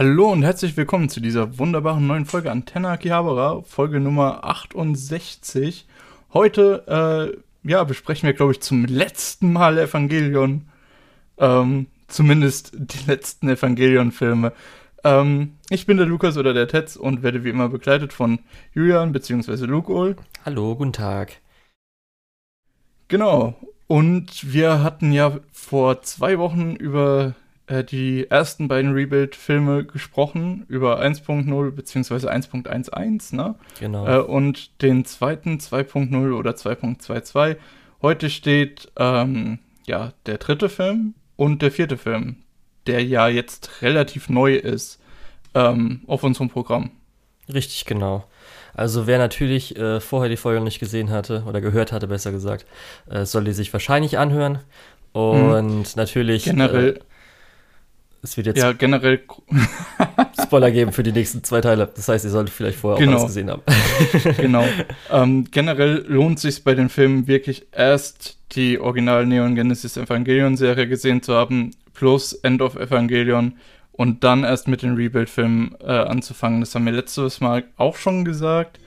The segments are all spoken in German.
Hallo und herzlich willkommen zu dieser wunderbaren neuen Folge Antenna Akihabara, Folge Nummer 68. Heute, äh, ja, besprechen wir, glaube ich, zum letzten Mal Evangelion. Ähm, zumindest die letzten Evangelion-Filme. Ähm, ich bin der Lukas oder der Tetz und werde wie immer begleitet von Julian bzw. Luke Ohl. Hallo, guten Tag. Genau. Und wir hatten ja vor zwei Wochen über die ersten beiden Rebuild-Filme gesprochen, über 1.0 bzw. 1.11, ne? Genau. Äh, und den zweiten 2.0 oder 2.22. Heute steht ähm, ja der dritte Film und der vierte Film, der ja jetzt relativ neu ist ähm, auf unserem Programm. Richtig, genau. Also wer natürlich äh, vorher die Folge nicht gesehen hatte oder gehört hatte, besser gesagt, äh, soll die sich wahrscheinlich anhören. Und mhm. natürlich. Generell. Es wird jetzt ja, generell Spoiler geben für die nächsten zwei Teile. Das heißt, ihr solltet vielleicht vorher genau. auch alles gesehen haben. genau. Ähm, generell lohnt es sich bei den Filmen wirklich erst die Original Neon Genesis Evangelion Serie gesehen zu haben, plus End of Evangelion und dann erst mit den Rebuild-Filmen äh, anzufangen. Das haben wir letztes Mal auch schon gesagt.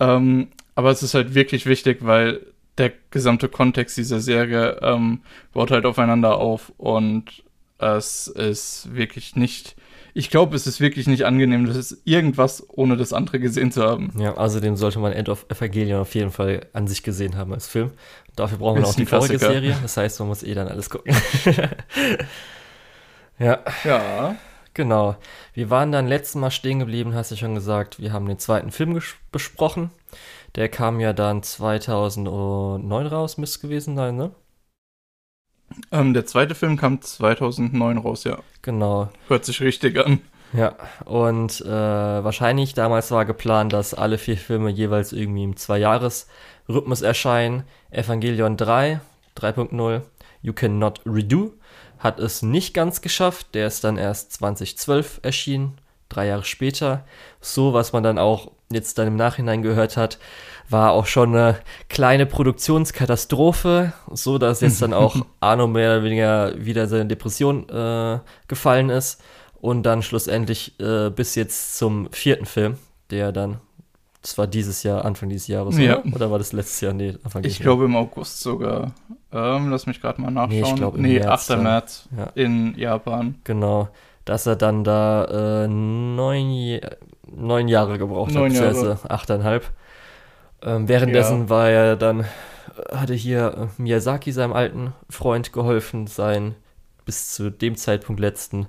Ähm, aber es ist halt wirklich wichtig, weil der gesamte Kontext dieser Serie ähm, baut halt aufeinander auf und es ist wirklich nicht. Ich glaube, es ist wirklich nicht angenehm, das ist irgendwas, ohne das andere gesehen zu haben. Ja, außerdem sollte man End of Evangelion auf jeden Fall an sich gesehen haben als Film. Dafür brauchen wir auch die vorige Serie. Das heißt, man muss eh dann alles gucken. ja. Ja. Genau. Wir waren dann letztes Mal stehen geblieben, hast du schon gesagt. Wir haben den zweiten Film besprochen. Der kam ja dann 2009 raus, müsste gewesen sein, ne? Ähm, der zweite Film kam 2009 raus, ja. Genau. Hört sich richtig an. Ja, und äh, wahrscheinlich damals war geplant, dass alle vier Filme jeweils irgendwie im Zwei-Jahres-Rhythmus erscheinen. Evangelion 3, 3.0, You Cannot Redo hat es nicht ganz geschafft. Der ist dann erst 2012 erschienen, drei Jahre später. So, was man dann auch jetzt dann im Nachhinein gehört hat, war auch schon eine kleine Produktionskatastrophe, so dass jetzt dann auch Arno mehr oder weniger wieder seine Depression äh, gefallen ist und dann schlussendlich äh, bis jetzt zum vierten Film, der dann das war dieses Jahr, Anfang dieses Jahres, ja. oder? oder? war das letztes Jahr? Nee, Anfang Ich glaube im August sogar. Ähm, lass mich gerade mal nachschauen. Nee, ich glaube nee, März 8. März ja. in Japan. Genau. Dass er dann da äh, neun, neun Jahre gebraucht neun hat, beziehungsweise achteinhalb. Ähm, währenddessen ja. war er dann, hatte hier äh, Miyazaki, seinem alten Freund, geholfen, sein bis zu dem Zeitpunkt letzten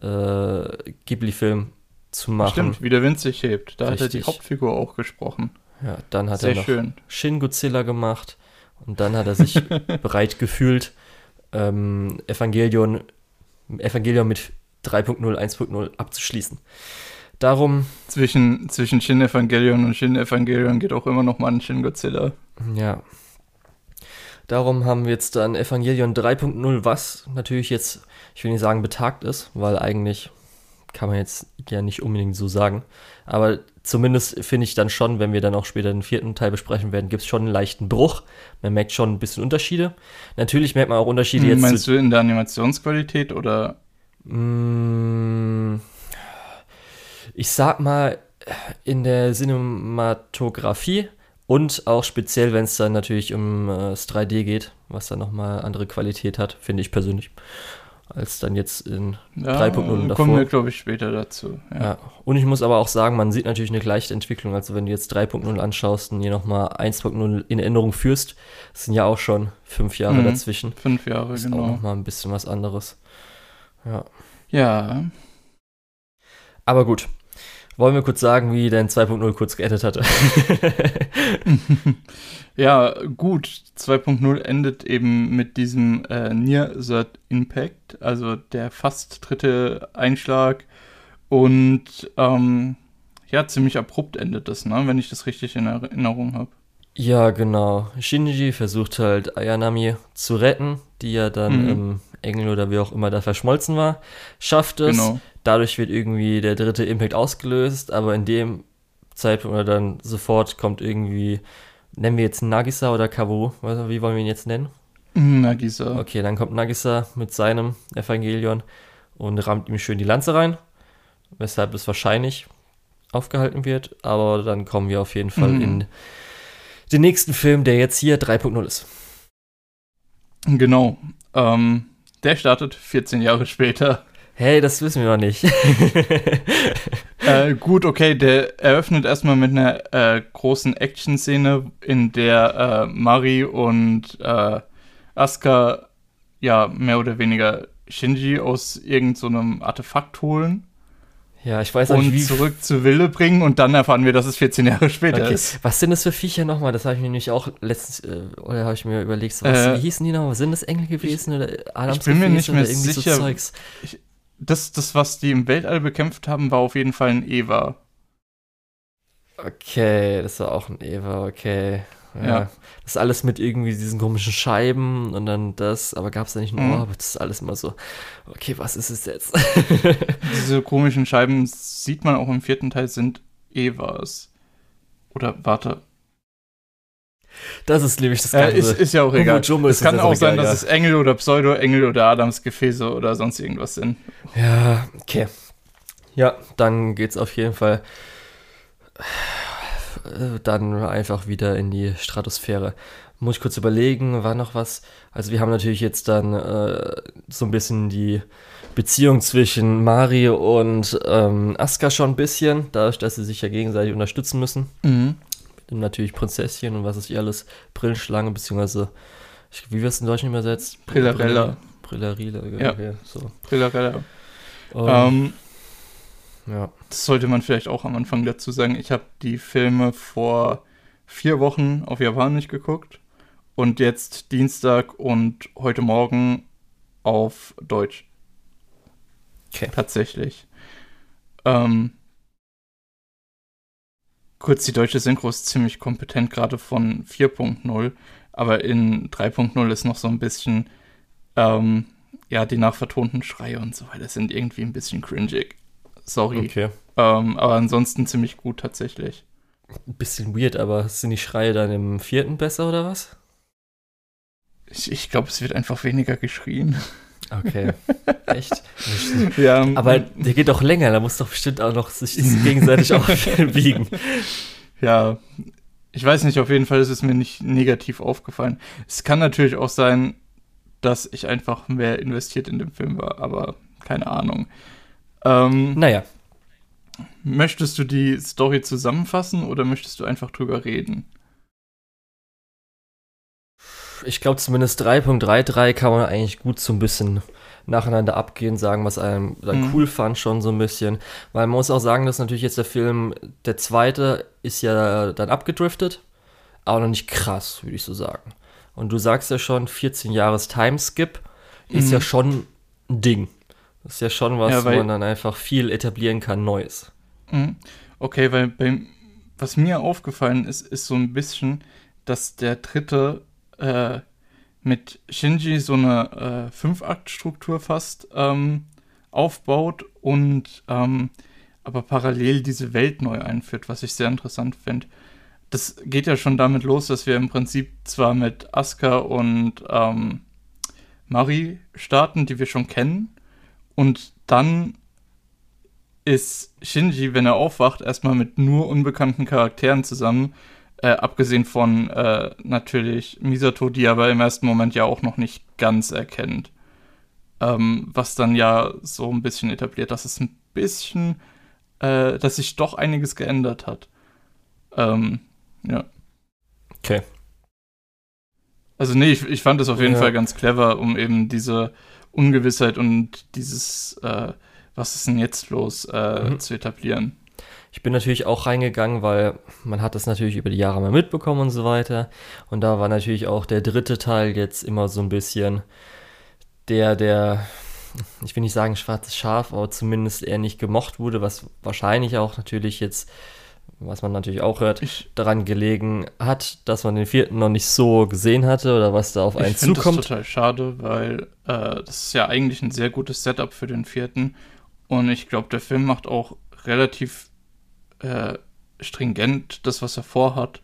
äh, Ghibli-Film zu machen. Stimmt, wie der Wind sich hebt. Da Richtig. hat er die Hauptfigur auch gesprochen. Ja, dann hat Sehr er noch schön. Shin Godzilla gemacht und dann hat er sich bereit gefühlt, ähm, Evangelion, Evangelion mit 3.0, 1.0 abzuschließen. Darum. Zwischen, zwischen Shin Evangelion und Shin Evangelion geht auch immer noch mal ein Shin Godzilla. Ja. Darum haben wir jetzt dann Evangelion 3.0, was natürlich jetzt, ich will nicht sagen betagt ist, weil eigentlich kann man jetzt ja nicht unbedingt so sagen. Aber zumindest finde ich dann schon, wenn wir dann auch später den vierten Teil besprechen werden, gibt es schon einen leichten Bruch. Man merkt schon ein bisschen Unterschiede. Natürlich merkt man auch Unterschiede hm, jetzt. Meinst du in der Animationsqualität oder? Mm, ich sag mal, in der Cinematografie und auch speziell, wenn es dann natürlich um äh, das 3D geht, was dann nochmal andere Qualität hat, finde ich persönlich als dann jetzt in ja, 3.0 davor. Kommen wir, glaube ich, später dazu. Ja. ja. Und ich muss aber auch sagen, man sieht natürlich eine leichte Entwicklung. Also wenn du jetzt 3.0 anschaust und hier nochmal 1.0 in Erinnerung führst, sind ja auch schon fünf Jahre mhm. dazwischen. Fünf Jahre, ist genau. Auch nochmal ein bisschen was anderes. Ja. Ja. Aber gut, wollen wir kurz sagen, wie denn 2.0 kurz geendet hatte? ja, gut. 2.0 endet eben mit diesem äh, Near Third Impact, also der fast dritte Einschlag. Und ähm, ja, ziemlich abrupt endet das, ne? wenn ich das richtig in Erinnerung habe. Ja, genau. Shinji versucht halt Ayanami zu retten, die ja dann mhm. im Engel oder wie auch immer da verschmolzen war, schafft es. Genau. Dadurch wird irgendwie der dritte Impact ausgelöst, aber in dem Zeitpunkt oder dann sofort kommt irgendwie, nennen wir jetzt Nagisa oder Kabu, wie wollen wir ihn jetzt nennen? Nagisa. Okay, dann kommt Nagisa mit seinem Evangelion und rammt ihm schön die Lanze rein. weshalb es wahrscheinlich aufgehalten wird. Aber dann kommen wir auf jeden Fall Mhm. in den nächsten Film, der jetzt hier 3.0 ist. Genau. Ähm, der startet 14 Jahre später. Hey, das wissen wir noch nicht. Äh, gut, okay, der eröffnet erstmal mit einer äh, großen Action-Szene, in der äh, Mari und äh, Asuka ja mehr oder weniger Shinji aus irgendeinem Artefakt holen ja, ich weiß auch nicht, und wie. zurück zu Wille bringen und dann erfahren wir, dass es 14 Jahre später Okay. ist. Was sind das für Viecher nochmal? Das habe ich mir nämlich auch letztens, äh, oder habe ich mir überlegt, so, was, Äh, wie hießen die nochmal? Sind das Engel gewesen oder Adams ich bin mir nicht mehr sicher. So Zeugs? Das, das, was die im Weltall bekämpft haben, war auf jeden Fall ein Eva. Okay, das war auch ein Eva, okay. Ja. Ja. Das ist alles mit irgendwie diesen komischen Scheiben und dann das, aber gab es da nicht ein Mhm. Ohr, aber das ist alles immer so, okay, was ist es jetzt? Diese komischen Scheiben sieht man auch im vierten Teil sind Evas. Oder warte. Das ist nämlich das Äh, Ganze. ist, ist ja auch egal. Es kann auch sein, egal, dass es Engel oder Pseudo-Engel oder Adamsgefäße oder sonst irgendwas sind. Ja, okay. Ja, dann geht's auf jeden Fall äh, dann einfach wieder in die Stratosphäre. Muss ich kurz überlegen, war noch was? Also wir haben natürlich jetzt dann äh, so ein bisschen die Beziehung zwischen Mari und ähm, Asuka schon ein bisschen, dadurch, dass sie sich ja gegenseitig unterstützen müssen. Mhm. Natürlich Prinzesschen und was ist hier alles, Brillenschlange, beziehungsweise, ich, wie wird es in Deutsch übersetzt? Brillarella. Brillarilla, Ja. okay, so. Brillarella. Ähm, Ähm, ja. das sollte man vielleicht auch am Anfang dazu sagen. Ich habe die Filme vor vier Wochen auf Japanisch geguckt und jetzt Dienstag und heute Morgen auf Deutsch. Okay. Tatsächlich. Ähm, kurz, die deutsche Synchro ist ziemlich kompetent, gerade von 4.0, aber in 3.0 ist noch so ein bisschen, ähm, ja, die nachvertonten Schreie und so weiter sind irgendwie ein bisschen cringig. Sorry. Okay. Ähm, aber ansonsten ziemlich gut tatsächlich. Ein bisschen weird, aber sind die Schreie dann im vierten besser oder was? Ich, ich glaube, es wird einfach weniger geschrien. Okay. Echt? ja, Aber der geht doch länger, da muss doch bestimmt auch noch sich gegenseitig aufwiegen. Ja, ich weiß nicht, auf jeden Fall ist es mir nicht negativ aufgefallen. Es kann natürlich auch sein, dass ich einfach mehr investiert in den Film war, aber keine Ahnung. Ähm, Naja, möchtest du die Story zusammenfassen oder möchtest du einfach drüber reden? Ich glaube zumindest 3.33 kann man eigentlich gut so ein bisschen nacheinander abgehen, sagen, was einem dann Mhm. cool fand, schon so ein bisschen. Weil man muss auch sagen, dass natürlich jetzt der Film, der zweite, ist ja dann abgedriftet, aber noch nicht krass, würde ich so sagen. Und du sagst ja schon, 14 Jahres Timeskip ist Mhm. ja schon ein Ding. Das ist ja schon was, Ja, wo man dann einfach viel etablieren kann, Neues. Mhm. Okay, weil bei, was mir aufgefallen ist, ist so ein bisschen, dass der dritte äh, mit Shinji so eine äh, Fünf-Akt-Struktur fast ähm, aufbaut und ähm, aber parallel diese Welt neu einführt, was ich sehr interessant finde. Das geht ja schon damit los, dass wir im Prinzip zwar mit Asuka und ähm, Mari starten, die wir schon kennen, und dann ist Shinji, wenn er aufwacht, erstmal mit nur unbekannten Charakteren zusammen. Äh, abgesehen von äh, natürlich Misato, die er aber im ersten Moment ja auch noch nicht ganz erkennt. Ähm, was dann ja so ein bisschen etabliert, dass es ein bisschen, äh, dass sich doch einiges geändert hat. Ähm, ja. Okay. Also nee, ich, ich fand es auf jeden Ja. Fall ganz clever, um eben diese Ungewissheit und dieses, äh, was ist denn jetzt los, äh, Mhm. zu etablieren. Ich bin natürlich auch reingegangen, weil man hat das natürlich über die Jahre mal mitbekommen und so weiter. Und da war natürlich auch der dritte Teil jetzt immer so ein bisschen der, der, ich will nicht sagen schwarzes Schaf, aber zumindest eher nicht gemocht wurde, was wahrscheinlich auch natürlich jetzt, was man natürlich auch hört, Ich, daran gelegen hat, dass man den vierten noch nicht so gesehen hatte oder was da auf einen ich finde das zukommt. total schade, weil äh, das ist ja eigentlich ein sehr gutes Setup für den vierten. Und ich glaube, der Film macht auch relativ äh, stringent das, was er vorhat.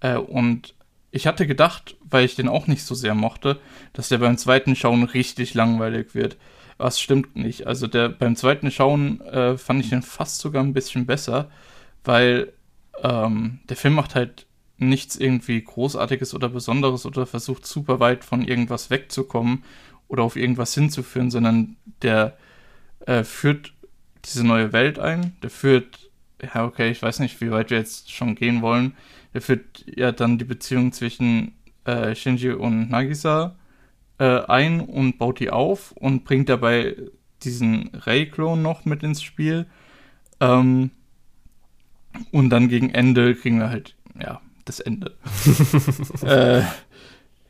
Äh, und ich hatte gedacht, weil ich den auch nicht so sehr mochte, dass der beim zweiten Schauen richtig langweilig wird. was stimmt nicht. Also der beim zweiten Schauen äh, fand ich den fast sogar ein bisschen besser, weil ähm, der Film macht halt nichts irgendwie Großartiges oder Besonderes oder versucht super weit von irgendwas wegzukommen oder auf irgendwas hinzuführen, sondern der äh, führt diese neue Welt ein. Der führt, ja, okay, ich weiß nicht, wie weit wir jetzt schon gehen wollen. Der führt ja dann die Beziehung zwischen äh, Shinji und Nagisa äh, ein und baut die auf und bringt dabei diesen Ray-Klon noch mit ins Spiel. Ähm, und dann gegen Ende kriegen wir halt, ja, das Ende. äh,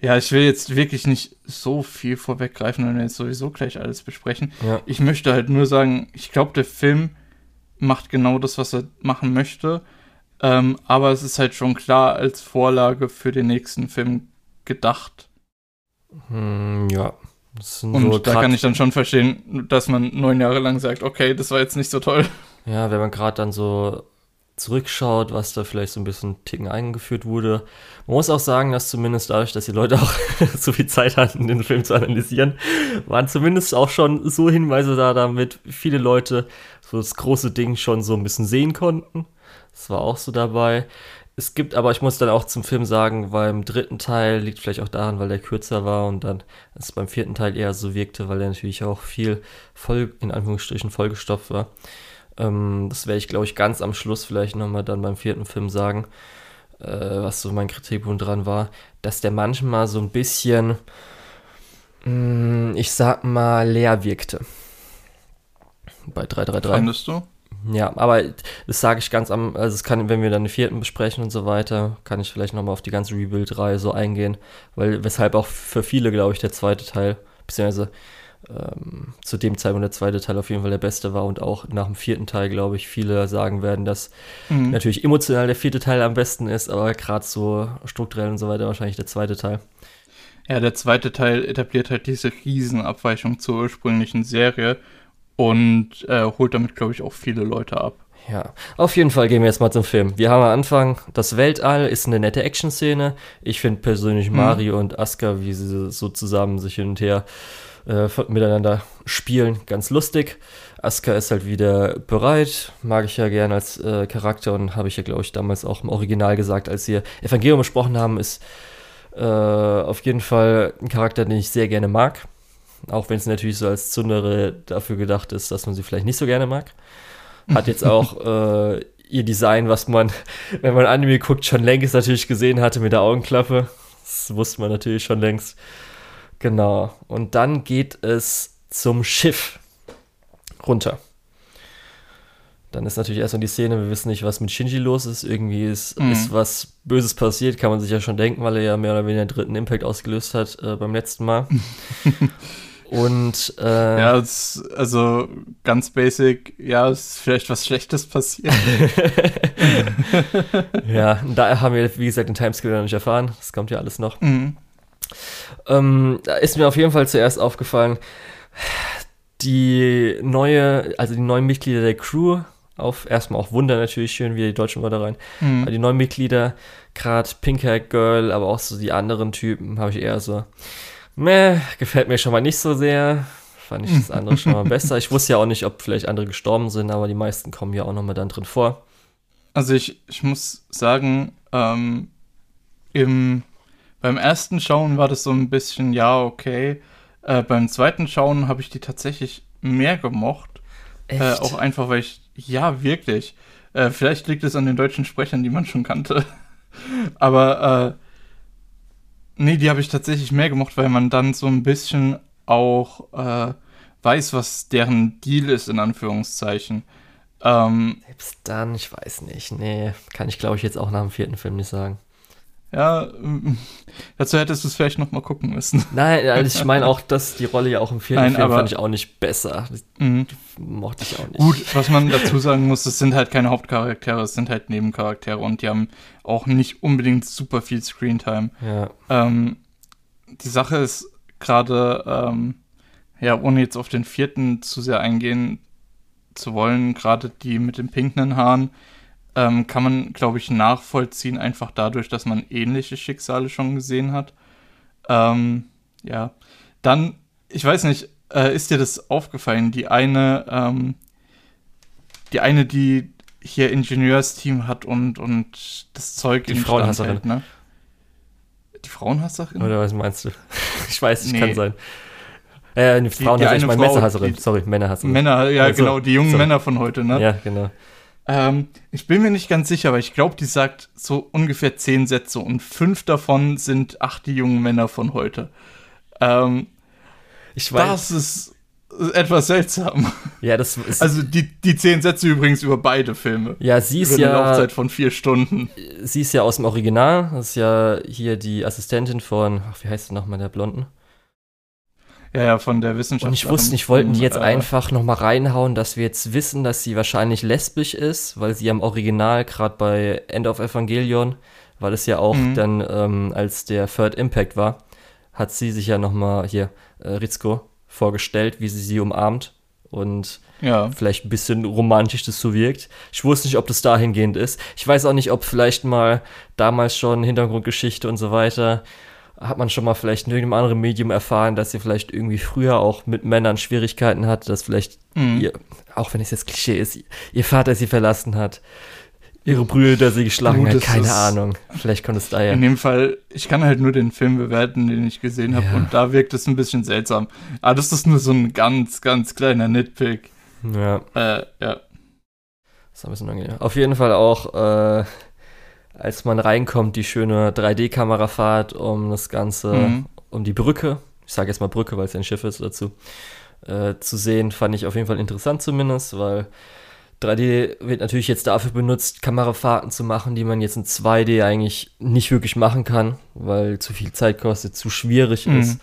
ja, ich will jetzt wirklich nicht so viel vorweggreifen, wenn wir jetzt sowieso gleich alles besprechen. Ja. Ich möchte halt nur sagen, ich glaube, der Film macht genau das, was er machen möchte. Ähm, aber es ist halt schon klar als Vorlage für den nächsten Film gedacht. Hm, ja. Und so da kann ich dann schon verstehen, dass man neun Jahre lang sagt, okay, das war jetzt nicht so toll. Ja, wenn man gerade dann so zurückschaut, was da vielleicht so ein bisschen Ticken eingeführt wurde. Man muss auch sagen, dass zumindest dadurch, dass die Leute auch so viel Zeit hatten, den Film zu analysieren, waren zumindest auch schon so Hinweise da, damit viele Leute so das große Ding schon so ein bisschen sehen konnten. Das war auch so dabei. Es gibt aber, ich muss dann auch zum Film sagen, beim dritten Teil liegt vielleicht auch daran, weil der kürzer war und dann es beim vierten Teil eher so wirkte, weil er natürlich auch viel voll, in Anführungsstrichen, vollgestopft war. Ähm, das werde ich, glaube ich, ganz am Schluss vielleicht nochmal dann beim vierten Film sagen, äh, was so mein Kritikpunkt dran war, dass der manchmal so ein bisschen, mh, mm, ich sag mal, leer wirkte. Bei 333. Fandest du? Ja, aber das sage ich ganz am, also es kann, wenn wir dann den vierten besprechen und so weiter, kann ich vielleicht nochmal auf die ganze Rebuild-Reihe so eingehen, weil weshalb auch für viele, glaube ich, der zweite Teil, beziehungsweise ähm, zu dem Zeitpunkt der zweite Teil auf jeden Fall der beste war und auch nach dem vierten Teil, glaube ich, viele sagen werden, dass mhm. natürlich emotional der vierte Teil am besten ist, aber gerade so strukturell und so weiter wahrscheinlich der zweite Teil. Ja, der zweite Teil etabliert halt diese Riesenabweichung zur ursprünglichen Serie und äh, holt damit, glaube ich, auch viele Leute ab. Ja, auf jeden Fall gehen wir jetzt mal zum Film. Wir haben am Anfang das Weltall, ist eine nette Action-Szene. Ich finde persönlich mhm. Mario und Asuka, wie sie so zusammen sich hin und her äh, miteinander spielen, ganz lustig. Asuka ist halt wieder bereit, mag ich ja gern als äh, Charakter und habe ich ja, glaube ich, damals auch im Original gesagt, als wir Evangelium besprochen haben, ist äh, auf jeden Fall ein Charakter, den ich sehr gerne mag. Auch wenn es natürlich so als Zundere dafür gedacht ist, dass man sie vielleicht nicht so gerne mag. Hat jetzt auch äh, ihr Design, was man, wenn man Anime guckt, schon längst natürlich gesehen hatte mit der Augenklappe. Das wusste man natürlich schon längst. Genau. Und dann geht es zum Schiff runter. Dann ist natürlich erstmal die Szene, wir wissen nicht, was mit Shinji los ist. Irgendwie ist, mhm. ist was Böses passiert, kann man sich ja schon denken, weil er ja mehr oder weniger den dritten Impact ausgelöst hat äh, beim letzten Mal. Und äh, ja, es, also ganz basic, ja, es ist vielleicht was Schlechtes passiert. ja, da haben wir, wie gesagt, den Timescale noch nicht erfahren. Das kommt ja alles noch. Mhm. Ähm, da ist mir auf jeden Fall zuerst aufgefallen, die neue, also die neuen Mitglieder der Crew, auf erstmal auch Wunder natürlich schön, wie die deutschen Wörter rein. Mhm. die neuen Mitglieder, gerade Pinkhair Girl, aber auch so die anderen Typen, habe ich eher so, meh, gefällt mir schon mal nicht so sehr. Fand ich das andere schon mal besser. Ich wusste ja auch nicht, ob vielleicht andere gestorben sind, aber die meisten kommen ja auch nochmal dann drin vor. Also ich, ich muss sagen, ähm, im beim ersten Schauen war das so ein bisschen, ja, okay. Äh, beim zweiten Schauen habe ich die tatsächlich mehr gemocht. Äh, auch einfach, weil ich, ja, wirklich. Äh, vielleicht liegt es an den deutschen Sprechern, die man schon kannte. Aber, äh, nee, die habe ich tatsächlich mehr gemocht, weil man dann so ein bisschen auch äh, weiß, was deren Deal ist, in Anführungszeichen. Ähm, Selbst dann, ich weiß nicht. Nee, kann ich glaube ich jetzt auch nach dem vierten Film nicht sagen. Ja, ähm, dazu hättest du es vielleicht noch mal gucken müssen. Nein, also ich meine auch, dass die Rolle ja auch im vierten Nein, Film aber, fand ich auch nicht besser. Mhm. Mochte ich auch nicht. Gut, was man dazu sagen muss, es sind halt keine Hauptcharaktere, es sind halt Nebencharaktere und die haben auch nicht unbedingt super viel Screentime. Ja. Ähm, die Sache ist gerade, ähm, ja, ohne jetzt auf den vierten zu sehr eingehen zu wollen, gerade die mit den pinken Haaren, ähm, kann man, glaube ich, nachvollziehen, einfach dadurch, dass man ähnliche Schicksale schon gesehen hat. Ähm, ja, dann, ich weiß nicht, äh, ist dir das aufgefallen? Die eine, ähm, die eine, die hier Ingenieursteam hat und, und das Zeug die in Frauenhasserin. Hält, ne? Die Frauenhasserin? Oder was meinst du? Ich weiß nicht, nee. kann sein. Äh, die Frauenhasserin, ich meine Messerhasserin. Sorry, Männerhasserin. Männer, ja, also, genau, die jungen sorry. Männer von heute, ne? Ja, genau. Ähm, ich bin mir nicht ganz sicher, aber ich glaube, die sagt so ungefähr zehn Sätze und fünf davon sind ach, die jungen Männer von heute. Ähm, ich weiß. Das ist etwas seltsam. Ja, das ist. Also die, die zehn Sätze übrigens über beide Filme. Ja, sie ist über ja. Eine Laufzeit von vier Stunden. Sie ist ja aus dem Original. Das ist ja hier die Assistentin von, ach, wie heißt sie nochmal, der Blonden? Ja, ja, von der Wissenschaft. Und ich wusste nicht, wollten die jetzt äh, einfach nochmal reinhauen, dass wir jetzt wissen, dass sie wahrscheinlich lesbisch ist, weil sie am Original, gerade bei End of Evangelion, weil es ja auch mhm. dann ähm, als der Third Impact war, hat sie sich ja nochmal hier, äh, Rizko, vorgestellt, wie sie sie umarmt und ja. vielleicht ein bisschen romantisch das so wirkt. Ich wusste nicht, ob das dahingehend ist. Ich weiß auch nicht, ob vielleicht mal damals schon Hintergrundgeschichte und so weiter hat man schon mal vielleicht in irgendeinem anderen Medium erfahren, dass sie vielleicht irgendwie früher auch mit Männern Schwierigkeiten hat, dass vielleicht mhm. ihr, auch wenn es jetzt Klischee ist, ihr Vater sie verlassen hat, ihre Brüder sie geschlagen Gut, hat, keine Ahnung. Vielleicht kommt es daher. In dem Fall, ich kann halt nur den Film bewerten, den ich gesehen habe, ja. und da wirkt es ein bisschen seltsam. Aber das ist nur so ein ganz, ganz kleiner Nitpick. Ja. Äh, ja. Das ist ein bisschen angenehm. Auf jeden Fall auch äh, als man reinkommt, die schöne 3D-Kamerafahrt um das Ganze, mhm. um die Brücke, ich sage jetzt mal Brücke, weil es ein Schiff ist dazu, äh, zu sehen, fand ich auf jeden Fall interessant zumindest, weil 3D wird natürlich jetzt dafür benutzt, Kamerafahrten zu machen, die man jetzt in 2D eigentlich nicht wirklich machen kann, weil zu viel Zeit kostet, zu schwierig mhm. ist.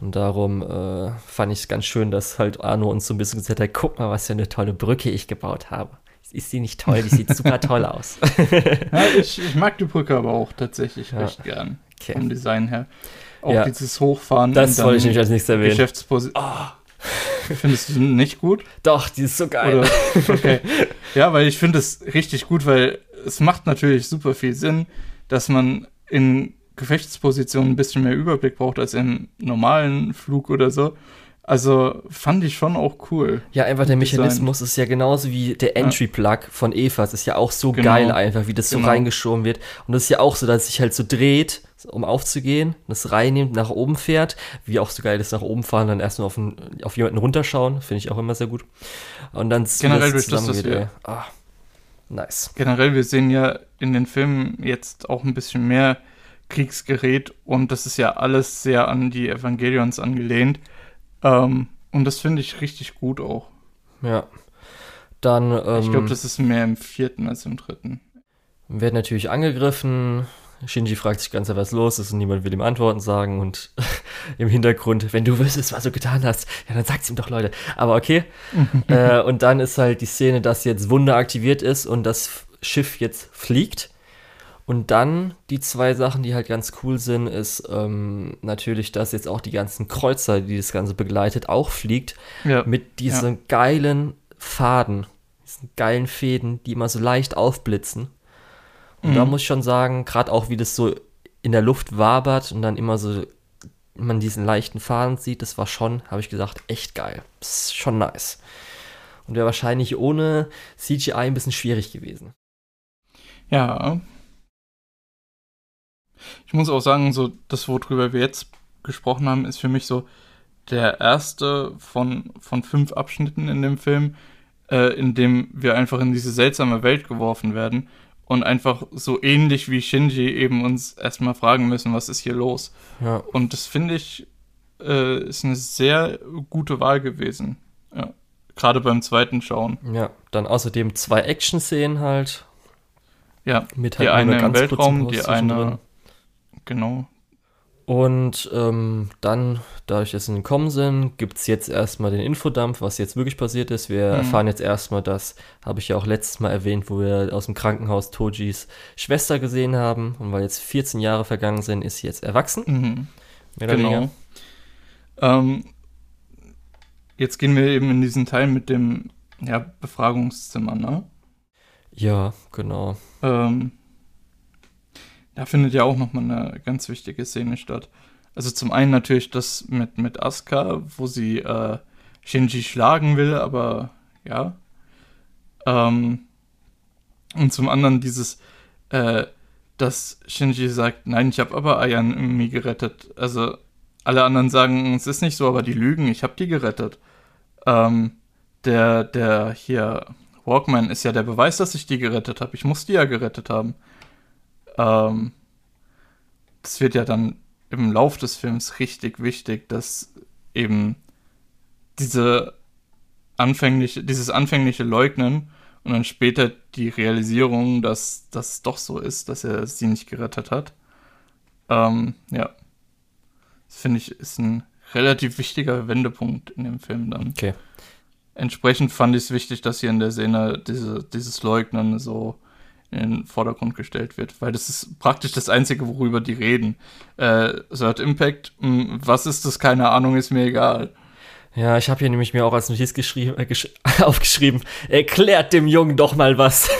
Und darum äh, fand ich es ganz schön, dass halt Arno uns so ein bisschen gesagt hat, guck mal, was für eine tolle Brücke ich gebaut habe ist sie nicht toll? Die sieht super toll aus. ja, ich, ich, mag die Brücke aber auch tatsächlich ja. recht gern. Okay. Vom Design her. Auch ja. dieses Hochfahren. Das wollte ich nicht als nächstes erwähnen. Geschäftsposition. Oh. Findest du nicht gut? Doch, die ist so geil. Oder, okay. Ja, weil ich finde es richtig gut, weil es macht natürlich super viel Sinn, dass man in Gefechtspositionen ein bisschen mehr Überblick braucht als im normalen Flug oder so. Also fand ich schon auch cool. Ja, einfach der Mechanismus ist ja genauso wie der Entry-Plug von Eva. Es ist ja auch so genau. geil einfach, wie das so genau. reingeschoben wird. Und das ist ja auch so, dass es sich halt so dreht, um aufzugehen, das reinnimmt, nach oben fährt. Wie auch so geil ist, nach oben fahren, dann erstmal auf, auf jemanden runterschauen. Finde ich auch immer sehr gut. Und dann Generell durch das, wir, ah, nice. Generell, wir sehen ja in den Filmen jetzt auch ein bisschen mehr Kriegsgerät und das ist ja alles sehr an die Evangelions angelehnt. Ähm, und das finde ich richtig gut auch. Ja. Dann. Ähm, ich glaube, das ist mehr im vierten als im dritten. Wird natürlich angegriffen. Shinji fragt sich ganz, was los ist und niemand will ihm Antworten sagen und im Hintergrund, wenn du wüsstest, was du getan hast, ja, dann sag's ihm doch, Leute. Aber okay. äh, und dann ist halt die Szene, dass jetzt Wunder aktiviert ist und das Schiff jetzt fliegt und dann die zwei Sachen, die halt ganz cool sind, ist ähm, natürlich, dass jetzt auch die ganzen Kreuzer, die das Ganze begleitet, auch fliegt. Ja. Mit diesen ja. geilen Faden, diesen geilen Fäden, die immer so leicht aufblitzen. Und mhm. da muss ich schon sagen, gerade auch wie das so in der Luft wabert und dann immer so man diesen leichten Faden sieht, das war schon, habe ich gesagt, echt geil. Das ist schon nice. Und wäre wahrscheinlich ohne CGI ein bisschen schwierig gewesen. Ja, ich muss auch sagen, so das, worüber wir jetzt gesprochen haben, ist für mich so der erste von, von fünf Abschnitten in dem Film, äh, in dem wir einfach in diese seltsame Welt geworfen werden und einfach so ähnlich wie Shinji eben uns erstmal fragen müssen, was ist hier los. Ja. Und das finde ich äh, ist eine sehr gute Wahl gewesen. Ja. Gerade beim zweiten Schauen. Ja, dann außerdem zwei Action-Szenen halt. Ja, mit halt die eine im Weltraum, die eine drin. Genau. Und ähm, dann, dadurch, dass sie gekommen sind, gibt es jetzt erstmal den Infodump, was jetzt wirklich passiert ist. Wir mhm. erfahren jetzt erstmal, das habe ich ja auch letztes Mal erwähnt, wo wir aus dem Krankenhaus Tojis Schwester gesehen haben. Und weil jetzt 14 Jahre vergangen sind, ist sie jetzt erwachsen. Mhm. genau. Ähm, jetzt gehen wir eben in diesen Teil mit dem ja, Befragungszimmer, ne? Ja, genau. Ähm, da findet ja auch nochmal eine ganz wichtige Szene statt. Also zum einen natürlich das mit, mit Asuka, wo sie äh, Shinji schlagen will, aber ja. Ähm, und zum anderen dieses, äh, dass Shinji sagt, nein, ich habe aber Ayan irgendwie gerettet. Also alle anderen sagen, es ist nicht so, aber die lügen, ich habe die gerettet. Ähm, der, der hier, Walkman ist ja der Beweis, dass ich die gerettet habe. Ich muss die ja gerettet haben. Ähm, das wird ja dann im Lauf des Films richtig wichtig, dass eben diese anfängliche, dieses anfängliche Leugnen und dann später die Realisierung, dass das doch so ist, dass er sie nicht gerettet hat. Ähm, ja. Das finde ich ist ein relativ wichtiger Wendepunkt in dem Film dann. Okay. Entsprechend fand ich es wichtig, dass hier in der Szene diese, dieses Leugnen so in den Vordergrund gestellt wird, weil das ist praktisch das Einzige, worüber die reden. Äh, Third Impact, mh, hm, was ist das? Keine Ahnung, ist mir egal. Ja, ich habe hier nämlich mir auch als Notiz geschrieben, äh, gesch aufgeschrieben, erklärt dem Jungen doch mal was.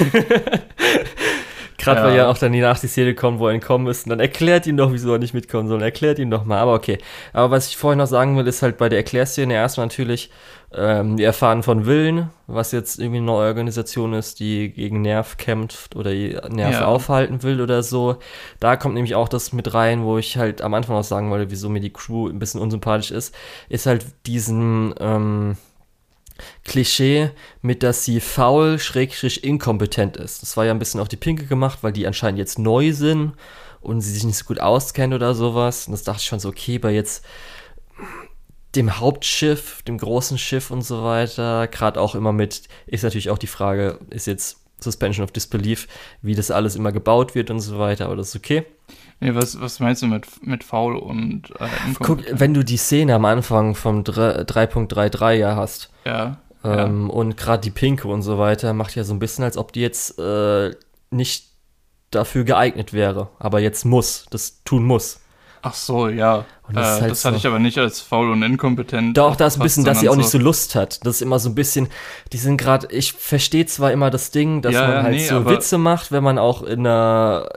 Gerade ja. weil ja auch dann die nach die Szene kommt, wo er entkommen ist. Und dann erklärt ihn doch, wieso er nicht mitkommen soll. Erklärt ihn doch mal. Aber okay. Aber was ich vorhin noch sagen will, ist halt bei der Erklärszene erstmal natürlich, ähm, wir erfahren von Willen, was jetzt irgendwie eine neue Organisation ist, die gegen Nerv kämpft oder Nerv ja. aufhalten will oder so. Da kommt nämlich auch das mit rein, wo ich halt am Anfang auch sagen wollte, wieso mir die Crew ein bisschen unsympathisch ist, ist halt diesen, ähm, Klischee mit, dass sie faul, schrägstrich inkompetent ist. Das war ja ein bisschen auf die Pinke gemacht, weil die anscheinend jetzt neu sind und sie sich nicht so gut auskennen oder sowas. Und das dachte ich schon so, okay, bei jetzt dem Hauptschiff, dem großen Schiff und so weiter, gerade auch immer mit, ist natürlich auch die Frage, ist jetzt Suspension of Disbelief, wie das alles immer gebaut wird und so weiter, aber das ist okay. Nee, was, was meinst du mit, mit faul und äh, Guck, wenn du die Szene am Anfang vom 3.33 ja hast. Ja. Ähm, ja. Und gerade die Pinke und so weiter macht ja so ein bisschen, als ob die jetzt äh, nicht dafür geeignet wäre, aber jetzt muss, das tun muss. Ach so, ja. Das, äh, halt das hatte so. ich aber nicht als faul und inkompetent. Doch, da ist ein bisschen, dass sie auch so nicht so Lust hat. Das ist immer so ein bisschen, die sind gerade, ich verstehe zwar immer das Ding, dass ja, man halt nee, so Witze macht, wenn man auch in einer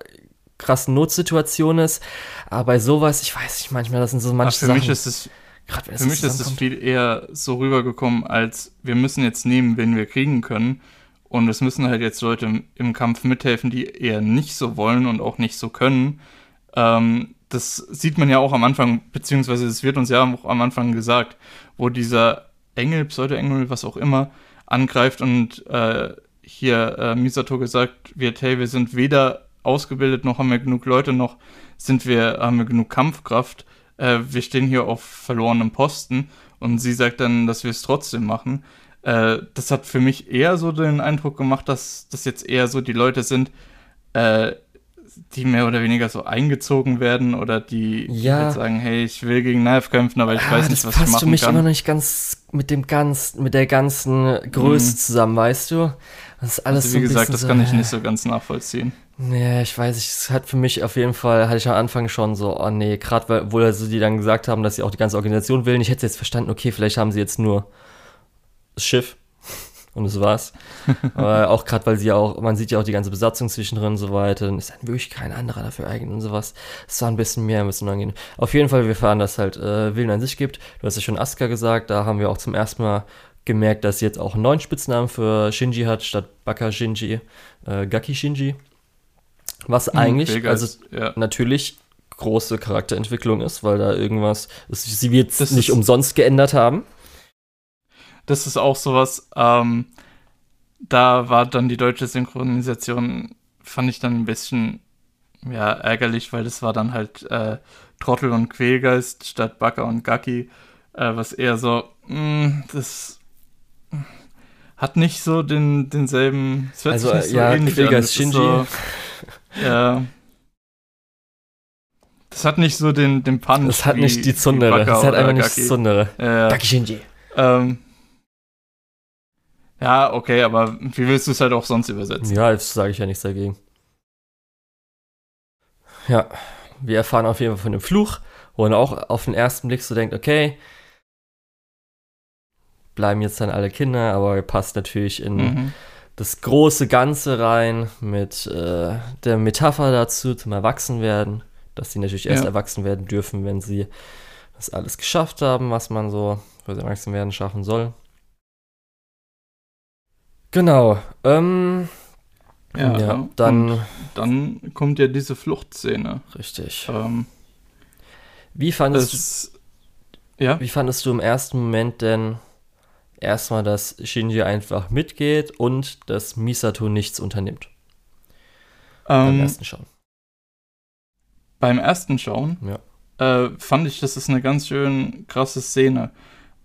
krassen Notsituation ist. Aber bei sowas, ich weiß nicht, manchmal, das sind so manche für Sachen. Mich ist es, grad, für mich ist es viel eher so rübergekommen, als wir müssen jetzt nehmen, wen wir kriegen können. Und es müssen halt jetzt Leute im, im Kampf mithelfen, die eher nicht so wollen und auch nicht so können. Ähm, das sieht man ja auch am Anfang, beziehungsweise es wird uns ja auch am Anfang gesagt, wo dieser Engel, Pseudo-Engel, was auch immer, angreift und äh, hier äh, Misato gesagt wird, hey, wir sind weder ausgebildet, noch haben wir genug Leute, noch sind wir, haben wir genug Kampfkraft. Äh, wir stehen hier auf verlorenem Posten und sie sagt dann, dass wir es trotzdem machen. Äh, das hat für mich eher so den Eindruck gemacht, dass das jetzt eher so die Leute sind, äh, die mehr oder weniger so eingezogen werden oder die, ja. die sagen, hey, ich will gegen Knife kämpfen, aber ich ah, weiß nicht, was ich machen kann. Das passt für mich immer noch nicht ganz mit dem ganz, mit der ganzen Größe mhm. zusammen, weißt du? Das ist alles also, wie so gesagt, das so, kann ich nicht so ganz nachvollziehen. Ja, ich weiß es hat für mich auf jeden Fall, hatte ich am Anfang schon so, oh nee, gerade weil, wo also die dann gesagt haben, dass sie auch die ganze Organisation wählen. Ich hätte jetzt verstanden, okay, vielleicht haben sie jetzt nur das Schiff und das war's. Aber auch gerade, weil sie auch, man sieht ja auch die ganze Besatzung zwischendrin und so weiter, dann ist dann wirklich kein anderer dafür eignet und sowas. Es war ein bisschen mehr, ein bisschen angehen. Auf jeden Fall, wir fahren, dass halt äh, Willen an sich gibt. Du hast ja schon Asuka gesagt, da haben wir auch zum ersten Mal gemerkt, dass sie jetzt auch einen neuen Spitznamen für Shinji hat, statt Baka Shinji, äh, Gaki Shinji. Was hm, eigentlich, hm, also ja. natürlich große Charakterentwicklung ist, weil da irgendwas, sie wird es nicht umsonst geändert haben. Das ist auch sowas, ähm, da war dann die deutsche Synchronisation, fand ich dann ein bisschen ja, ärgerlich, weil das war dann halt äh, Trottel und Quälgeist statt Backer und Gaki, äh, was eher so, mh, hm, das hat nicht so den, denselben, es hört also, sich nicht so ja, ähnlich Quälgeist Shinji. So, ja. Das hat nicht so den, den Punch. Das hat wie, nicht die Zundere. Das hat einfach nicht die Zundere. Ja. Gaki Shinji. Ähm, ja, okay, aber wie willst du es halt auch sonst übersetzen? Ja, jetzt sage ich ja nichts dagegen. Ja, wir erfahren auf jeden Fall von dem Fluch, wo man auch auf den ersten Blick so denkt, okay, bleiben jetzt dann alle Kinder, aber passt natürlich in mhm das große Ganze rein mit äh, der Metapher dazu zum Erwachsenwerden. dass sie natürlich erst Ja. erwachsen werden dürfen, wenn sie das alles geschafft haben, was man so für das Erwachsenwerden schaffen soll. Genau. Ähm, ja, dann und dann kommt ja diese Fluchtszene. richtig. Ähm, Wie fandest, du, es, ja, wie fandest du im ersten Moment denn erstmal, dass Shinji einfach mitgeht und dass Misato nichts unternimmt beim ähm, ersten Schauen? beim ersten Schauen Ja. äh, fand ich, das ist eine ganz schön krasse Szene.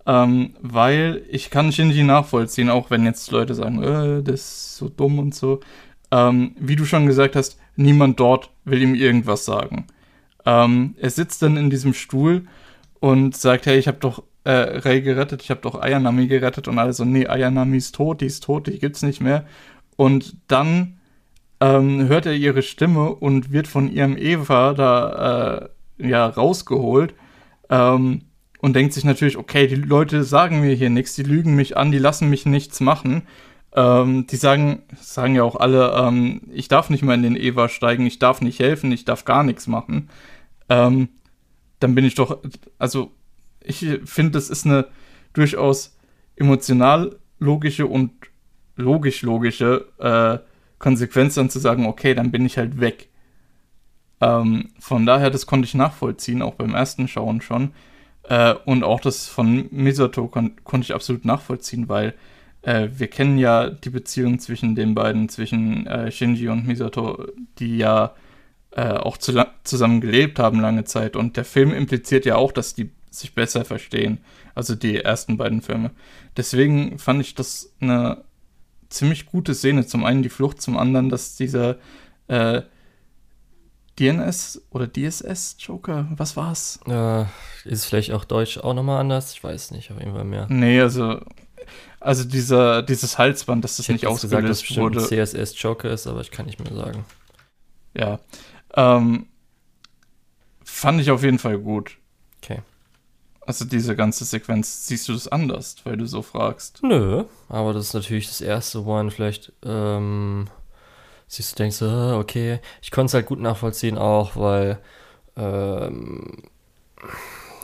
Ähm, weil ich kann Shinji nachvollziehen, auch wenn jetzt Leute sagen, äh, das ist so dumm und so. Ähm, wie du schon gesagt hast, niemand dort will ihm irgendwas sagen. Ähm, er sitzt dann in diesem Stuhl und sagt, hey, ich habe doch äh, Rei gerettet, ich habe doch Ayanami gerettet und alle so, nee, Ayanami ist tot, die ist tot, die gibt's nicht mehr. Und dann ähm, hört er ihre Stimme und wird von ihrem Eva da äh, ja rausgeholt ähm, und denkt sich natürlich, okay, die Leute sagen mir hier nichts, die lügen mich an, die lassen mich nichts machen. Ähm, die sagen, sagen ja auch alle, ähm, ich darf nicht mal in den Eva steigen, ich darf nicht helfen, ich darf gar nichts machen. Ähm, dann bin ich doch, also ich finde, das ist eine durchaus emotional logische und logisch logische äh, Konsequenz dann zu sagen, okay, dann bin ich halt weg. Ähm, von daher, das konnte ich nachvollziehen, auch beim ersten Schauen schon. Äh, und auch das von Misato kon konnte ich absolut nachvollziehen, weil äh, wir kennen ja die Beziehung zwischen den beiden, zwischen äh, Shinji und Misato, die ja äh, auch zu zusammen gelebt haben lange Zeit. Und der Film impliziert ja auch, dass die sich besser verstehen. Also die ersten beiden Filme. Deswegen fand ich das eine ziemlich gute Szene. Zum einen die Flucht, zum anderen, dass dieser äh, DNS oder DSS Joker, was war's? Äh, ist vielleicht auch Deutsch auch nochmal anders? Ich weiß nicht, auf jeden Fall mehr. Nee, also also dieser dieses Halsband, dass das Ich nicht gesagt, dass ausgelöst bestimmt wurde. CSS Joker ist, aber ich kann nicht mehr sagen. Ja. Ähm, fand ich auf jeden Fall gut. Also diese ganze Sequenz, siehst du das anders, weil du so fragst? Nö, aber das ist natürlich das erste, wo man vielleicht ähm, siehst du denkst, ah, okay, ich konnte es halt gut nachvollziehen auch, weil ähm,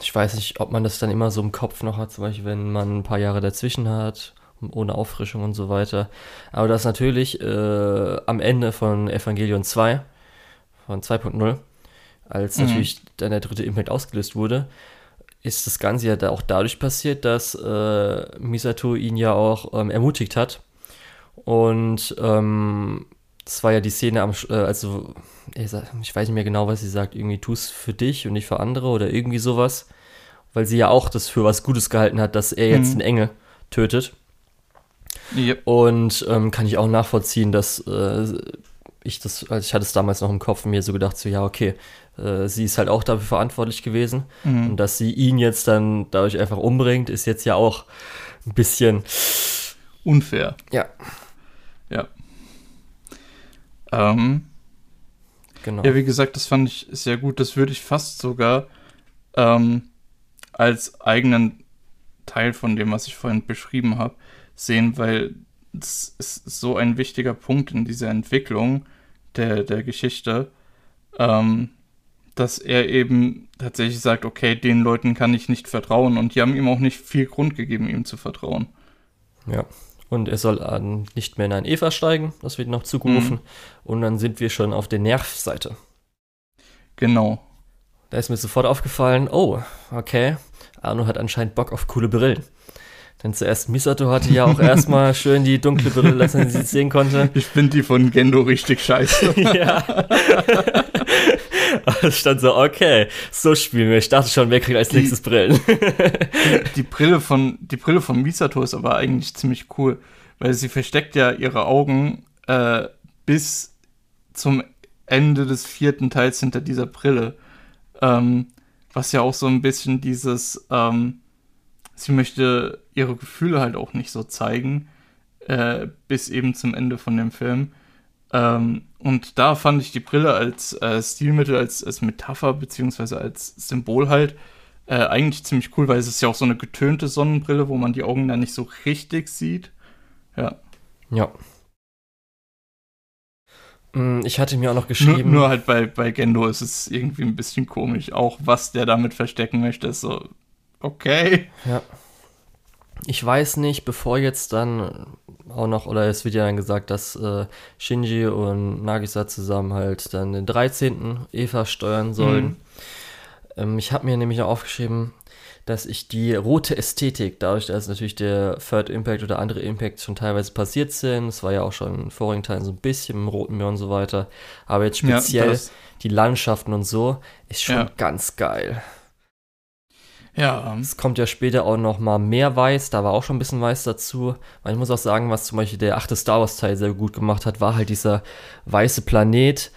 ich weiß nicht, ob man das dann immer so im Kopf noch hat, zum Beispiel, wenn man ein paar Jahre dazwischen hat, ohne Auffrischung und so weiter. Aber das natürlich äh, am Ende von Evangelion 2, von 2.0, als Mhm. natürlich dann der dritte Impact ausgelöst wurde, ist das Ganze ja da auch dadurch passiert, dass äh, Misato ihn ja auch ähm, ermutigt hat. Und ähm, das war ja die Szene am, äh, also ich weiß nicht mehr genau, was sie sagt, irgendwie tu's für dich und nicht für andere oder irgendwie sowas, weil sie ja auch das für was Gutes gehalten hat, dass er jetzt Mhm. den Engel tötet. Ja. Und ähm, kann ich auch nachvollziehen, dass äh, ich das, also ich hatte es damals noch im Kopf und mir so gedacht, so ja, okay, äh, sie ist halt auch dafür verantwortlich gewesen. Mhm. Und dass sie ihn jetzt dann dadurch einfach umbringt, ist jetzt ja auch ein bisschen. Unfair. Ja. Ja. Ähm, Genau. Ja, wie gesagt, das fand ich sehr gut. Das würde ich fast sogar ähm, als eigenen Teil von dem, was ich vorhin beschrieben habe, sehen, weil das ist so ein wichtiger Punkt in dieser Entwicklung der, der Geschichte, ähm, dass er eben tatsächlich sagt, okay, den Leuten kann ich nicht vertrauen und die haben ihm auch nicht viel Grund gegeben, ihm zu vertrauen. Ja. Und er soll an, nicht mehr in ein Eva steigen, das wird noch zugerufen. Mhm. Und dann sind wir schon auf der Nervseite. Genau. Da ist mir sofort aufgefallen, oh, okay, Arno hat anscheinend Bock auf coole Brillen. Denn zuerst Misato hatte ja auch erstmal schön die dunkle Brille, dass man sie sehen konnte. Ich finde die von Gendo richtig scheiße. ja. Es stand so, okay, so spielen wir. Ich dachte schon, wer kriegt als Die- nächstes Brillen? Die Brille von, die Brille von Misato ist aber eigentlich ziemlich cool, weil sie versteckt ja ihre Augen äh, bis zum Ende des vierten Teils hinter dieser Brille. Ähm, was ja auch so ein bisschen dieses, ähm, sie möchte ihre Gefühle halt auch nicht so zeigen, äh, bis eben zum Ende von dem Film. Ähm, und da fand ich die Brille als äh, Stilmittel, als, als Metapher, beziehungsweise als Symbol halt, äh, eigentlich ziemlich cool, weil es ist ja auch so eine getönte Sonnenbrille, wo man die Augen dann nicht so richtig sieht. Ja. ja. Mm, Ich hatte mir auch noch geschrieben. Nur, nur halt bei, bei Gendo ist es irgendwie ein bisschen komisch. Auch was der damit verstecken möchte, ist so, okay. Ja. Ich weiß nicht, bevor jetzt dann auch noch, oder es wird ja dann gesagt, dass äh, Shinji und Nagisa zusammen halt dann den 13. Eva steuern sollen. Mhm. Ähm, ich habe mir nämlich auch aufgeschrieben, dass ich die rote Ästhetik, dadurch, dass natürlich der Third Impact oder andere Impacts schon teilweise passiert sind, es war ja auch schon in vorigen Teilen so ein bisschen im Roten Meer und so weiter, aber jetzt Ja, speziell das- die Landschaften und so, ist schon Ja. ganz geil. Ja, Es kommt ja später auch noch mal mehr Weiß, da war auch schon ein bisschen Weiß dazu. Ich muss auch sagen, was zum Beispiel der achte Star Wars Teil sehr gut gemacht hat, war halt dieser weiße Planet,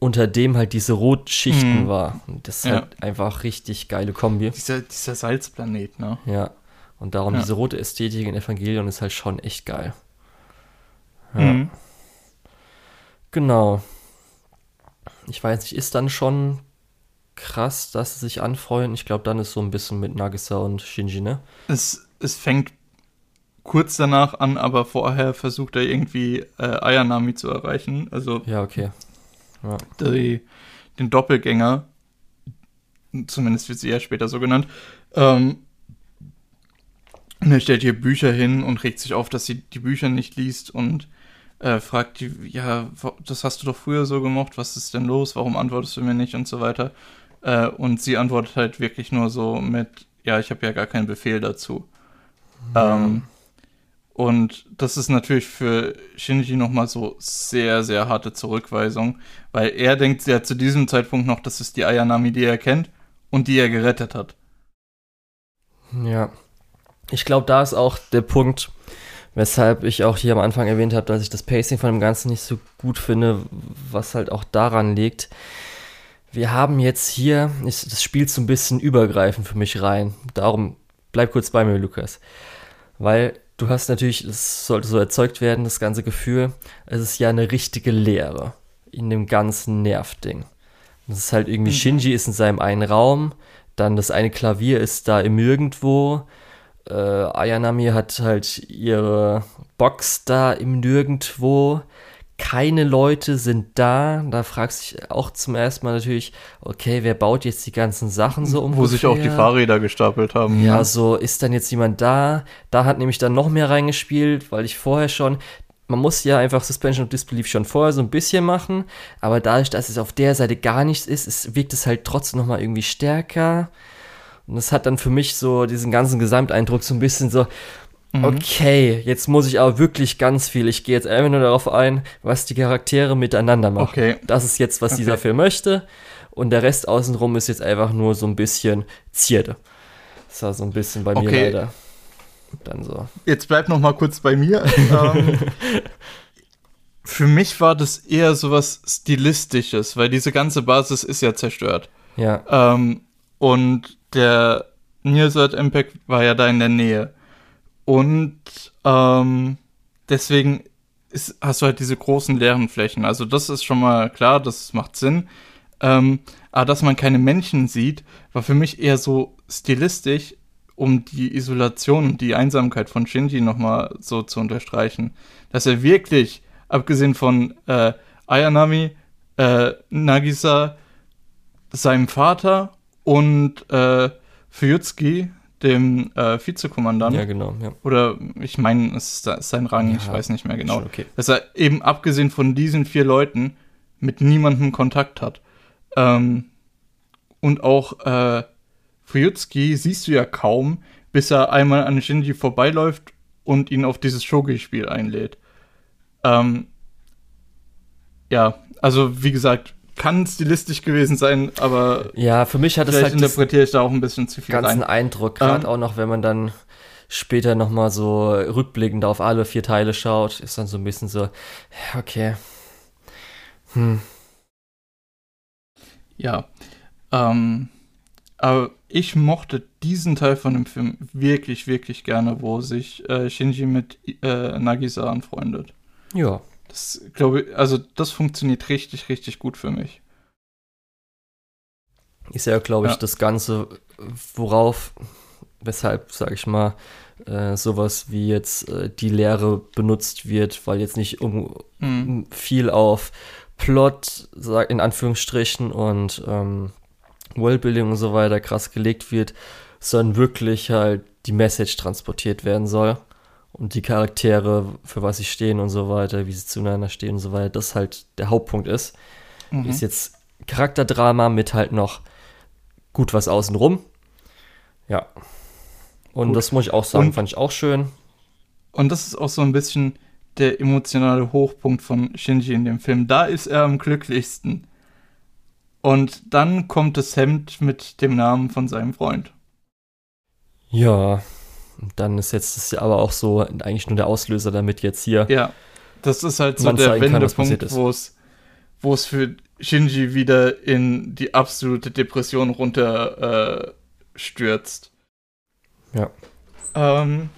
unter dem halt diese Rotschichten Mhm. war. Und das ist Ja. halt einfach richtig geile Kombi. dieser, dieser Salzplanet, ne? Ja. Und darum Ja. diese rote Ästhetik in Evangelion ist halt schon echt geil. Ja. Mhm. Genau. Ich weiß nicht, ist dann schon krass, dass sie sich anfreuen. Ich glaube, dann ist so ein bisschen mit Nagisa und Shinji, ne? Es, es fängt kurz danach an, aber vorher versucht er irgendwie äh, Ayanami zu erreichen. Also Ja, okay. Ja. die, den Doppelgänger. Zumindest wird sie ja später so genannt. Ähm, und er stellt ihr Bücher hin und regt sich auf, dass sie die Bücher nicht liest und äh, fragt die, ja, das hast du doch früher so gemocht, was ist denn los, warum antwortest du mir nicht und so weiter. Äh, und sie antwortet halt wirklich nur so mit, ja, ich habe ja gar keinen Befehl dazu. Ähm, und das ist natürlich für Shinji nochmal so sehr, sehr harte Zurückweisung, weil er denkt ja zu diesem Zeitpunkt noch, das ist die Ayanami, die er kennt und die er gerettet hat. Ja. Ich glaube, da ist auch der Punkt, weshalb ich auch hier am Anfang erwähnt habe, dass ich das Pacing von dem Ganzen nicht so gut finde, was halt auch daran liegt. Wir haben jetzt hier, ist, das spielt so ein bisschen übergreifend für mich rein. Darum bleib kurz bei mir, Lukas. Weil du hast natürlich, es sollte so erzeugt werden, das ganze Gefühl, es ist ja eine richtige Leere in dem ganzen Nervding. Das ist halt irgendwie, Mhm. Shinji ist in seinem einen Raum, dann das eine Klavier ist da im Nirgendwo, äh, Ayanami hat halt ihre Box da im Nirgendwo, keine Leute sind da, da fragst du dich auch zum ersten Mal natürlich, okay, wer baut jetzt die ganzen Sachen so um? Wo sich auch die Fahrräder gestapelt haben. Ja, so ist dann jetzt jemand da. Da hat nämlich dann noch mehr reingespielt, weil ich vorher schon. Man muss ja einfach Suspension of Disbelief schon vorher so ein bisschen machen, aber dadurch, dass es auf der Seite gar nichts ist, es wirkt es halt trotzdem nochmal irgendwie stärker. Und das hat dann für mich so diesen ganzen Gesamteindruck so ein bisschen so, Mhm. okay, jetzt muss ich aber wirklich ganz viel. Ich gehe jetzt einfach nur darauf ein, was die Charaktere miteinander machen. Okay. Das ist jetzt, was Okay. dieser Film möchte. Und der Rest außenrum ist jetzt einfach nur so ein bisschen Zierde. Das war so ein bisschen bei mir Okay. leider. Dann so. Jetzt bleib noch mal kurz bei mir. ähm, für mich war das eher sowas Stilistisches, weil diese ganze Basis ist ja zerstört. Ja, Ähm, und der Nearsight Impact war ja da in der Nähe. Und ähm, deswegen ist, hast du halt diese großen leeren Flächen. Also das ist schon mal klar, das macht Sinn. Ähm, aber dass man keine Menschen sieht, war für mich eher so stilistisch, um die Isolation die Einsamkeit von Shinji nochmal so zu unterstreichen. Dass er wirklich, abgesehen von äh, Ayanami, äh, Nagisa, seinem Vater und äh, Fuyutsuki, dem äh, Vizekommandant, ja, genau. Ja. oder ich meine, es ist, sein Rang, ich Ja, weiß nicht mehr genau, okay. dass er eben abgesehen von diesen vier Leuten mit niemandem Kontakt hat. Ähm, und auch äh, Fuyutsuki siehst du ja kaum, bis er einmal an Shinji vorbeiläuft und ihn auf dieses Shogi-Spiel einlädt. Ähm, ja, also wie gesagt, kann stilistisch gewesen sein, aber ja, für mich hat es halt interpretiere ich da auch ein bisschen zu viel ganzen rein. Eindruck, gerade Ähm. auch noch, wenn man dann später nochmal so rückblickend auf alle vier Teile schaut, ist dann so ein bisschen so, okay. Hm. Ja. Ähm, aber ich mochte diesen Teil von dem Film wirklich, wirklich gerne, wo sich äh, Shinji mit äh, Nagisa anfreundet. Ja. Das glaube also das funktioniert richtig, richtig gut für mich. Ist ja, glaube ich, Ja. das Ganze, worauf weshalb, sag ich mal, äh, sowas wie jetzt äh, die Lehre benutzt wird, weil jetzt nicht um, mhm. viel auf Plot, sag in Anführungsstrichen, und ähm, Worldbuilding und so weiter krass gelegt wird, sondern wirklich halt die Message transportiert werden soll und die Charaktere, für was sie stehen und so weiter, wie sie zueinander stehen und so weiter, das halt der Hauptpunkt ist. Mhm. Ist jetzt Charakterdrama mit halt noch gut was außenrum. Ja. Und gut. das muss ich auch sagen, und, fand ich auch schön. Und das ist auch so ein bisschen der emotionale Hochpunkt von Shinji in dem Film. Da ist er am glücklichsten. Und dann kommt das Hemd mit dem Namen von seinem Freund. Ja, dann ist jetzt das aber auch so eigentlich nur der Auslöser, damit jetzt hier. Ja, das ist halt so der Wendepunkt, wo es, wo es für Shinji wieder in die absolute Depression runter äh, stürzt. Ja. Ähm,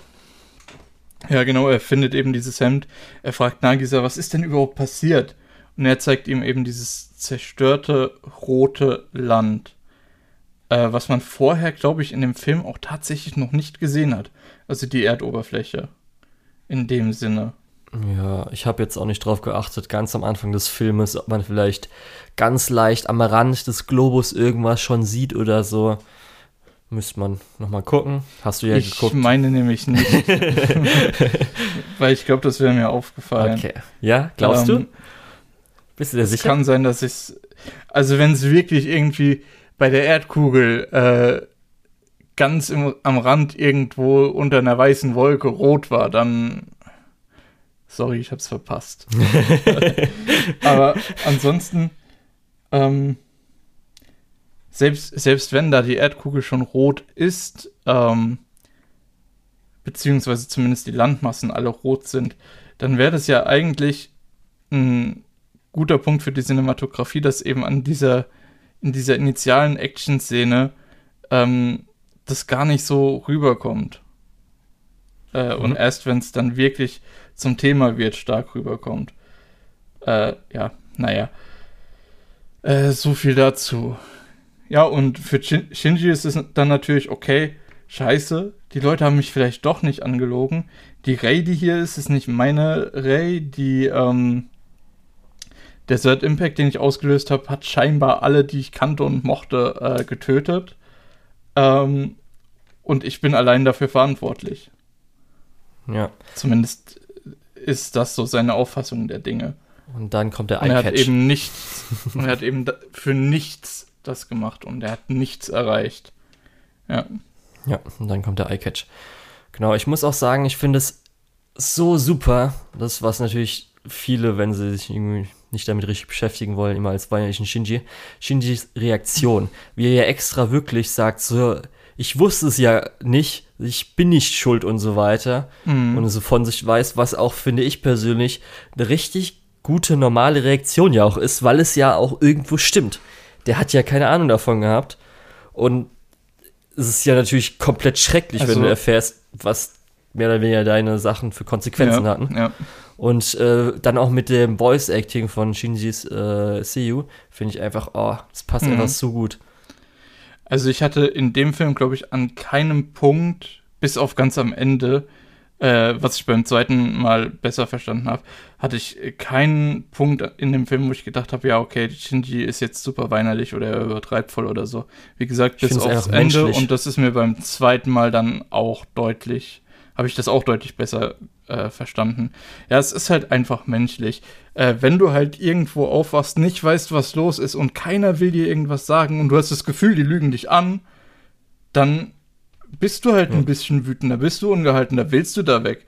ja, genau, er findet eben dieses Hemd. Er fragt Nagisa, was ist denn überhaupt passiert? Und er zeigt ihm eben dieses zerstörte rote Land. Äh, was man vorher, glaube ich, in dem Film auch tatsächlich noch nicht gesehen hat. Also die Erdoberfläche. In dem Sinne. Ja, ich habe jetzt auch nicht drauf geachtet, ganz am Anfang des Filmes, ob man vielleicht ganz leicht am Rand des Globus irgendwas schon sieht oder so. Müsste man nochmal gucken. Hast du ja ich geguckt? Ich meine nämlich nicht. Weil ich glaube, das wäre mir aufgefallen. Okay. Ja, glaubst ähm, du? Bist du dir sicher? Es kann sein, dass ich Also, wenn es wirklich irgendwie bei der Erdkugel äh, ganz im, am Rand irgendwo unter einer weißen Wolke rot war, dann sorry, ich hab's verpasst. Aber ansonsten, ähm, selbst, selbst wenn da die Erdkugel schon rot ist, ähm, beziehungsweise zumindest die Landmassen alle rot sind, dann wäre das ja eigentlich ein guter Punkt für die Cinematografie, dass eben an dieser in dieser initialen Action-Szene ähm, das gar nicht so rüberkommt. Äh, mhm. Und erst wenn es dann wirklich zum Thema wird, stark rüberkommt. Äh, ja, naja. Äh, so viel dazu. Ja, und für Shin Shinji ist es dann natürlich okay, scheiße, die Leute haben mich vielleicht doch nicht angelogen. Die Ray, die hier ist, ist nicht meine Ray, die, ähm, der Third Impact, den ich ausgelöst habe, hat scheinbar alle, die ich kannte und mochte, äh, getötet. Ähm, und ich bin allein dafür verantwortlich. Ja. Zumindest ist das so seine Auffassung der Dinge. Und dann kommt der Und er hat eben nichts, und er hat eben für nichts das gemacht und er hat nichts erreicht. Ja. Ja, und dann kommt der Eye-Catch. Genau, ich muss auch sagen, ich finde es so super, das was natürlich viele, wenn sie sich irgendwie nicht damit richtig beschäftigen wollen, immer als weinerlichen Shinji. Shinjis Reaktion, wie er ja extra wirklich sagt, so, ich wusste es ja nicht, ich bin nicht schuld und so weiter. Mhm. Und so von sich weiß, was auch, finde ich persönlich, eine richtig gute, normale Reaktion ja auch ist, weil es ja auch irgendwo stimmt. Der hat ja keine Ahnung davon gehabt. Und es ist ja natürlich komplett schrecklich, also, wenn du erfährst, was mehr oder weniger deine Sachen für Konsequenzen ja, hatten. Ja. Und äh, dann auch mit dem Voice-Acting von Shinjis äh, Seiyu finde ich einfach, oh, das passt mhm. einfach so gut. Also ich hatte in dem Film, glaube ich, an keinem Punkt, bis auf ganz am Ende, äh, was ich beim zweiten Mal besser verstanden habe, hatte ich keinen Punkt in dem Film, wo ich gedacht habe, ja, okay, Shinji ist jetzt super weinerlich oder er übertreibt voll oder so. Wie gesagt, bis aufs Ende menschlich. und das ist mir beim zweiten Mal dann auch deutlich habe ich das auch deutlich besser äh, verstanden. Ja, es ist halt einfach menschlich. Äh, wenn du halt irgendwo aufwachst, nicht weißt, was los ist und keiner will dir irgendwas sagen und du hast das Gefühl, die lügen dich an, dann bist du halt ja. ein bisschen wütender, bist du ungehaltener, willst du da weg.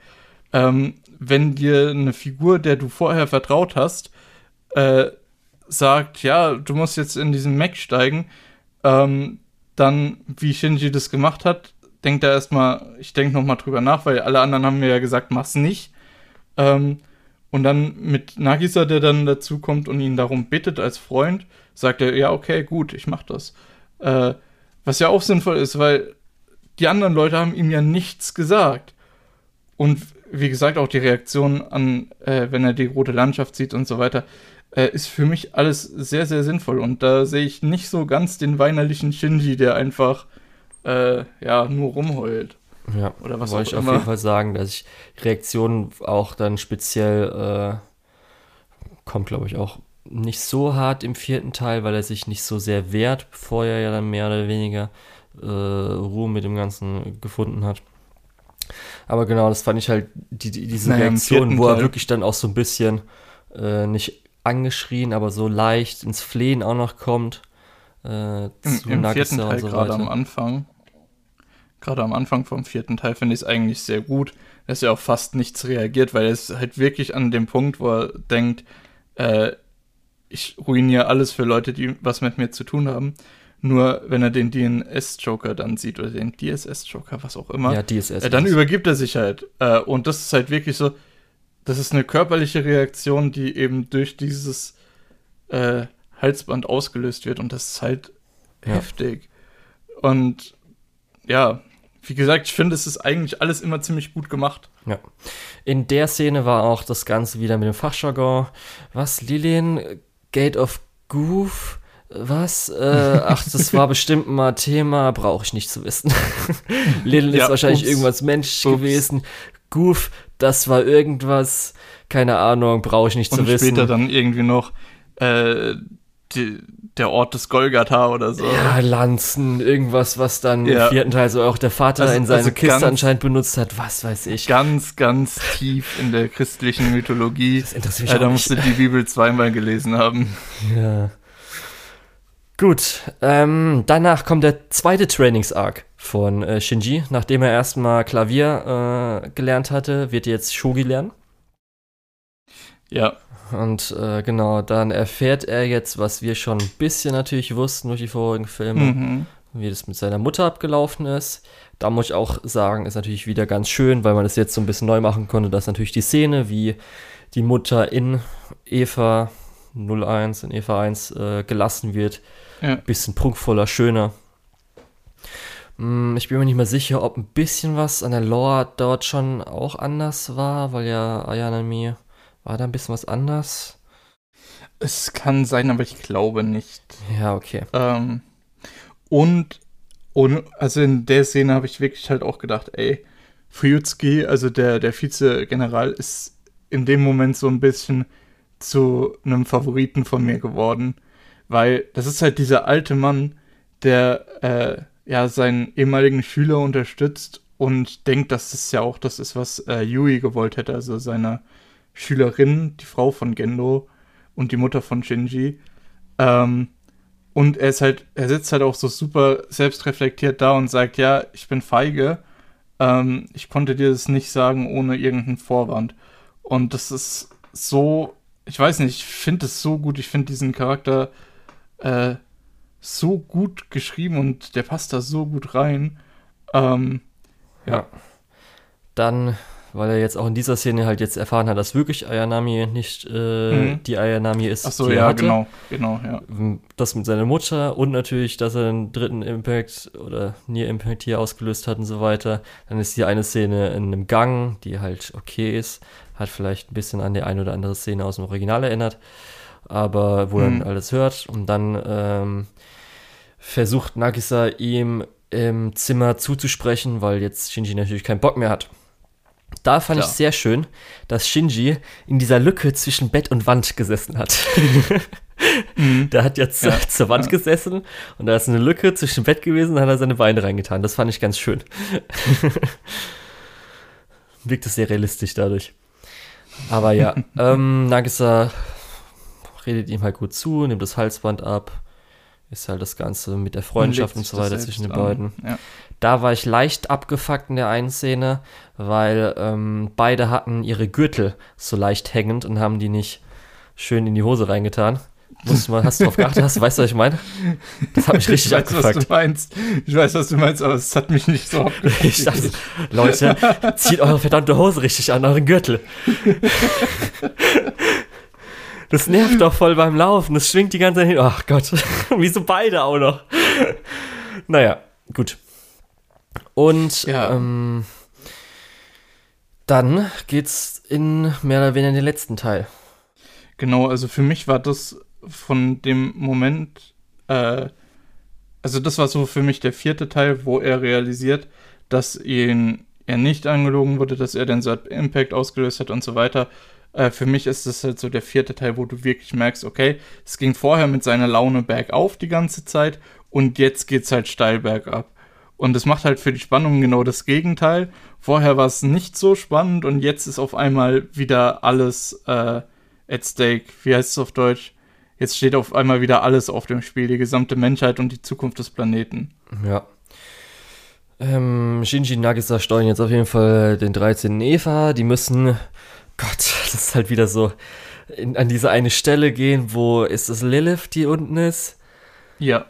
Ähm, wenn dir eine Figur, der du vorher vertraut hast, äh, sagt, ja, du musst jetzt in diesen Mac steigen, ähm, dann, wie Shinji das gemacht hat, denkt da erstmal, ich denke nochmal drüber nach, weil alle anderen haben mir ja gesagt, mach's nicht. Ähm, und dann mit Nagisa, der dann dazu kommt und ihn darum bittet als Freund, sagt er, ja, okay, gut, ich mach das. Äh, was ja auch sinnvoll ist, weil die anderen Leute haben ihm ja nichts gesagt. Und wie gesagt, auch die Reaktion an, äh, wenn er die rote Landschaft sieht und so weiter, äh, ist für mich alles sehr, sehr sinnvoll. Und da sehe ich nicht so ganz den weinerlichen Shinji, der einfach äh, ja, nur rumheult. Ja, oder was wollte ich immer. auf jeden Fall sagen, dass ich Reaktionen auch dann speziell äh, kommt, glaube ich, auch nicht so hart im vierten Teil, weil er sich nicht so sehr wehrt, bevor er ja dann mehr oder weniger äh, Ruhe mit dem Ganzen gefunden hat. Aber genau, das fand ich halt die, die, diese naja, Reaktion, wo er wirklich dann auch so ein bisschen äh, nicht angeschrien, aber so leicht ins Flehen auch noch kommt. Äh, Im, Im vierten Teil so gerade am Anfang. Gerade am Anfang vom vierten Teil finde ich es eigentlich sehr gut, dass er auf fast nichts reagiert, weil er ist halt wirklich an dem Punkt, wo er denkt, äh, ich ruiniere alles für Leute, die was mit mir zu tun haben. Nur wenn er den DNS-Joker dann sieht oder den DSS-Joker, was auch immer, ja, DSS äh, dann übergibt er sich halt. Äh, und das ist halt wirklich so, das ist eine körperliche Reaktion, die eben durch dieses äh, Halsband ausgelöst wird und das ist halt ja. heftig. Und ja, wie gesagt, ich finde, es ist eigentlich alles immer ziemlich gut gemacht. Ja. In der Szene war auch das Ganze wieder mit dem Fachjargon. Was, Lilien? Gate of Goof? Was? Äh, ach, das war bestimmt mal Thema, brauche ich nicht zu wissen. Lilien ja, ist wahrscheinlich ups, irgendwas Mensch ups. gewesen. Goof, das war irgendwas, keine Ahnung, brauche ich nicht Und zu wissen. Und später dann irgendwie noch äh, die, der Ort des Golgatha oder so. Ja, Lanzen, irgendwas, was dann ja. im vierten Teil so auch der Vater also, in seine also Kiste ganz, anscheinend benutzt hat, was weiß ich. Ganz, ganz tief in der christlichen Mythologie. Das interessiert mich äh, Da musst du die Bibel zweimal gelesen haben. Ja. Gut, ähm, danach kommt der zweite Trainings-Arc von äh, Shinji. Nachdem er erstmal Klavier äh, gelernt hatte, wird er jetzt Shogi lernen. Ja. Und äh, genau, dann erfährt er jetzt, was wir schon ein bisschen natürlich wussten durch die vorigen Filme, mhm. wie das mit seiner Mutter abgelaufen ist. Da muss ich auch sagen, ist natürlich wieder ganz schön, weil man es jetzt so ein bisschen neu machen konnte, dass natürlich die Szene, wie die Mutter in Eva 01, in Eva 1 äh, gelassen wird, ja. bisschen prunkvoller, schöner. Hm, ich bin mir nicht mehr sicher, ob ein bisschen was an der Lore dort schon auch anders war, weil ja Ayanami war da ein bisschen was anders? Es kann sein, aber ich glaube nicht. Ja, okay. Ähm, und, und, also in der Szene habe ich wirklich halt auch gedacht, ey, Fuyutsuki, also der, der Vize-General, ist in dem Moment so ein bisschen zu einem Favoriten von mir geworden. Weil das ist halt dieser alte Mann, der äh, ja seinen ehemaligen Schüler unterstützt und denkt, dass das ja auch das ist, was äh, Yui gewollt hätte, also seine Schülerin, die Frau von Gendo und die Mutter von Shinji. Ähm, und er ist halt, er sitzt halt auch so super selbstreflektiert da und sagt, ja, ich bin feige. Ähm, ich konnte dir das nicht sagen ohne irgendeinen Vorwand. Und das ist so, ich weiß nicht, ich finde es so gut. Ich finde diesen Charakter äh, so gut geschrieben und der passt da so gut rein. Ähm, ja. ja. Dann weil er jetzt auch in dieser Szene halt jetzt erfahren hat, dass wirklich Ayanami nicht äh, mhm. die Ayanami ist. Ach so, ja, hatte. genau, genau, ja. Das mit seiner Mutter und natürlich, dass er einen dritten Impact oder Near Impact hier ausgelöst hat und so weiter. Dann ist hier eine Szene in einem Gang, die halt okay ist, hat vielleicht ein bisschen an die eine oder andere Szene aus dem Original erinnert, aber wo mhm. dann alles hört und dann ähm, versucht Nagisa ihm im Zimmer zuzusprechen, weil jetzt Shinji natürlich keinen Bock mehr hat. Da fand Klar. ich sehr schön, dass Shinji in dieser Lücke zwischen Bett und Wand gesessen hat. mhm. Der hat jetzt ja. zur Wand ja. gesessen und da ist eine Lücke zwischen Bett gewesen, da hat er seine Beine reingetan. Das fand ich ganz schön. Wirkt es sehr realistisch dadurch. Aber ja, ähm, Nagisa redet ihm halt gut zu, nimmt das Halsband ab, ist halt das Ganze mit der Freundschaft und, und so weiter zwischen den beiden. Ja. Da war ich leicht abgefuckt in der einen Szene, weil ähm, beide hatten ihre Gürtel so leicht hängend und haben die nicht schön in die Hose reingetan. Musst du mal, hast du drauf geachtet? Hast, weißt du, was ich meine? Das hat mich richtig ich weiß, abgefuckt. Was du meinst. Ich weiß, was du meinst, aber es hat mich nicht so abgefuckt. Ich dachte, Leute, zieht eure verdammte Hose richtig an, euren Gürtel. Das nervt doch voll beim Laufen. Das schwingt die ganze Zeit hin. Ach Gott. Wieso beide auch noch? Naja, gut. Und ja. ähm, dann geht's in mehr oder weniger den letzten Teil. Genau, also für mich war das von dem Moment, äh, also das war so für mich der vierte Teil, wo er realisiert, dass ihn er nicht angelogen wurde, dass er den Third Impact ausgelöst hat und so weiter. Äh, für mich ist das halt so der vierte Teil, wo du wirklich merkst, okay, es ging vorher mit seiner Laune bergauf die ganze Zeit und jetzt geht's halt steil bergab. Und es macht halt für die Spannung genau das Gegenteil. Vorher war es nicht so spannend und jetzt ist auf einmal wieder alles äh, at stake. Wie heißt es auf Deutsch? Jetzt steht auf einmal wieder alles auf dem Spiel, die gesamte Menschheit und die Zukunft des Planeten. Ja. Ähm, Shinji Nagisa steuern jetzt auf jeden Fall den 13. Eva. Die müssen, Gott, das ist halt wieder so, in, an diese eine Stelle gehen, wo ist es Lilith, die unten ist? Ja.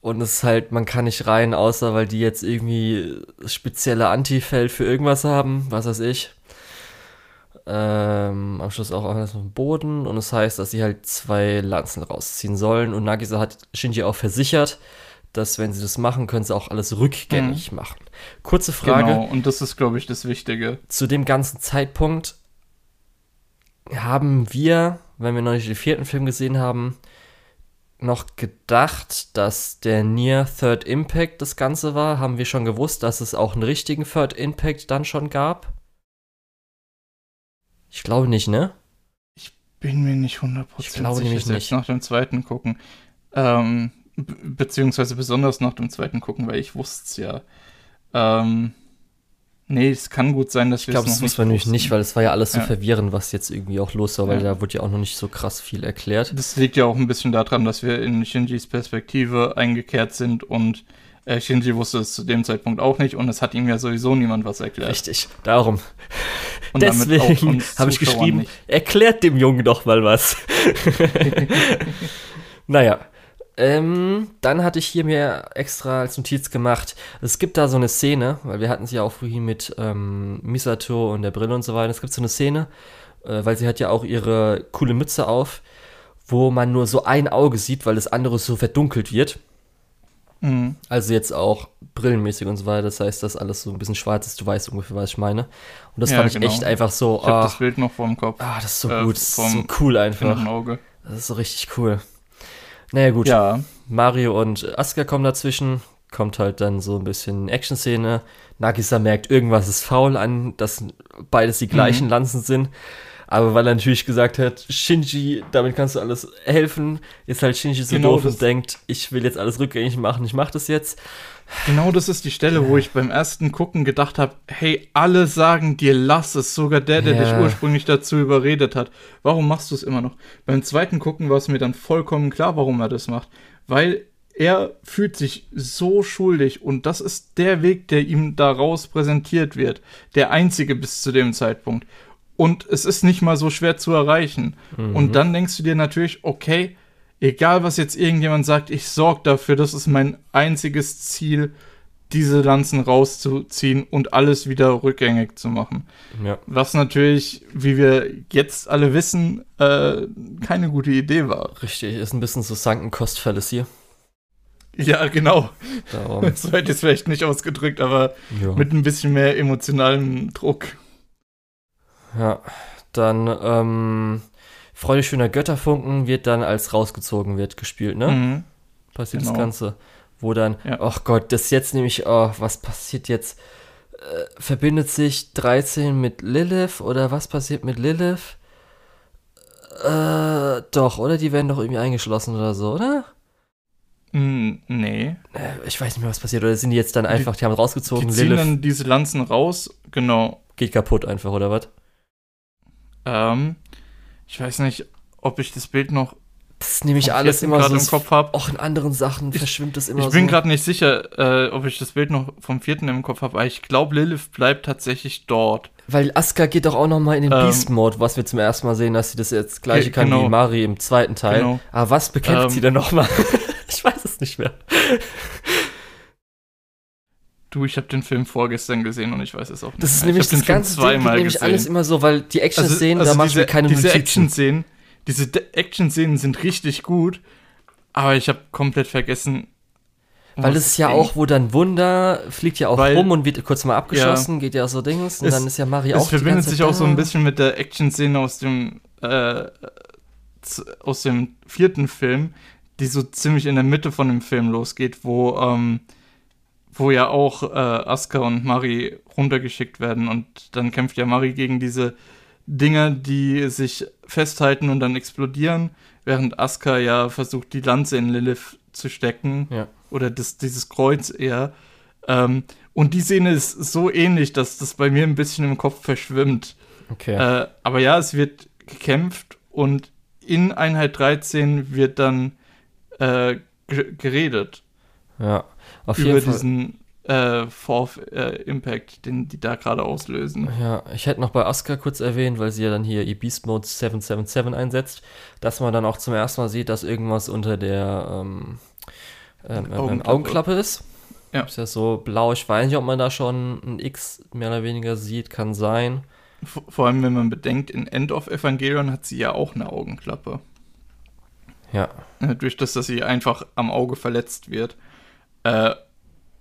Und es ist halt, man kann nicht rein, außer weil die jetzt irgendwie spezielle Antifeld für irgendwas haben, was weiß ich. Ähm, am Schluss auch alles auf dem Boden und es das heißt, dass sie halt zwei Lanzen rausziehen sollen und Nagisa hat Shinji auch versichert, dass wenn sie das machen, können sie auch alles rückgängig mhm. machen. Kurze Frage. Genau, und das ist, glaube ich, das Wichtige. Zu dem ganzen Zeitpunkt haben wir, wenn wir noch nicht den vierten Film gesehen haben, noch gedacht, dass der Near Third Impact das Ganze war? Haben wir schon gewusst, dass es auch einen richtigen Third Impact dann schon gab? Ich glaube nicht, ne? Ich bin mir nicht 100% ich glaube sicher, nämlich nicht. nach dem zweiten gucken. Ähm, beziehungsweise besonders nach dem zweiten gucken, weil ich wusste es ja. Ähm, Nee, es kann gut sein, dass wir Ich glaube, das wussten wir nämlich nicht, weil es war ja alles so ja. verwirrend, was jetzt irgendwie auch los war, weil ja. da wurde ja auch noch nicht so krass viel erklärt. Das liegt ja auch ein bisschen daran, dass wir in Shinjis Perspektive eingekehrt sind und äh, Shinji wusste es zu dem Zeitpunkt auch nicht und es hat ihm ja sowieso niemand was erklärt. Richtig, darum. Und Deswegen habe ich geschrieben, nicht. erklärt dem Jungen doch mal was. naja, ähm, dann hatte ich hier mir extra als Notiz gemacht, es gibt da so eine Szene, weil wir hatten sie ja auch vorhin mit ähm, Misato und der Brille und so weiter. Es gibt so eine Szene, äh, weil sie hat ja auch ihre coole Mütze auf, wo man nur so ein Auge sieht, weil das andere so verdunkelt wird. Mhm. Also jetzt auch brillenmäßig und so weiter. Das heißt, dass alles so ein bisschen schwarz ist. Du weißt ungefähr, was ich meine. Und das ja, fand ich genau. echt einfach so. Ich hab das Bild noch vor dem Kopf. Ah, das ist so äh, gut. Das ist so cool einfach. Auge. Das ist so richtig cool. Naja, gut. Ja. Mario und Asuka kommen dazwischen. Kommt halt dann so ein bisschen Action-Szene. Nagisa merkt, irgendwas ist faul an, dass beides die gleichen mhm. Lanzen sind. Aber weil er natürlich gesagt hat, Shinji, damit kannst du alles helfen, ist halt Shinji so genau doof und denkt, ich will jetzt alles rückgängig machen, ich mach das jetzt. Genau das ist die Stelle, wo ich beim ersten Gucken gedacht habe, hey, alle sagen dir, lass es, sogar der, der ja. dich ursprünglich dazu überredet hat. Warum machst du es immer noch? Beim zweiten Gucken war es mir dann vollkommen klar, warum er das macht. Weil er fühlt sich so schuldig und das ist der Weg, der ihm daraus präsentiert wird. Der einzige bis zu dem Zeitpunkt. Und es ist nicht mal so schwer zu erreichen. Mhm. Und dann denkst du dir natürlich, okay, egal was jetzt irgendjemand sagt, ich sorge dafür, das ist mein einziges Ziel, diese Lanzen rauszuziehen und alles wieder rückgängig zu machen. Ja. Was natürlich, wie wir jetzt alle wissen, äh, keine gute Idee war. Richtig, ist ein bisschen so Sunken Cost Fallacy. Ja, genau. Darum. So hätte ich es vielleicht nicht ausgedrückt, aber ja. mit ein bisschen mehr emotionalem Druck. Ja, dann ähm, Freude schöner Götterfunken wird dann als rausgezogen wird gespielt, ne? Mhm. Passiert genau. das Ganze. Wo dann, ja. ach oh Gott, das jetzt nämlich, oh, was passiert jetzt? Äh, verbindet sich 13 mit Lilith oder was passiert mit Lilith? Äh, doch, oder? Die werden doch irgendwie eingeschlossen oder so, oder? Mm, nee. Äh, ich weiß nicht mehr, was passiert. Oder sind die jetzt dann einfach, die, die haben rausgezogen, die ziehen Lilith dann diese Lanzen raus, genau. Geht kaputt einfach, oder was? Ähm, ich weiß nicht, ob ich das Bild noch. Das ist nämlich alles immer so. im Kopf habe. Auch in anderen Sachen ich, verschwimmt es immer so. Ich bin gerade nicht sicher, äh, ob ich das Bild noch vom vierten im Kopf habe, aber ich glaube, Lilith bleibt tatsächlich dort. Weil Asuka geht doch auch noch mal in den ähm, Beast-Mode, was wir zum ersten Mal sehen, dass sie das jetzt gleiche kann genau. wie Mari im zweiten Teil. Genau. Aber was bekämpft ähm, sie denn noch mal? ich weiß es nicht mehr. Du, ich habe den Film vorgestern gesehen und ich weiß es auch nicht. Das ist mehr. nämlich das ganze zweimal Ding, nämlich alles immer so, weil die Action-Szenen, also, also da machen wir keine diese Action-Szenen, diese Action-Szenen sind richtig gut, aber ich habe komplett vergessen. Weil das ist ja auch, wo dann Wunder fliegt ja auch weil, rum und wird kurz mal abgeschossen, ja, geht ja so Dings und es, dann ist ja Mario auch. Es verbindet sich auch so ein bisschen mit der Action-Szene aus dem äh, aus dem vierten Film, die so ziemlich in der Mitte von dem Film losgeht, wo, ähm, wo ja auch äh, Asuka und Mari runtergeschickt werden und dann kämpft ja Mari gegen diese Dinger, die sich festhalten und dann explodieren, während Asuka ja versucht, die Lanze in Lilith zu stecken. Ja. Oder das, dieses Kreuz eher. Ähm, und die Szene ist so ähnlich, dass das bei mir ein bisschen im Kopf verschwimmt. Okay. Äh, aber ja, es wird gekämpft und in Einheit 13 wird dann äh, geredet. Ja, auf über diesen äh, Fourth äh, Impact, den die da gerade auslösen. Ja, ich hätte noch bei Asuka kurz erwähnt, weil sie ja dann hier ihr Beast Mode 777 einsetzt, dass man dann auch zum ersten Mal sieht, dass irgendwas unter der ähm, ähm, ähm Augenklappe. Augenklappe ist. Ja. Ist ja so blau. Ich weiß nicht, ob man da schon ein X mehr oder weniger sieht. Kann sein. Vor allem, wenn man bedenkt, in End of Evangelion hat sie ja auch eine Augenklappe. Ja. Durch das, dass sie einfach am Auge verletzt wird. Äh,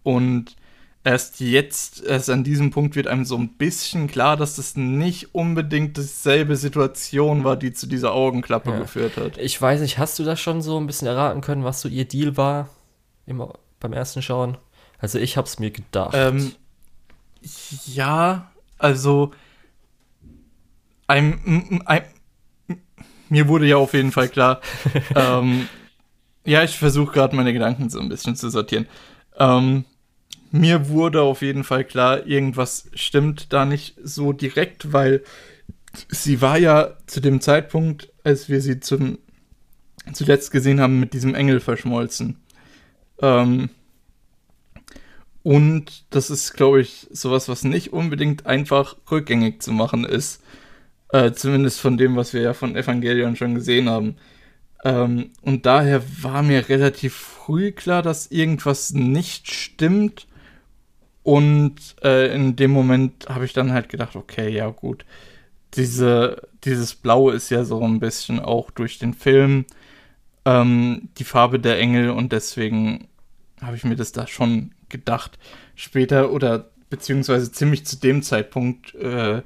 und erst jetzt, erst an diesem Punkt wird einem so ein bisschen klar, dass das nicht unbedingt dieselbe Situation war, die zu dieser Augenklappe ja. geführt hat. Ich weiß nicht, hast du das schon so ein bisschen erraten können, was so ihr Deal war im, beim ersten Schauen? Also ich hab's mir gedacht. Ähm, ja, also ein, ein, mir wurde ja auf jeden Fall klar. ähm, ja, ich versuche gerade meine Gedanken so ein bisschen zu sortieren. Ähm, mir wurde auf jeden Fall klar, irgendwas stimmt da nicht so direkt, weil sie war ja zu dem Zeitpunkt, als wir sie zum zuletzt gesehen haben, mit diesem Engel verschmolzen. Ähm, und das ist, glaube ich, sowas, was nicht unbedingt einfach rückgängig zu machen ist. Äh, zumindest von dem, was wir ja von Evangelion schon gesehen haben. Ähm, und daher war mir relativ früh klar, dass irgendwas nicht stimmt. Und äh, in dem Moment habe ich dann halt gedacht, okay, ja gut, diese, dieses Blau ist ja so ein bisschen auch durch den Film ähm, die Farbe der Engel und deswegen habe ich mir das da schon gedacht. Später oder beziehungsweise ziemlich zu dem Zeitpunkt äh,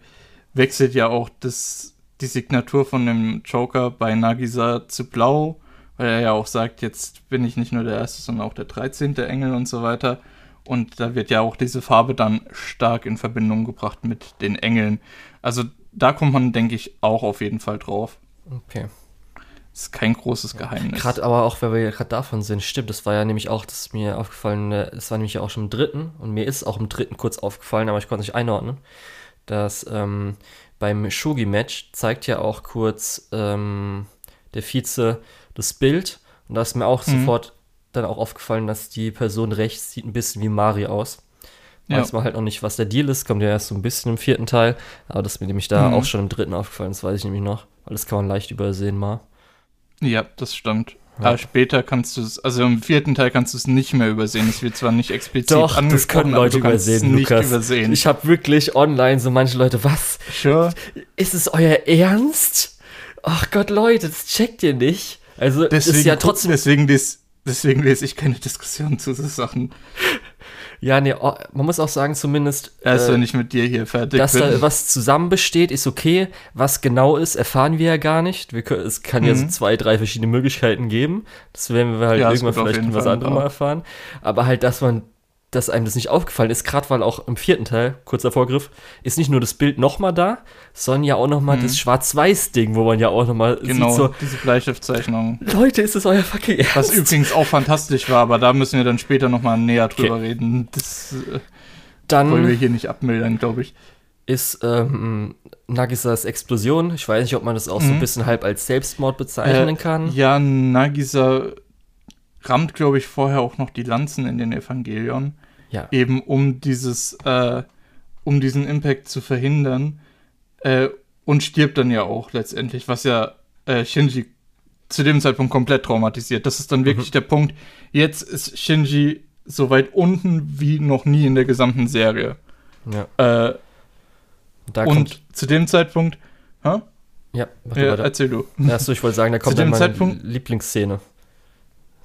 wechselt ja auch das, die Signatur von dem Joker bei Nagisa zu Blau, weil er ja auch sagt, jetzt bin ich nicht nur der erste, sondern auch der 13. Engel und so weiter. Und da wird ja auch diese Farbe dann stark in Verbindung gebracht mit den Engeln. Also da kommt man, denke ich, auch auf jeden Fall drauf. Okay. Das ist kein großes Geheimnis. Gerade aber auch, weil wir gerade davon sind, stimmt, das war ja nämlich auch, das ist mir aufgefallen, äh, das war nämlich ja auch schon im dritten und mir ist auch im dritten kurz aufgefallen, aber ich konnte es nicht einordnen, dass ähm, beim Shogi-Match zeigt ja auch kurz ähm, der Vize das Bild und da ist mir auch mhm. sofort dann auch aufgefallen, dass die Person rechts sieht ein bisschen wie Mari aus. Ja. Weiß man halt noch nicht, was der Deal ist, kommt ja erst so ein bisschen im vierten Teil, aber das ist mir nämlich da mhm. auch schon im dritten aufgefallen, das weiß ich nämlich noch, weil das kann man leicht übersehen mal. Ja, das stimmt. Ja. Aber später kannst du es, also im vierten Teil kannst du es nicht mehr übersehen. Es wird zwar nicht explizit Doch, das können Leute übersehen, nicht Lukas. übersehen. Ich habe wirklich online so manche Leute, was? Sure. Ist es euer Ernst? Ach Gott, Leute, das checkt ihr nicht. Also, deswegen, ist ja trotzdem. Deswegen, deswegen lese ich keine Diskussion zu so Sachen. Ja, nee, oh, man muss auch sagen, zumindest. Erst äh, wenn ich mit dir hier fertig dass bin. Dass da was zusammen besteht, ist okay. Was genau ist, erfahren wir ja gar nicht. Wir können, es kann mhm. ja so mhm. zwei, drei verschiedene Möglichkeiten geben. Das werden wir halt ja, irgendwann vielleicht in was anderem mal erfahren. Aber halt, dass man dass einem das nicht aufgefallen ist, gerade weil auch im vierten Teil, kurzer Vorgriff, ist nicht nur das Bild nochmal da, sondern ja auch nochmal mhm. das Schwarz-Weiß-Ding, wo man ja auch nochmal genau, sieht so, diese Bleistiftzeichnung. Leute, ist das euer fucking Ernst? Was übrigens auch fantastisch war, aber da müssen wir dann später nochmal näher drüber okay. reden. Das äh, dann wollen wir hier nicht abmildern, glaube ich. Ist ähm, Nagisas Explosion, ich weiß nicht, ob man das auch mhm. so ein bisschen halb als Selbstmord bezeichnen äh, kann. Ja, Nagisa rammt, glaube ich, vorher auch noch die Lanzen in den Evangelion. Ja. Eben um dieses, äh, um diesen Impact zu verhindern. Äh, und stirbt dann ja auch letztendlich, was ja äh, Shinji zu dem Zeitpunkt komplett traumatisiert. Das ist dann wirklich mhm. der Punkt. Jetzt ist Shinji so weit unten wie noch nie in der gesamten Serie. Ja. Äh, und zu dem Zeitpunkt, hä? Ja, ja erzähl du. Achso, ich wollte sagen, da kommt zu dem meine Zeitpunkt, Lieblingsszene.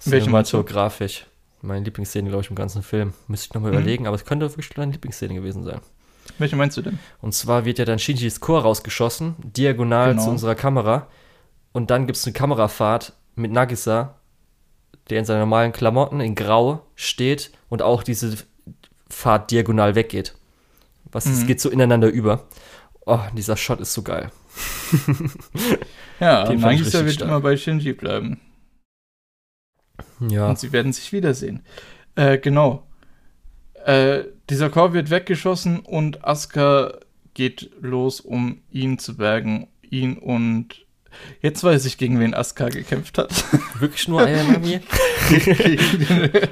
Cinematographisch. Meine Lieblingsszene, glaube ich, im ganzen Film. Müsste ich nochmal mhm. überlegen, aber es könnte wirklich deine Lieblingsszene gewesen sein. Welche meinst du denn? Und zwar wird ja dann Shinjis Chor rausgeschossen, diagonal genau. zu unserer Kamera. Und dann gibt es eine Kamerafahrt mit Nagisa der in seinen normalen Klamotten in Grau steht und auch diese Fahrt diagonal weggeht. Was, es Mhm. geht so ineinander über. Oh, dieser Shot ist so geil. Ja, Nagisa wird stark. immer bei Shinji bleiben. Ja. Und sie werden sich wiedersehen. Äh, genau. Äh, dieser Chor wird weggeschossen und Asuka geht los, um ihn zu bergen. Ihn und. Jetzt weiß ich, gegen wen Asuka gekämpft hat. Wirklich nur Ayanami?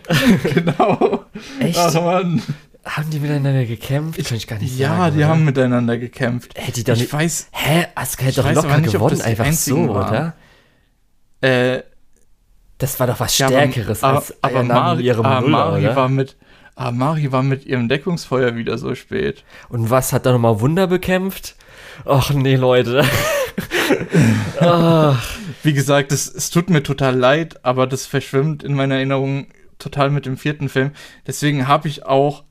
Genau. Echt? Ach Mann. Haben die miteinander gekämpft? Kann ich gar nicht Ja, sagen. die oder? haben miteinander gekämpft. Hätte die doch Ich nicht. weiß, Hä? Asuka Ich hätte doch locker nicht, gewonnen, einfach so, waren. oder? äh, Das war doch was ja, aber- Stärkeres aber, als aber aber Monulla, Mari oder? war mit. Aber Mari war mit ihrem Deckungsfeuer wieder so spät. Und was hat da nochmal Wunder bekämpft? Ach nee, Leute. Wie gesagt, es, es tut mir total leid, aber das verschwimmt in meiner Erinnerung total mit dem vierten Film. Deswegen habe ich auch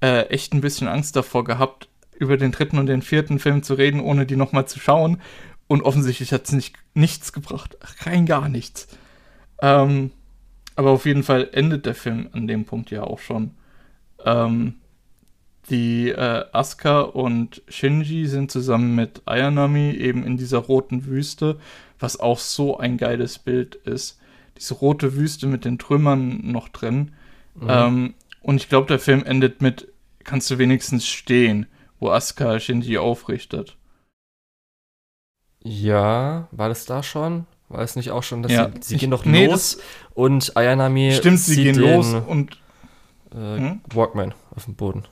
äh, echt ein bisschen Angst davor gehabt, über den dritten und den vierten Film zu reden, ohne die nochmal zu schauen. Und offensichtlich hat es nicht, nichts gebracht. Rein gar nichts. Ähm, aber auf jeden Fall endet der Film an dem Punkt ja auch schon. Ähm, die äh, Asuka und Shinji sind zusammen mit Ayanami eben in dieser roten Wüste, was auch so ein geiles Bild ist. Diese rote Wüste mit den Trümmern noch drin. Mhm. Ähm, und ich glaube, der Film endet mit, kannst du wenigstens stehen, wo Asuka Shinji aufrichtet. ja, war das da schon? War es nicht auch schon, dass Ja, sie, sie ich- gehen doch nee, los und Ayanami Stimmt, sie gehen den, los und äh, Hm? Walkman auf den Boden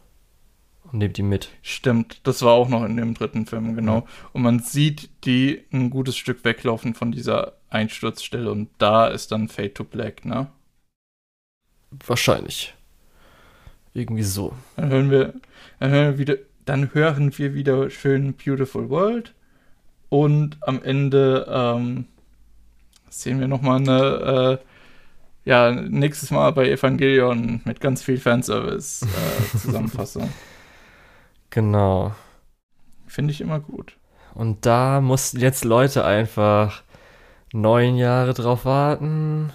und nimmt ihn mit. Stimmt, das war auch noch in dem dritten Film, genau. Ja. Und man sieht die ein gutes Stück weglaufen von dieser Einsturzstelle und da ist dann Fade to Black, ne? Wahrscheinlich. Irgendwie so. Dann hören wir, dann hören wir wieder, dann hören wir wieder schön Beautiful World und am Ende ähm, sehen wir nochmal eine, äh, ja, nächstes Mal bei Evangelion mit ganz viel Fanservice äh, Zusammenfassung. Genau. Finde ich immer gut. Und da mussten jetzt Leute einfach neun Jahre drauf warten.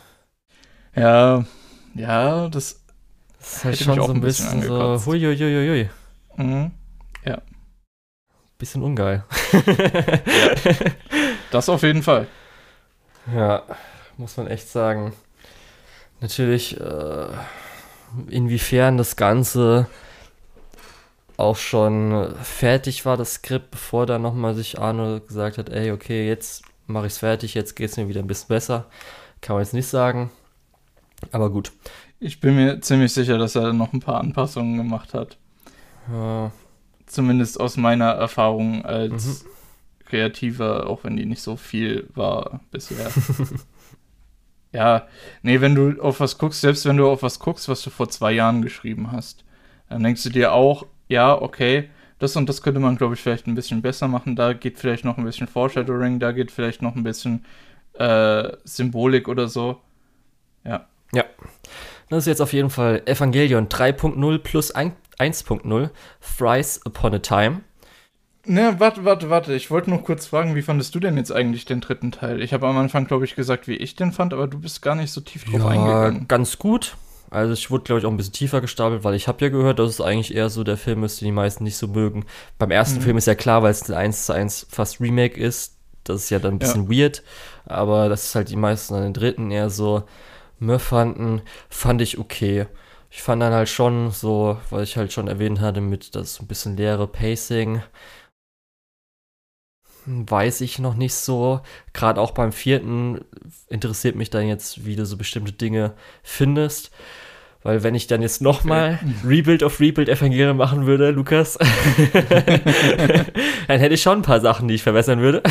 Ja, ja, das, Das ist halt schon so ein bisschen bisschen so angekotzt. huiuiuiui. mhm. Bisschen ungeil. das auf jeden Fall. Ja, muss man echt sagen. Natürlich, äh, inwiefern das Ganze auch schon fertig war, das Skript, bevor dann nochmal sich Arno gesagt hat, ey, okay, jetzt mache ich es fertig, jetzt geht es mir wieder ein bisschen besser. Kann man jetzt nicht sagen. Aber gut. Ich bin mir ziemlich sicher, dass er noch ein paar Anpassungen gemacht hat. Ja, Zumindest aus meiner Erfahrung als Mhm. Kreativer, auch wenn die nicht so viel war bisher. ja, nee, wenn du auf was guckst, selbst wenn du auf was guckst, was du vor zwei Jahren geschrieben hast, dann denkst du dir auch, ja, okay, das und das könnte man, glaube ich, vielleicht ein bisschen besser machen. Da geht vielleicht noch ein bisschen Foreshadowing, da geht vielleicht noch ein bisschen äh, Symbolik oder so. Das ist jetzt auf jeden Fall Evangelion 3.0 plus ein- 1.0, Thrice Upon a Time. Ne, warte, warte, warte. Ich wollte nur kurz fragen, wie fandest du denn jetzt eigentlich den dritten Teil? Ich habe am Anfang, glaube ich, gesagt, wie ich den fand, aber du bist gar nicht so tief drauf eingegangen. ganz gut. Also ich wurde, glaube ich, auch ein bisschen tiefer gestapelt, weil ich habe ja gehört, dass es eigentlich eher so der Film ist, den die meisten nicht so mögen. Beim ersten Mhm. Film ist ja klar, weil es ein 1 zu 1 fast Remake ist. Das ist ja dann ein bisschen weird. Aber das ist halt die meisten an den dritten eher so mehr fanden, fand ich okay. Ich fand dann halt schon so, weil ich halt schon erwähnt hatte, mit das ein bisschen leere Pacing. Weiß ich noch nicht so. Gerade auch beim vierten interessiert mich dann jetzt, wie du so bestimmte Dinge findest. Weil wenn ich dann jetzt nochmal Rebuild of Rebuild Evangelion machen würde, Lukas, dann hätte ich schon ein paar Sachen, die ich verbessern würde.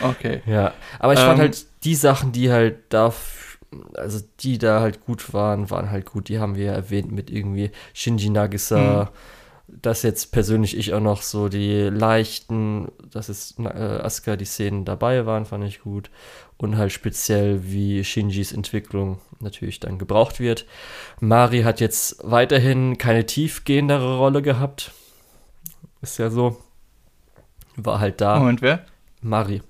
Okay. Ja, aber ich fand Ähm. halt die Sachen, die halt da, also die da halt gut waren, waren halt gut. Die haben wir ja erwähnt mit irgendwie Shinji Nagisa. Dass jetzt persönlich ich auch noch so die leichten, dass es äh, Asuka die Szenen dabei waren, fand ich gut. Und halt speziell, wie Shinjis Entwicklung natürlich dann gebraucht wird. Mari hat jetzt weiterhin keine tiefgehendere Rolle gehabt. Ist ja so. War halt da. Moment, wer? Mari.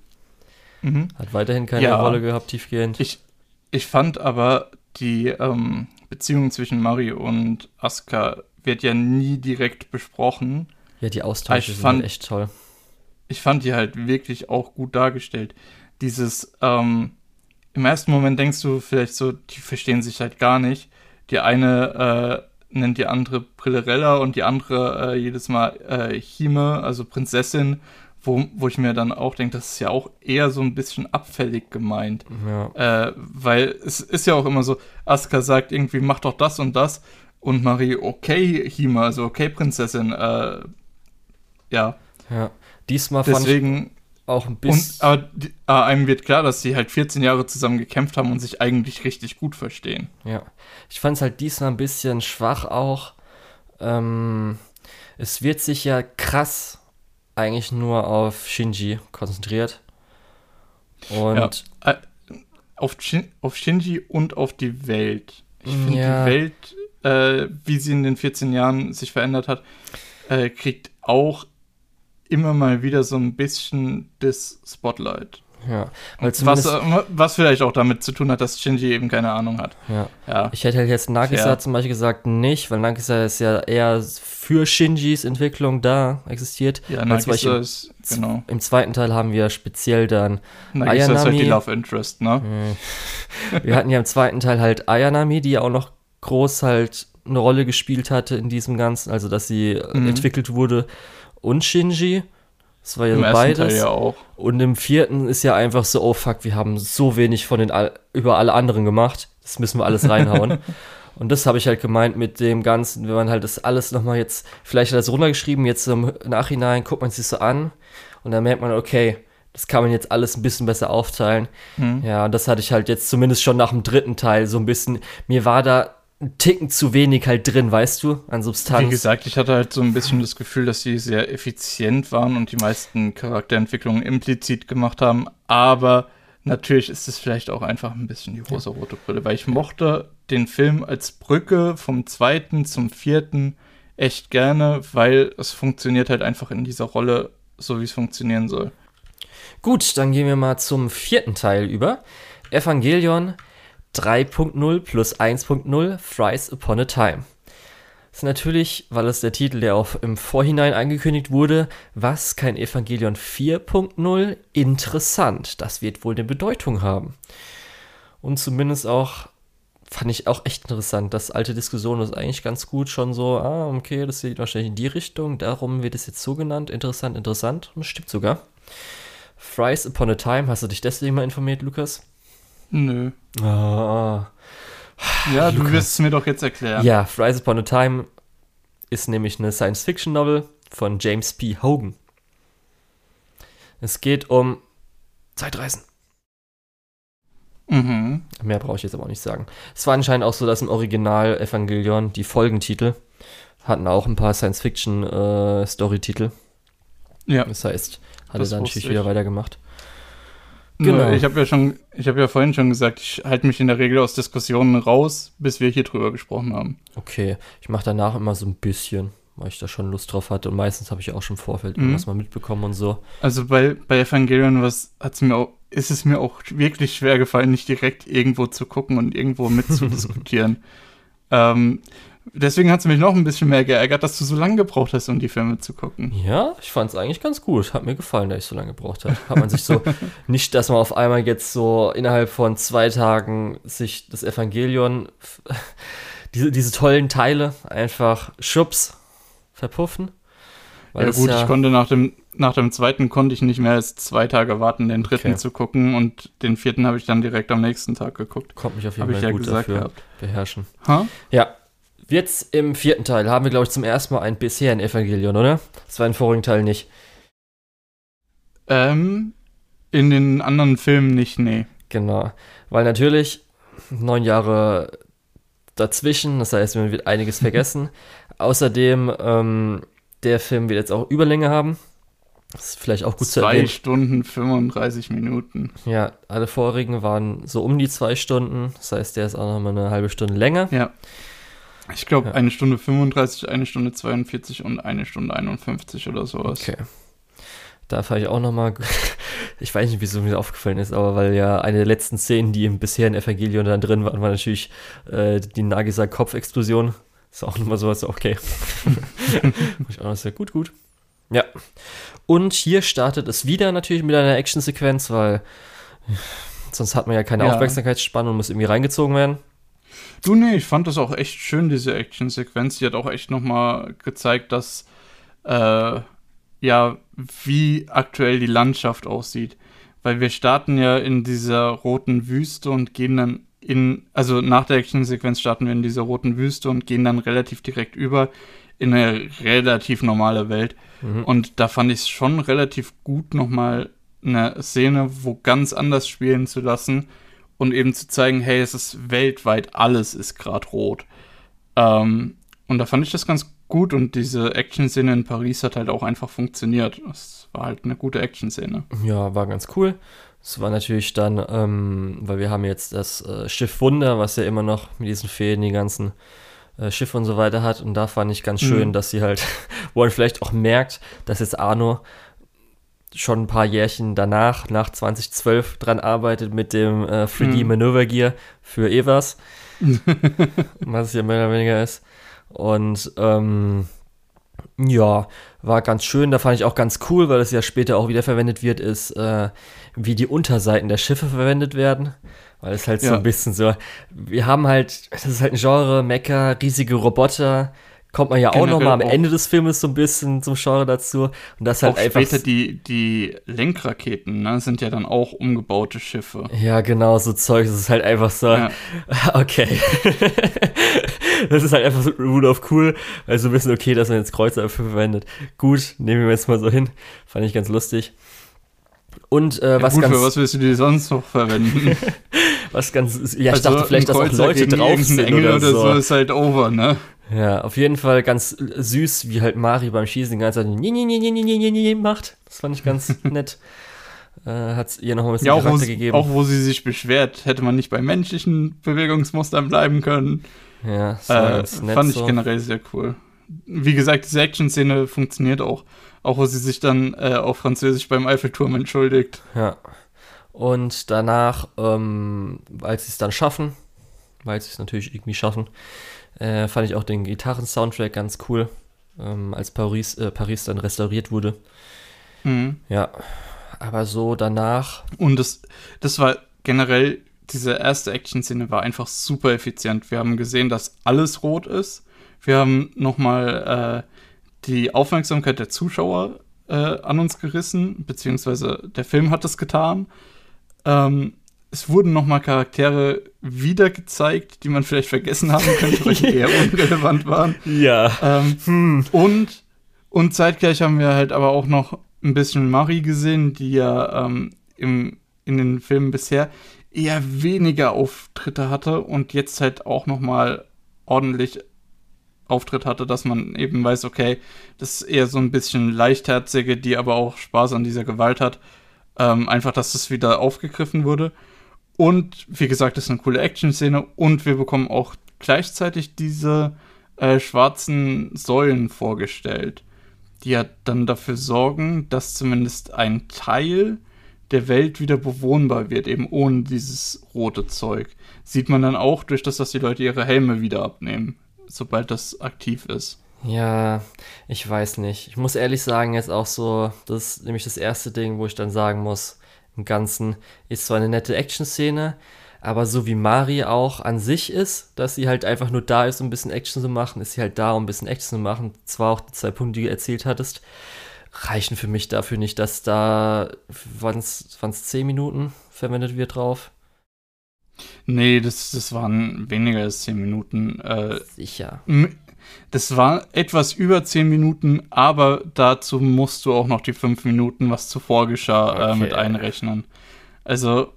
Mhm. Hat weiterhin keine Ja. Rolle gehabt, tiefgehend. Ich, ich fand aber die ähm, Beziehung zwischen Mari und Asuka wird ja nie direkt besprochen. Ja, die Austausche sind fand- halt echt toll. Ich fand die halt wirklich auch gut dargestellt. Dieses, ähm, im ersten Moment denkst du vielleicht so, die verstehen sich halt gar nicht. Die eine äh, nennt die andere Brillerella und die andere äh, jedes Mal äh, Hime, also Prinzessin, wo, wo ich mir dann auch denke, das ist ja auch eher so ein bisschen abfällig gemeint. Ja. Äh, weil es ist ja auch immer so, Asuka sagt irgendwie, mach doch das und das. Und Marie, okay, Hime, also okay, Prinzessin. Äh, ja, ja. Diesmal deswegen. auch ein Und, bisschen. aber aber einem wird klar, dass sie halt 14 Jahre zusammen gekämpft haben und sich eigentlich richtig gut verstehen. Ja. Ich fand es halt diesmal ein bisschen schwach auch. Ähm, es wird sich ja krass eigentlich nur auf Shinji konzentriert. Und Ja, äh, auf, Shin, auf Shinji und auf die Welt. Ich finde, Ja. die Welt, äh, wie sie in den 14 Jahren sich verändert hat, äh, kriegt auch immer mal wieder so ein bisschen das Spotlight. ja, Was, äh, was vielleicht auch damit zu tun hat, dass Shinji eben keine Ahnung hat. ja. Ja, Ich hätte halt jetzt Nagisa Fair. zum Beispiel gesagt nicht, weil Nagisa ist ja eher für Shinjis Entwicklung da existiert. ja Nagisa Beispiel ist, genau. Im zweiten Teil haben wir speziell dann Nagisa ist halt Ayanami. die Love Interest, ne? Wir hatten ja im zweiten Teil halt Ayanami, die ja auch noch groß halt eine Rolle gespielt hatte in diesem Ganzen, also dass sie äh, Mhm. entwickelt wurde. Und Shinji. Das war ja Im so beides. Ja auch. Und im vierten ist ja einfach so, oh fuck, wir haben so wenig von den all über alle anderen gemacht. Das müssen wir alles reinhauen. Und das habe ich halt gemeint mit dem Ganzen, wenn man halt das alles nochmal jetzt, vielleicht hat er das runtergeschrieben, jetzt im Nachhinein guckt man sich so an und dann merkt man, okay, das kann man jetzt alles ein bisschen besser aufteilen. Hm. Ja, und das hatte ich halt jetzt zumindest schon nach dem dritten Teil so ein bisschen, mir war da ein Ticken zu wenig halt drin, weißt du, an Substanz. Wie gesagt, ich hatte halt so ein bisschen das Gefühl, dass sie sehr effizient waren und die meisten Charakterentwicklungen implizit gemacht haben. Aber natürlich ist es vielleicht auch einfach ein bisschen die rosa-rote Brille, weil ich mochte den Film als Brücke vom zweiten zum vierten echt gerne, weil es funktioniert halt einfach in dieser Rolle so, wie es funktionieren soll. Gut, dann gehen wir mal zum vierten Teil über. Evangelion 3.0 plus 1.0 Thrice Upon a Time. Das ist natürlich, weil es der Titel, der auch im Vorhinein angekündigt wurde, was kein Evangelion 4.0 interessant. Das wird wohl eine Bedeutung haben. Und zumindest auch fand ich auch echt interessant. Das alte Diskussion ist eigentlich ganz gut schon so, ah, okay, das geht wahrscheinlich in die Richtung, darum wird es jetzt so genannt. Interessant, interessant. Und stimmt sogar. Thrice Upon a Time, hast du dich deswegen mal informiert, Lukas? Nö. Ah. Ja, du Lukas. wirst es mir doch jetzt erklären. Ja, Thrice Upon a Time ist nämlich eine Science-Fiction-Novel von James P. Hogan. Es geht um Zeitreisen. Mhm. Mehr brauche ich jetzt aber auch nicht sagen. Es war anscheinend auch so, dass im Original Evangelion die Folgentitel hatten auch ein paar Science-Fiction-Story-Titel. Ja. Das heißt, hat er Das dann natürlich ich. wieder weitergemacht. Genau. Ich habe ja schon, ich habe ja vorhin schon gesagt, ich halte mich in der Regel aus Diskussionen raus, bis wir hier drüber gesprochen haben. Okay, ich mache danach immer so ein bisschen, weil ich da schon Lust drauf hatte. Und meistens habe ich auch schon im Vorfeld Mhm. irgendwas mal mitbekommen und so. Also bei, bei Evangelion was hat's mir auch, ist es mir auch wirklich schwer gefallen, nicht direkt irgendwo zu gucken und irgendwo mitzudiskutieren. ähm, deswegen hat es mich noch ein bisschen mehr geärgert, dass du so lange gebraucht hast, um die Filme zu gucken. Ja, ich fand es eigentlich ganz gut. Hat mir gefallen, dass ich so lange gebraucht habe. Hat man sich so, nicht, dass man auf einmal jetzt so innerhalb von zwei Tagen sich das Evangelion, diese, diese tollen Teile einfach schubs verpuffen. Ja gut, ich konnte nach dem, nach dem zweiten konnte ich nicht mehr als zwei Tage warten, den dritten Okay. zu gucken und den vierten habe ich dann direkt am nächsten Tag geguckt. kommt mich auf jeden Fall ja gut gesagt dafür gehabt. beherrschen. Ha? Ja, jetzt im vierten Teil haben wir, glaube ich, zum ersten Mal ein bisher ein Evangelion, oder? Das war im vorigen Teil nicht. Ähm, in den anderen Filmen nicht, nee. Genau. Weil natürlich neun Jahre dazwischen, das heißt, man wird einiges vergessen. Außerdem, ähm, der Film wird jetzt auch Überlänge haben. Das ist vielleicht auch gut zu Zwei erwähnen. Stunden 35 Minuten. Ja, alle vorigen waren so um die zwei Stunden. Das heißt, der ist auch nochmal eine halbe Stunde länger. Ja. Ich glaube, Ja. eine Stunde 35, eine Stunde 42 und eine Stunde 51 oder sowas. Okay. Da fand ich auch nochmal ich weiß nicht, wieso mir aufgefallen ist, aber weil ja eine der letzten Szenen, die im bisherigen Evangelion dann drin waren, war natürlich äh, die Nagisa-Kopfexplosion. Ist auch nochmal sowas, okay. ich auch noch sehr gut, gut. Ja. Und hier startet es wieder natürlich mit einer Actionsequenz, weil sonst hat man ja keine ja. Aufmerksamkeitsspanne und muss irgendwie reingezogen werden. Du, nee, ich fand das auch echt schön, diese Actionsequenz. Die hat auch echt nochmal gezeigt, dass, äh, ja, wie aktuell die Landschaft aussieht. Weil wir starten ja in dieser roten Wüste und gehen dann in, also nach der Actionsequenz starten wir in dieser roten Wüste und gehen dann relativ direkt über in eine relativ normale Welt. Mhm. Und da fand ich es schon relativ gut, nochmal eine Szene, wo ganz anders spielen zu lassen und eben zu zeigen, hey, es ist weltweit, alles ist gerade rot. Ähm, und da fand ich das ganz gut und diese Action-Szene in Paris hat halt auch einfach funktioniert. Das war halt eine gute Action-Szene. Ja, war ganz cool. Es war natürlich dann, ähm, weil wir haben jetzt das äh, Schiff Wunder, was ja immer noch mit diesen Fäden die ganzen äh, Schiffe und so weiter hat. Und da fand ich ganz schön, mhm. dass sie halt, wo man vielleicht auch merkt, dass jetzt Arno schon ein paar Jährchen danach, nach 2012, dran arbeitet mit dem äh, 3D mhm. Manöver Gear für Evas. was es ja mehr oder weniger ist. Und ähm, ja, war ganz schön. Da fand ich auch ganz cool, weil es ja später auch wieder verwendet wird, ist, äh, wie die Unterseiten der Schiffe verwendet werden. Weil es halt ja. so ein bisschen so, wir haben halt, das ist halt ein Genre, Mecha, riesige Roboter, kommt man ja auch noch mal am Ende des Filmes so ein bisschen zum Genre dazu. Und das halt auch einfach. Später die, die Lenkraketen, ne, sind ja dann auch umgebaute Schiffe. Ja, genau, so Zeug. Das ist halt einfach so, ja. okay. das ist halt einfach so Rule of Cool, weil so wissen, okay, dass man jetzt Kreuzer dafür verwendet. Gut, nehmen wir jetzt mal so hin. Fand ich ganz lustig. Und äh, ja, was gut, ganz. Für was willst du die sonst noch verwenden? was ganz. Ja, ich also dachte vielleicht, dass auch Leute drauf sind. Engel oder, oder so. ist halt over, ne? Ja, auf jeden Fall ganz süß, wie halt Mari beim Schießen die ganze Zeit nie, nie, nie, nie, nie, nie, nie macht. Das fand ich ganz nett. Äh, Hat ihr noch ein bisschen ja, auch Charakter gegeben. Auch wo sie sich beschwert, hätte man nicht bei menschlichen Bewegungsmustern bleiben können. Ja, das war äh, ganz nett fand ich so. generell sehr cool. Wie gesagt, diese Action-Szene funktioniert auch. Auch wo sie sich dann äh, auf Französisch beim Eiffelturm entschuldigt. Ja. Und danach, ähm, als sie es dann schaffen, weil sie es natürlich irgendwie schaffen, äh, fand ich auch den Gitarren-Soundtrack ganz cool, ähm, als Paris, äh, Paris dann restauriert wurde. Mhm. Ja, aber so danach. Und das, das war generell, diese erste Action-Szene war einfach super effizient. Wir haben gesehen, dass alles rot ist. Wir haben nochmal äh, die Aufmerksamkeit der Zuschauer äh, an uns gerissen, beziehungsweise der Film hat es getan. Ähm, es wurden nochmal Charaktere wieder gezeigt, die man vielleicht vergessen haben könnte, weil die eher unrelevant waren. Ja. Ähm, hm. Und, und zeitgleich haben wir halt aber auch noch ein bisschen Marie gesehen, die ja ähm, im, in den Filmen bisher eher weniger Auftritte hatte und jetzt halt auch nochmal ordentlich Auftritt hatte, dass man eben weiß, okay, das ist eher so ein bisschen leichtherzige, die aber auch Spaß an dieser Gewalt hat. Ähm, einfach, dass das wieder aufgegriffen wurde. Und wie gesagt, das ist eine coole Action-Szene und wir bekommen auch gleichzeitig diese äh, schwarzen Säulen vorgestellt, die ja dann dafür sorgen, dass zumindest ein Teil der Welt wieder bewohnbar wird, eben ohne dieses rote Zeug. Sieht man dann auch durch das, dass die Leute ihre Helme wieder abnehmen, sobald das aktiv ist. Ja, ich weiß nicht. Ich muss ehrlich sagen, jetzt auch so, das ist nämlich das erste Ding, wo ich dann sagen muss, im Ganzen ist zwar eine nette Action-Szene, aber so wie Mari auch an sich ist, dass sie halt einfach nur da ist, um ein bisschen Action zu machen, ist sie halt da, um ein bisschen Action zu machen. Zwar auch die zwei Punkte, die du erzählt hattest, reichen für mich dafür nicht, dass da, waren es 10 Minuten verwendet wird drauf? Nee, das, das waren weniger als 10 Minuten. Äh, Sicher. Das war etwas über 10 Minuten, aber dazu musst du auch noch die 5 Minuten, was zuvor geschah, okay. äh, mit einrechnen. Also,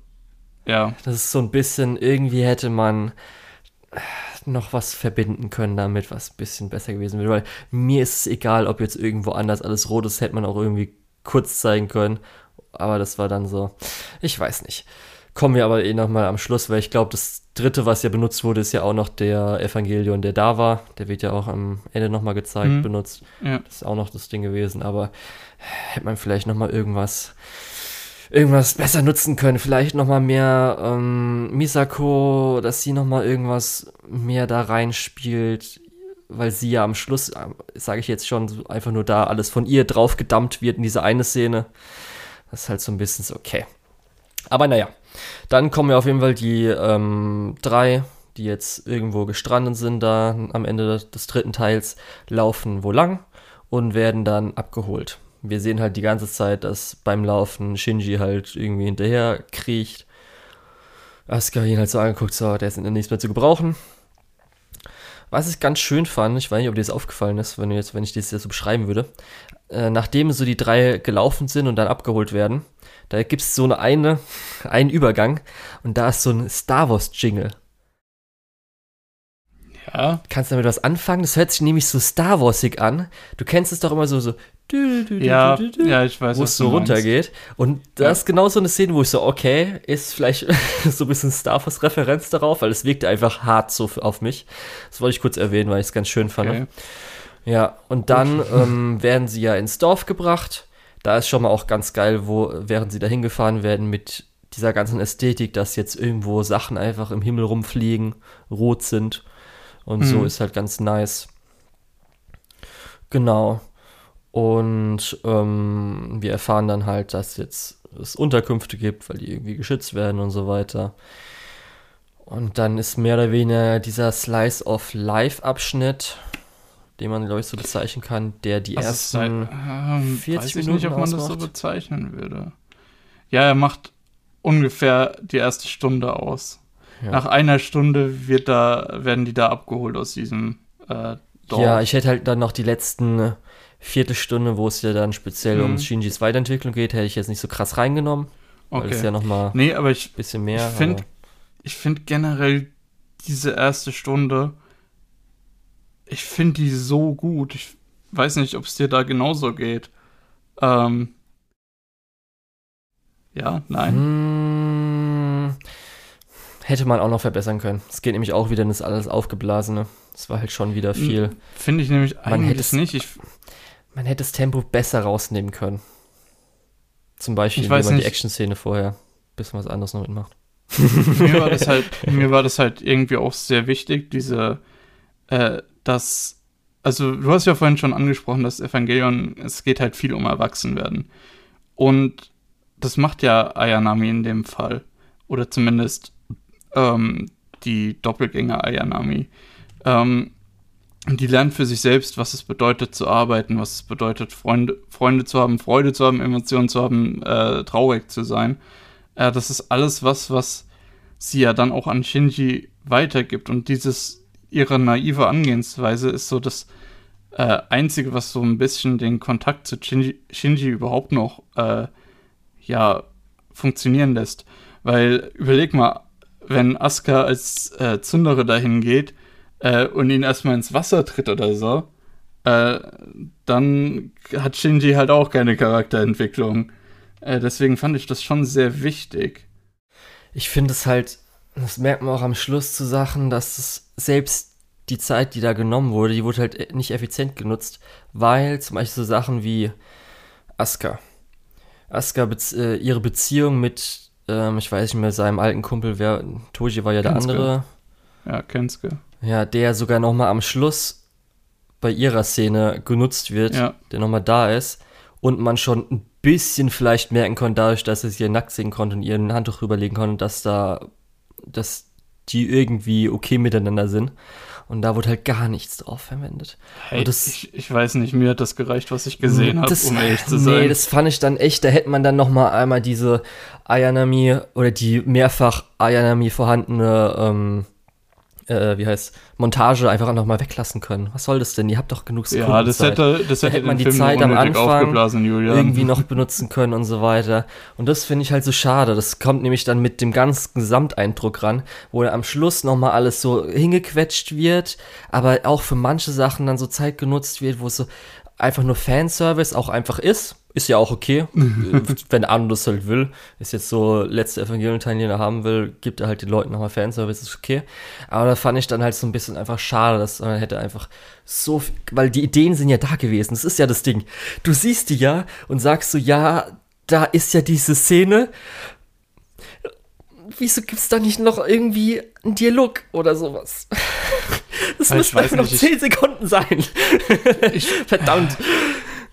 ja. Das ist so ein bisschen, irgendwie hätte man noch was verbinden können damit, was ein bisschen besser gewesen wäre. Weil mir ist es egal, ob jetzt irgendwo anders alles rot ist, hätte man auch irgendwie kurz zeigen können. Aber das war dann so, ich weiß nicht. Kommen wir aber eh nochmal am Schluss, weil ich glaube, das dritte, was ja benutzt wurde, ist ja auch noch der Evangelion, der da war. Der wird ja auch am Ende nochmal gezeigt, mhm. benutzt. Ja. Das ist auch noch das Ding gewesen, aber hätte man vielleicht nochmal irgendwas irgendwas besser nutzen können. Vielleicht nochmal mehr ähm, Misako, dass sie nochmal irgendwas mehr da reinspielt, weil sie ja am Schluss, äh, sage ich jetzt schon, einfach nur da alles von ihr drauf gedammt wird in diese eine Szene. Das ist halt so ein bisschen so, okay. Aber naja, dann kommen ja auf jeden Fall die ähm, drei, die jetzt irgendwo gestrandet sind da am Ende des dritten Teils, laufen wo lang und werden dann abgeholt. Wir sehen halt die ganze Zeit, dass beim Laufen Shinji halt irgendwie hinterher kriecht. Asuka ihn halt so angeguckt, so, der ist nichts mehr zu gebrauchen. Was ich ganz schön fand, ich weiß nicht, ob dir das aufgefallen ist, wenn, jetzt, wenn ich das jetzt so beschreiben würde, äh, nachdem so die drei gelaufen sind und dann abgeholt werden, da gibt es so eine, eine, einen Übergang und da ist so ein Star Wars Jingle. Ja. Kannst du damit was anfangen? Das hört sich nämlich so Star Warsig an. Du kennst es doch immer so, so ja, ja, ich weiß, wo es so runtergeht. Und da ja. ist genau so eine Szene, wo ich so, okay, ist vielleicht so ein bisschen Star Wars Referenz darauf, weil es wirkte einfach hart so auf mich. Das wollte ich kurz erwähnen, weil ich es ganz schön fand. Okay. Ja, und dann ähm, werden sie ja ins Dorf gebracht. Da ist schon mal auch ganz geil, wo, während sie da hingefahren werden mit dieser ganzen Ästhetik, dass jetzt irgendwo Sachen einfach im Himmel rumfliegen, rot sind. Und mhm. so ist halt ganz nice. Genau. Und ähm, wir erfahren dann halt, dass jetzt es Unterkünfte gibt, weil die irgendwie geschützt werden und so weiter. Und dann ist mehr oder weniger dieser Slice of Life-Abschnitt, den man, glaube ich, so bezeichnen kann, der die also ersten seit, ähm, 40 weiß ich Minuten nicht, ob man ausmacht. das so bezeichnen würde. Ja, er macht ungefähr die erste Stunde aus. Ja. Nach einer Stunde wird da, werden die da abgeholt aus diesem äh, Dorf. Ja, ich hätte halt dann noch die letzten Viertelstunde, wo es ja dann speziell mhm. um Shinjis Weiterentwicklung geht, hätte ich jetzt nicht so krass reingenommen. Okay. Weil es ja nochmal nee, aber ich, bisschen mehr. Ich finde find generell diese erste Stunde, ich finde die so gut. Ich weiß nicht, ob es dir da genauso geht. Ähm, ja, nein. Hm, hätte man auch noch verbessern können. Es geht nämlich auch wieder in das alles Aufgeblasene. Es war halt schon wieder viel. Finde ich nämlich eigentlich nicht. Ich, man hätte das Tempo besser rausnehmen können. Zum Beispiel, indem man die Action-Szene vorher ein bisschen was anderes noch mitmacht. mir, war das halt, mir war das halt irgendwie auch sehr wichtig, diese, äh, dass, also du hast ja vorhin schon angesprochen, dass Evangelion, es geht halt viel um Erwachsenwerden. Und das macht ja Ayanami in dem Fall. Oder zumindest ähm, die Doppelgänger Ayanami. Ähm, die lernt für sich selbst, was es bedeutet zu arbeiten, was es bedeutet, Freunde, Freunde zu haben, Freude zu haben, Emotionen zu haben, äh, traurig zu sein. Äh, das ist alles was, was sie ja dann auch an Shinji weitergibt. Und dieses, ihre naive Angehensweise ist so das äh, Einzige, was so ein bisschen den Kontakt zu Shinji, Shinji überhaupt noch, äh, ja, funktionieren lässt. Weil, überleg mal, wenn Asuka als äh, Zündere dahin geht, äh, und ihn erstmal ins Wasser tritt oder so, äh, dann hat Shinji halt auch keine Charakterentwicklung. Äh, deswegen fand ich das schon sehr wichtig. Ich finde es halt, das merkt man auch am Schluss zu Sachen, dass es selbst die Zeit, die da genommen wurde, die wurde halt nicht effizient genutzt, weil zum Beispiel so Sachen wie Asuka. Asuka, äh, ihre Beziehung mit, ähm, ich weiß nicht mehr, seinem alten Kumpel, wer, Toji war ja der andere. Ja, Kensuke. Ja, der sogar nochmal am Schluss bei ihrer Szene genutzt wird, ja. der nochmal da ist und man schon ein bisschen vielleicht merken konnte, dadurch, dass er sie nackt sehen konnte und ihren Handtuch rüberlegen konnte, dass da, dass die irgendwie okay miteinander sind. Und da wurde halt gar nichts drauf verwendet. Hey, das, ich, ich, weiß nicht, mir hat das gereicht, was ich gesehen habe, um ehrlich zu sein. Nee, das fand ich dann echt, da hätte man dann noch mal einmal diese Ayanami oder die mehrfach Ayanami vorhandene ähm, äh, wie heißt, Montage einfach nochmal weglassen können. Was soll das denn? Ihr habt doch genug Sekunden Ja, das hätte, das hätte, da hätte man die Film Zeit am Anfang irgendwie noch benutzen können und so weiter. Und das finde ich halt so schade. Das kommt nämlich dann mit dem ganzen Gesamteindruck ran, wo am Schluss nochmal alles so hingequetscht wird, aber auch für manche Sachen dann so Zeit genutzt wird, wo es so einfach nur Fanservice auch einfach ist ist ja auch okay, wenn Arno das halt will. Ist jetzt so, letzte Evangelion-Teil, den er haben will, gibt er halt den Leuten nochmal Fanservice, ist okay. Aber da fand ich dann halt so ein bisschen einfach schade, dass man hätte einfach so, viel, weil die Ideen sind ja da gewesen. Das ist ja das Ding. Du siehst die ja und sagst so, ja, da ist ja diese Szene. Wieso gibt es da nicht noch irgendwie einen Dialog oder sowas? Das Ich müssen einfach noch nicht, 10 Sekunden sein. Verdammt.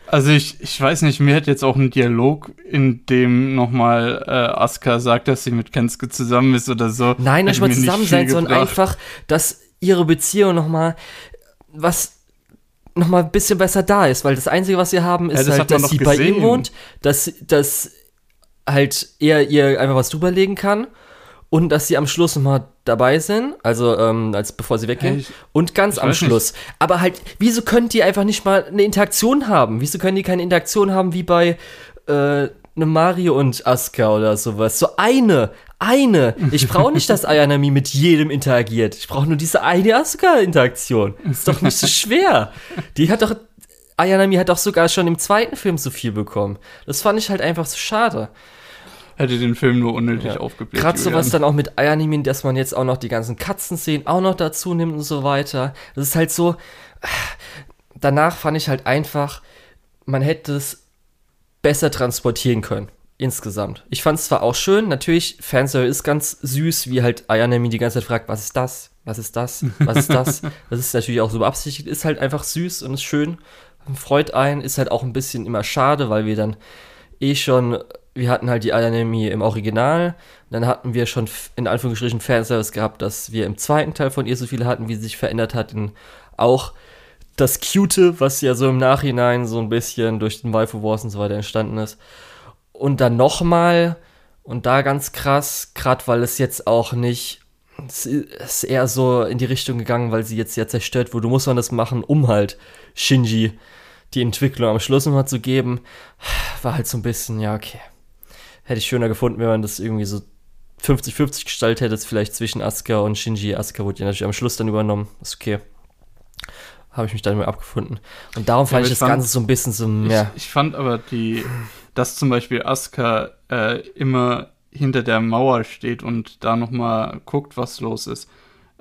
Also ich, ich weiß nicht, mir hat jetzt auch ein Dialog, in dem nochmal äh, Asuka sagt, dass sie mit Kensuke zusammen ist oder so. Nein, nicht mal zusammen sein, sondern einfach, dass ihre Beziehung nochmal was nochmal ein bisschen besser da ist, weil das Einzige, was sie haben, ist das halt, dass sie bei ihm gesehen. wohnt, dass, dass halt er ihr einfach was drüberlegen kann und dass sie am Schluss nochmal dabei sind, also ähm, als bevor sie weggehen ich- und ganz am Schluss. Aber halt, wieso können die einfach nicht mal eine Interaktion haben? Wieso können die keine Interaktion haben wie bei äh, einem Mario und Asuka oder sowas? So eine, eine. Ich brauche nicht, dass Ayanami mit jedem interagiert. Ich brauche nur diese eine Asuka-Interaktion. Ist doch nicht so schwer. Die hat doch Ayanami hat doch sogar schon im zweiten Film so viel bekommen. Das fand ich halt einfach so schade. Hätte den Film nur unnötig Ja. aufgebläht. Gerade sowas dann auch mit Ayanimi, dass man jetzt auch noch die ganzen Katzenszenen auch noch dazu nimmt und so weiter. Das ist halt so. Danach fand ich halt einfach, man hätte es besser transportieren können. Insgesamt. Ich fand es zwar auch schön, natürlich, Fanservice ist ganz süß, wie halt Ayanami die ganze Zeit fragt, was ist das? Was ist das? Was ist das? das ist natürlich auch so beabsichtigt, ist halt einfach süß und ist schön, freut einen, ist halt auch ein bisschen immer schade, weil wir dann eh schon, wir hatten halt die Ayanami im Original, dann hatten wir schon in Anführungsstrichen Fanservice gehabt, dass wir im zweiten Teil von ihr so viele hatten, wie sie sich verändert hat, auch das Cute, was ja so im Nachhinein so ein bisschen durch den Waifu Wars und so weiter entstanden ist. Und dann nochmal, und da ganz krass, gerade weil es jetzt auch nicht, es ist eher so in die Richtung gegangen, weil sie jetzt ja zerstört wurde, muss man das machen, um halt Shinji die Entwicklung am Schluss nochmal zu geben. War halt so ein bisschen, ja, okay. Hätte ich schöner gefunden, wenn man das irgendwie so 50-50 gestaltet hätte, vielleicht zwischen Asuka und Shinji. Asuka wurde ja natürlich am Schluss dann übernommen. Ist okay. Habe ich mich dann mal abgefunden. Und darum fand aber ich das fand- Ganze so ein bisschen so, ja. Ich, ich fand aber die, dass zum Beispiel Asuka äh, immer hinter der Mauer steht und da nochmal guckt, was los ist.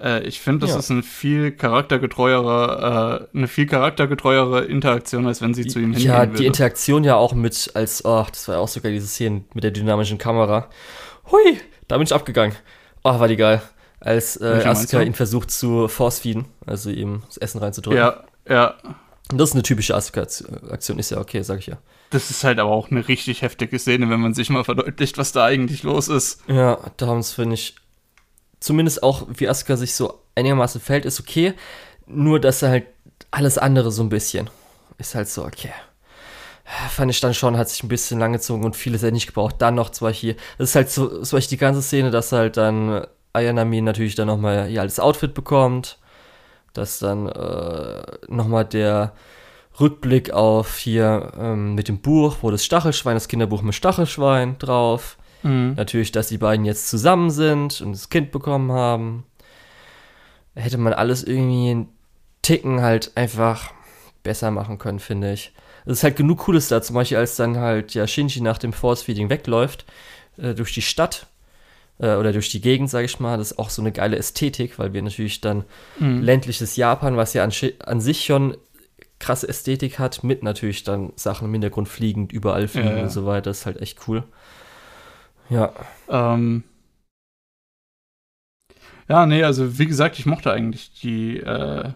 Äh, ich finde, das Ja. ist ein viel charaktergetreuere, äh, eine viel charaktergetreuere Interaktion, als wenn sie zu ihm hingehen Ja, würde. die Interaktion ja auch mit, als, oh, das war ja auch sogar diese Szene mit der dynamischen Kamera. Hui, da bin ich abgegangen. Oh, war die geil. Als äh, Asuka ihn versucht zu force-feeden, also ihm das Essen reinzudrücken. ja, ja. Und Das ist eine typische Asuka-Aktion, ist ja okay, sag ich ja. Das ist halt aber auch eine richtig heftige Szene, wenn man sich mal verdeutlicht, was da eigentlich los ist. Ja, da finde ich, zumindest auch, wie Asuka sich so einigermaßen fällt, ist okay. Nur, dass er halt alles andere so ein bisschen ist halt so, okay. Fand ich dann schon, hat sich ein bisschen lang gezogen und vieles hätte nicht gebraucht. Dann noch zum Beispiel, das ist halt so, zum Beispiel die ganze Szene, dass halt dann Ayanami natürlich dann nochmal ihr altes Outfit bekommt. Dass dann äh, nochmal der Rückblick auf hier ähm, mit dem Buch, wo das Stachelschwein, das Kinderbuch mit Stachelschwein drauf. Mhm. Natürlich, dass die beiden jetzt zusammen sind und das Kind bekommen haben. Hätte man alles irgendwie einen Ticken halt einfach besser machen können, finde ich. Es ist halt genug Cooles da, zum Beispiel als dann halt ja Shinji nach dem Force-Feeding wegläuft, äh, durch die Stadt äh, oder durch die Gegend, sage ich mal. Das ist auch so eine geile Ästhetik, weil wir natürlich dann Mhm. ländliches Japan, was ja an, an sich schon krasse Ästhetik hat, mit natürlich dann Sachen im Hintergrund fliegend, überall fliegen Ja, ja. und so weiter. Das ist halt echt cool. Ja. Ähm, ja, nee, also wie gesagt, ich mochte eigentlich die, äh,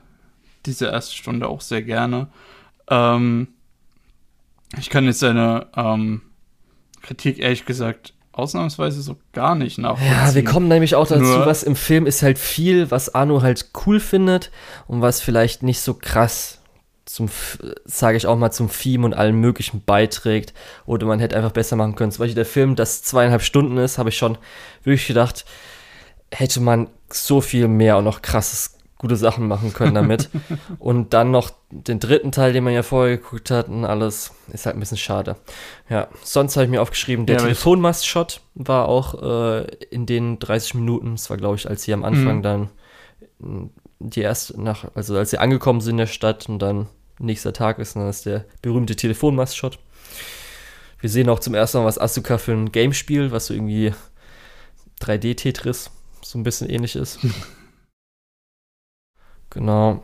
diese erste Stunde auch sehr gerne. Ähm, ich kann jetzt seine ähm, Kritik ehrlich gesagt ausnahmsweise so gar nicht nachvollziehen. Ja, wir kommen nämlich auch dazu, Nur- was im Film ist halt viel, was Arno halt cool findet und was vielleicht nicht so krass zum, sage ich auch mal, zum Theme und allem Möglichen beiträgt oder man hätte einfach besser machen können. Zum Beispiel der Film, das zweieinhalb Stunden ist, habe ich schon wirklich gedacht, hätte man so viel mehr und noch krasses, gute Sachen machen können damit. und dann noch den dritten Teil, den man ja vorher geguckt hat und alles, ist halt ein bisschen schade. Ja, sonst habe ich mir aufgeschrieben, der Ja, Telefonmast-Shot war auch äh, in den 30 Minuten, das war glaube ich, als sie am Anfang Mhm. dann die erste nach, also als sie angekommen sind in der Stadt und dann nächster Tag ist, dann ist der berühmte Telefonmast-Shot. Wir sehen auch zum ersten Mal, was Asuka für ein Game spielt, was so irgendwie 3D-Tetris so ein bisschen ähnlich ist. genau.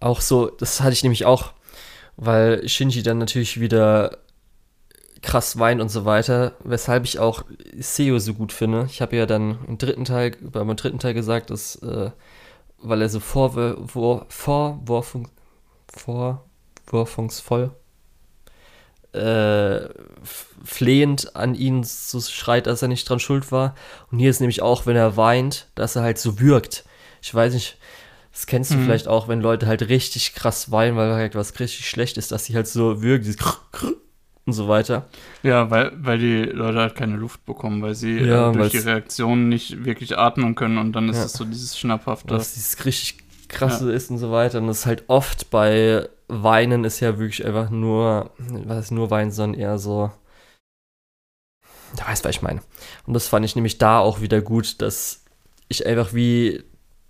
Auch so, das hatte ich nämlich auch, weil Shinji dann natürlich wieder krass weint und so weiter, weshalb ich auch Seo so gut finde. Ich habe ja dann im dritten Teil, beim dritten Teil gesagt, dass, äh, weil er so vorwurfung, vorwurfungsvoll äh, flehend an ihn so schreit, dass er nicht dran schuld war. Und hier ist nämlich auch, wenn er weint, dass er halt so wirkt. Ich weiß nicht, das kennst du mhm. vielleicht auch, wenn Leute halt richtig krass weinen, weil halt was richtig schlecht ist, dass sie halt so wirken, und so weiter. Ja, weil, weil die Leute halt keine Luft bekommen, weil sie ja, äh, durch die Reaktion nicht wirklich atmen können und dann ist es so dieses schnapphafte. Was dieses richtig krasse ja. ist und so weiter. Und das ist halt oft bei Weinen ist ja wirklich einfach nur, was ist nur Weinen, sondern eher so. Da weißt, was ich meine. Und das fand ich nämlich da auch wieder gut, dass ich einfach wie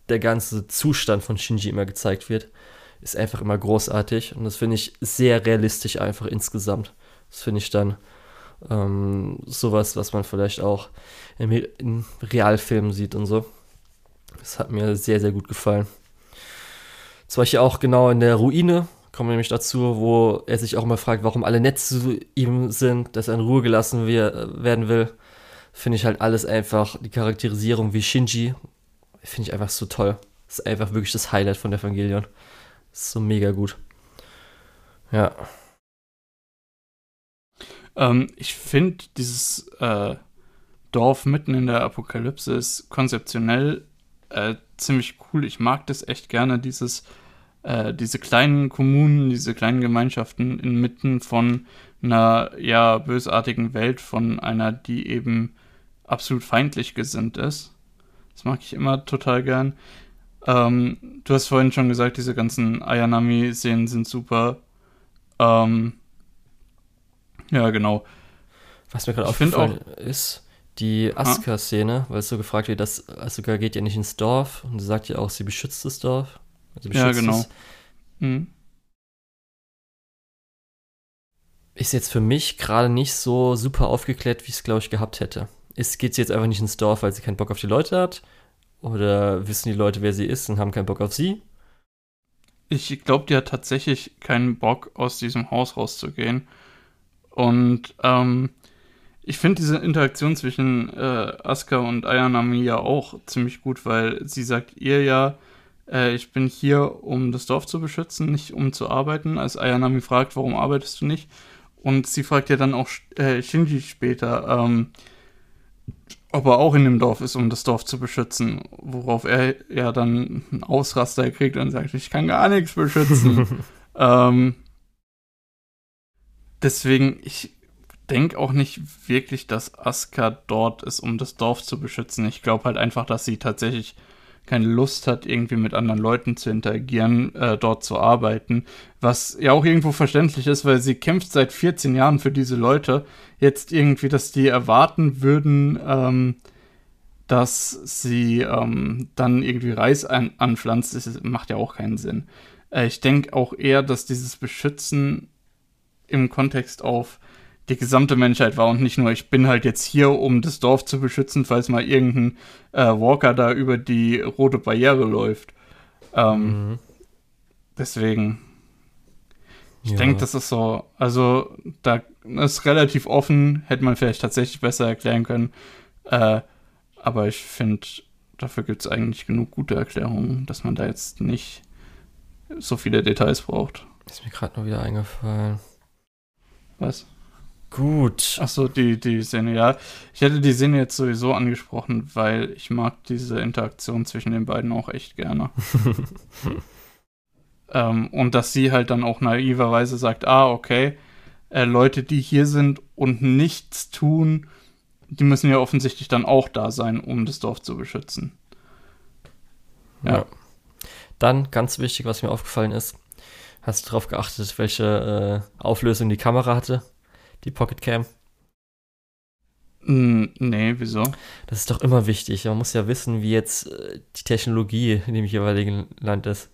der ganze Zustand von Shinji immer gezeigt wird, ist einfach immer großartig. Und das finde ich sehr realistisch einfach insgesamt. Das finde ich dann ähm, sowas, was man vielleicht auch in, in Realfilmen sieht und so. Das hat mir sehr, sehr gut gefallen. Zwar hier auch genau in der Ruine, kommen wir nämlich dazu, wo er sich auch immer fragt, warum alle nett zu ihm sind, dass er in Ruhe gelassen werden will. Finde ich halt alles einfach, die Charakterisierung wie Shinji, finde ich einfach so toll. Das ist einfach wirklich das Highlight von Evangelion. Das ist so mega gut. Ja. Ähm, ich finde, dieses äh, Dorf mitten in der Apokalypse ist konzeptionell äh, ziemlich cool. Ich mag das echt gerne, dieses, äh, diese kleinen Kommunen, diese kleinen Gemeinschaften inmitten von einer ja bösartigen Welt, von einer, die eben absolut feindlich gesinnt ist. Das mag ich immer total gern. Ähm, du hast vorhin schon gesagt, diese ganzen Ayanami-Szenen sind super. Ähm, ja, genau. Was mir gerade aufgefallen ist, die Asuka-Szene, weil es so gefragt wird, dass Asuka geht ja nicht ins Dorf und sie sagt ja auch, sie beschützt das Dorf. Also beschützt ja, genau. Mhm. Ist jetzt für mich gerade nicht so super aufgeklärt, wie ich es, glaube ich, gehabt hätte. Ist, geht sie jetzt einfach nicht ins Dorf, weil sie keinen Bock auf die Leute hat? Oder wissen die Leute, wer sie ist und haben keinen Bock auf sie? Ich glaube, die hat tatsächlich keinen Bock, aus diesem Haus rauszugehen. Und ähm, ich finde diese Interaktion zwischen äh, Asuka und Ayanami ja auch ziemlich gut, weil sie sagt ihr ja, äh, ich bin hier, um das Dorf zu beschützen, nicht um zu arbeiten. Als Ayanami fragt, warum arbeitest du nicht? Und sie fragt ja dann auch äh, Shinji später, ähm, ob er auch in dem Dorf ist, um das Dorf zu beschützen. Worauf er ja dann einen Ausraster kriegt und sagt, ich kann gar nichts beschützen. ähm, deswegen, ich denke auch nicht wirklich, dass Asuka dort ist, um das Dorf zu beschützen. Ich glaube halt einfach, dass sie tatsächlich keine Lust hat, irgendwie mit anderen Leuten zu interagieren, äh, dort zu arbeiten. Was ja auch irgendwo verständlich ist, weil sie kämpft seit 14 Jahren für diese Leute. Jetzt irgendwie, dass die erwarten würden, ähm, dass sie ähm, dann irgendwie Reis an anpflanzt, das macht ja auch keinen Sinn. Äh, ich denke auch eher, dass dieses Beschützen im Kontext auf die gesamte Menschheit war und nicht nur, ich bin halt jetzt hier, um das Dorf zu beschützen, falls mal irgendein äh, Walker da über die rote Barriere läuft. Ähm, mhm. Deswegen. Ich ja. denke, das ist so, also da ist relativ offen, hätte man vielleicht tatsächlich besser erklären können. Äh, aber ich finde, dafür gibt es eigentlich genug gute Erklärungen, dass man da jetzt nicht so viele Details braucht. Ist mir gerade noch wieder eingefallen. Was? Gut. Achso, die, die Szene, ja. Ich hätte die Szene jetzt sowieso angesprochen, weil ich mag diese Interaktion zwischen den beiden auch echt gerne. ähm, und dass sie halt dann auch naiverweise sagt, ah, okay, äh, Leute, die hier sind und nichts tun, die müssen ja offensichtlich dann auch da sein, um das Dorf zu beschützen. Ja. ja. Dann, ganz wichtig, was mir aufgefallen ist, hast du darauf geachtet, welche äh, Auflösung die Kamera hatte? die Pocket Cam? Mm, nee, wieso? Das ist doch immer wichtig. Man muss ja wissen, wie jetzt äh, die Technologie in dem jeweiligen Land ist.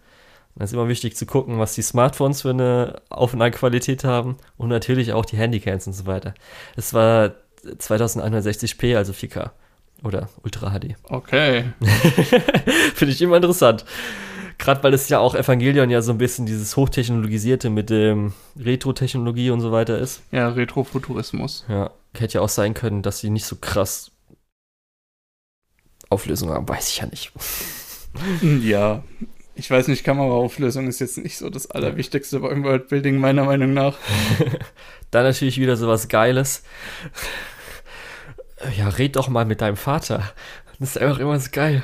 Und es ist immer wichtig zu gucken, was die Smartphones für eine Aufnahmequalität haben und natürlich auch die Handycams und so weiter. Es war 2160p, also 4K oder Ultra HD. Okay. Finde ich immer interessant. Gerade weil es ja auch Evangelion ja so ein bisschen dieses Hochtechnologisierte mit dem Retro-Technologie und so weiter ist. Ja, Retrofuturismus. Ja, hätte ja auch sein können, dass sie nicht so krass Auflösung haben, weiß ich ja nicht. Ja, ich weiß nicht, Kameraauflösung ist jetzt nicht so das Allerwichtigste beim Worldbuilding, meiner Meinung nach. Dann natürlich wieder sowas Geiles. Ja, red doch mal mit deinem Vater. Das ist einfach immer so geil.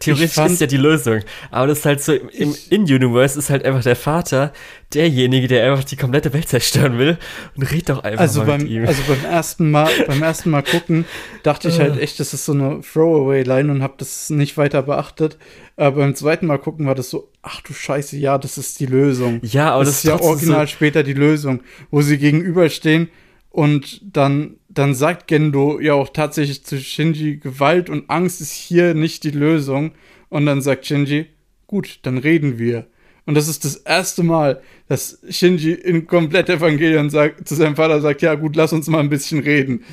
Theoretisch ist ja die Lösung. Aber das ist halt so, im In-Universe ist halt einfach der Vater derjenige, der einfach die komplette Welt zerstören will. Und red doch einfach also mal beim, mit ihm. Also beim ersten Mal, beim ersten Mal gucken, dachte ich halt echt, das ist so eine Throwaway-Line und habe das nicht weiter beachtet. Aber beim zweiten Mal gucken war das so, ach du Scheiße, ja, das ist die Lösung. ja, aber das, ist ja original später die Lösung, wo sie gegenüberstehen und dann, dann sagt Gendo ja auch tatsächlich zu Shinji, Gewalt und Angst ist hier nicht die Lösung. Und dann sagt Shinji, gut, dann reden wir. Und das ist das erste Mal, dass Shinji in komplett Evangelion sagt, zu seinem Vater sagt, ja gut, lass uns mal ein bisschen reden.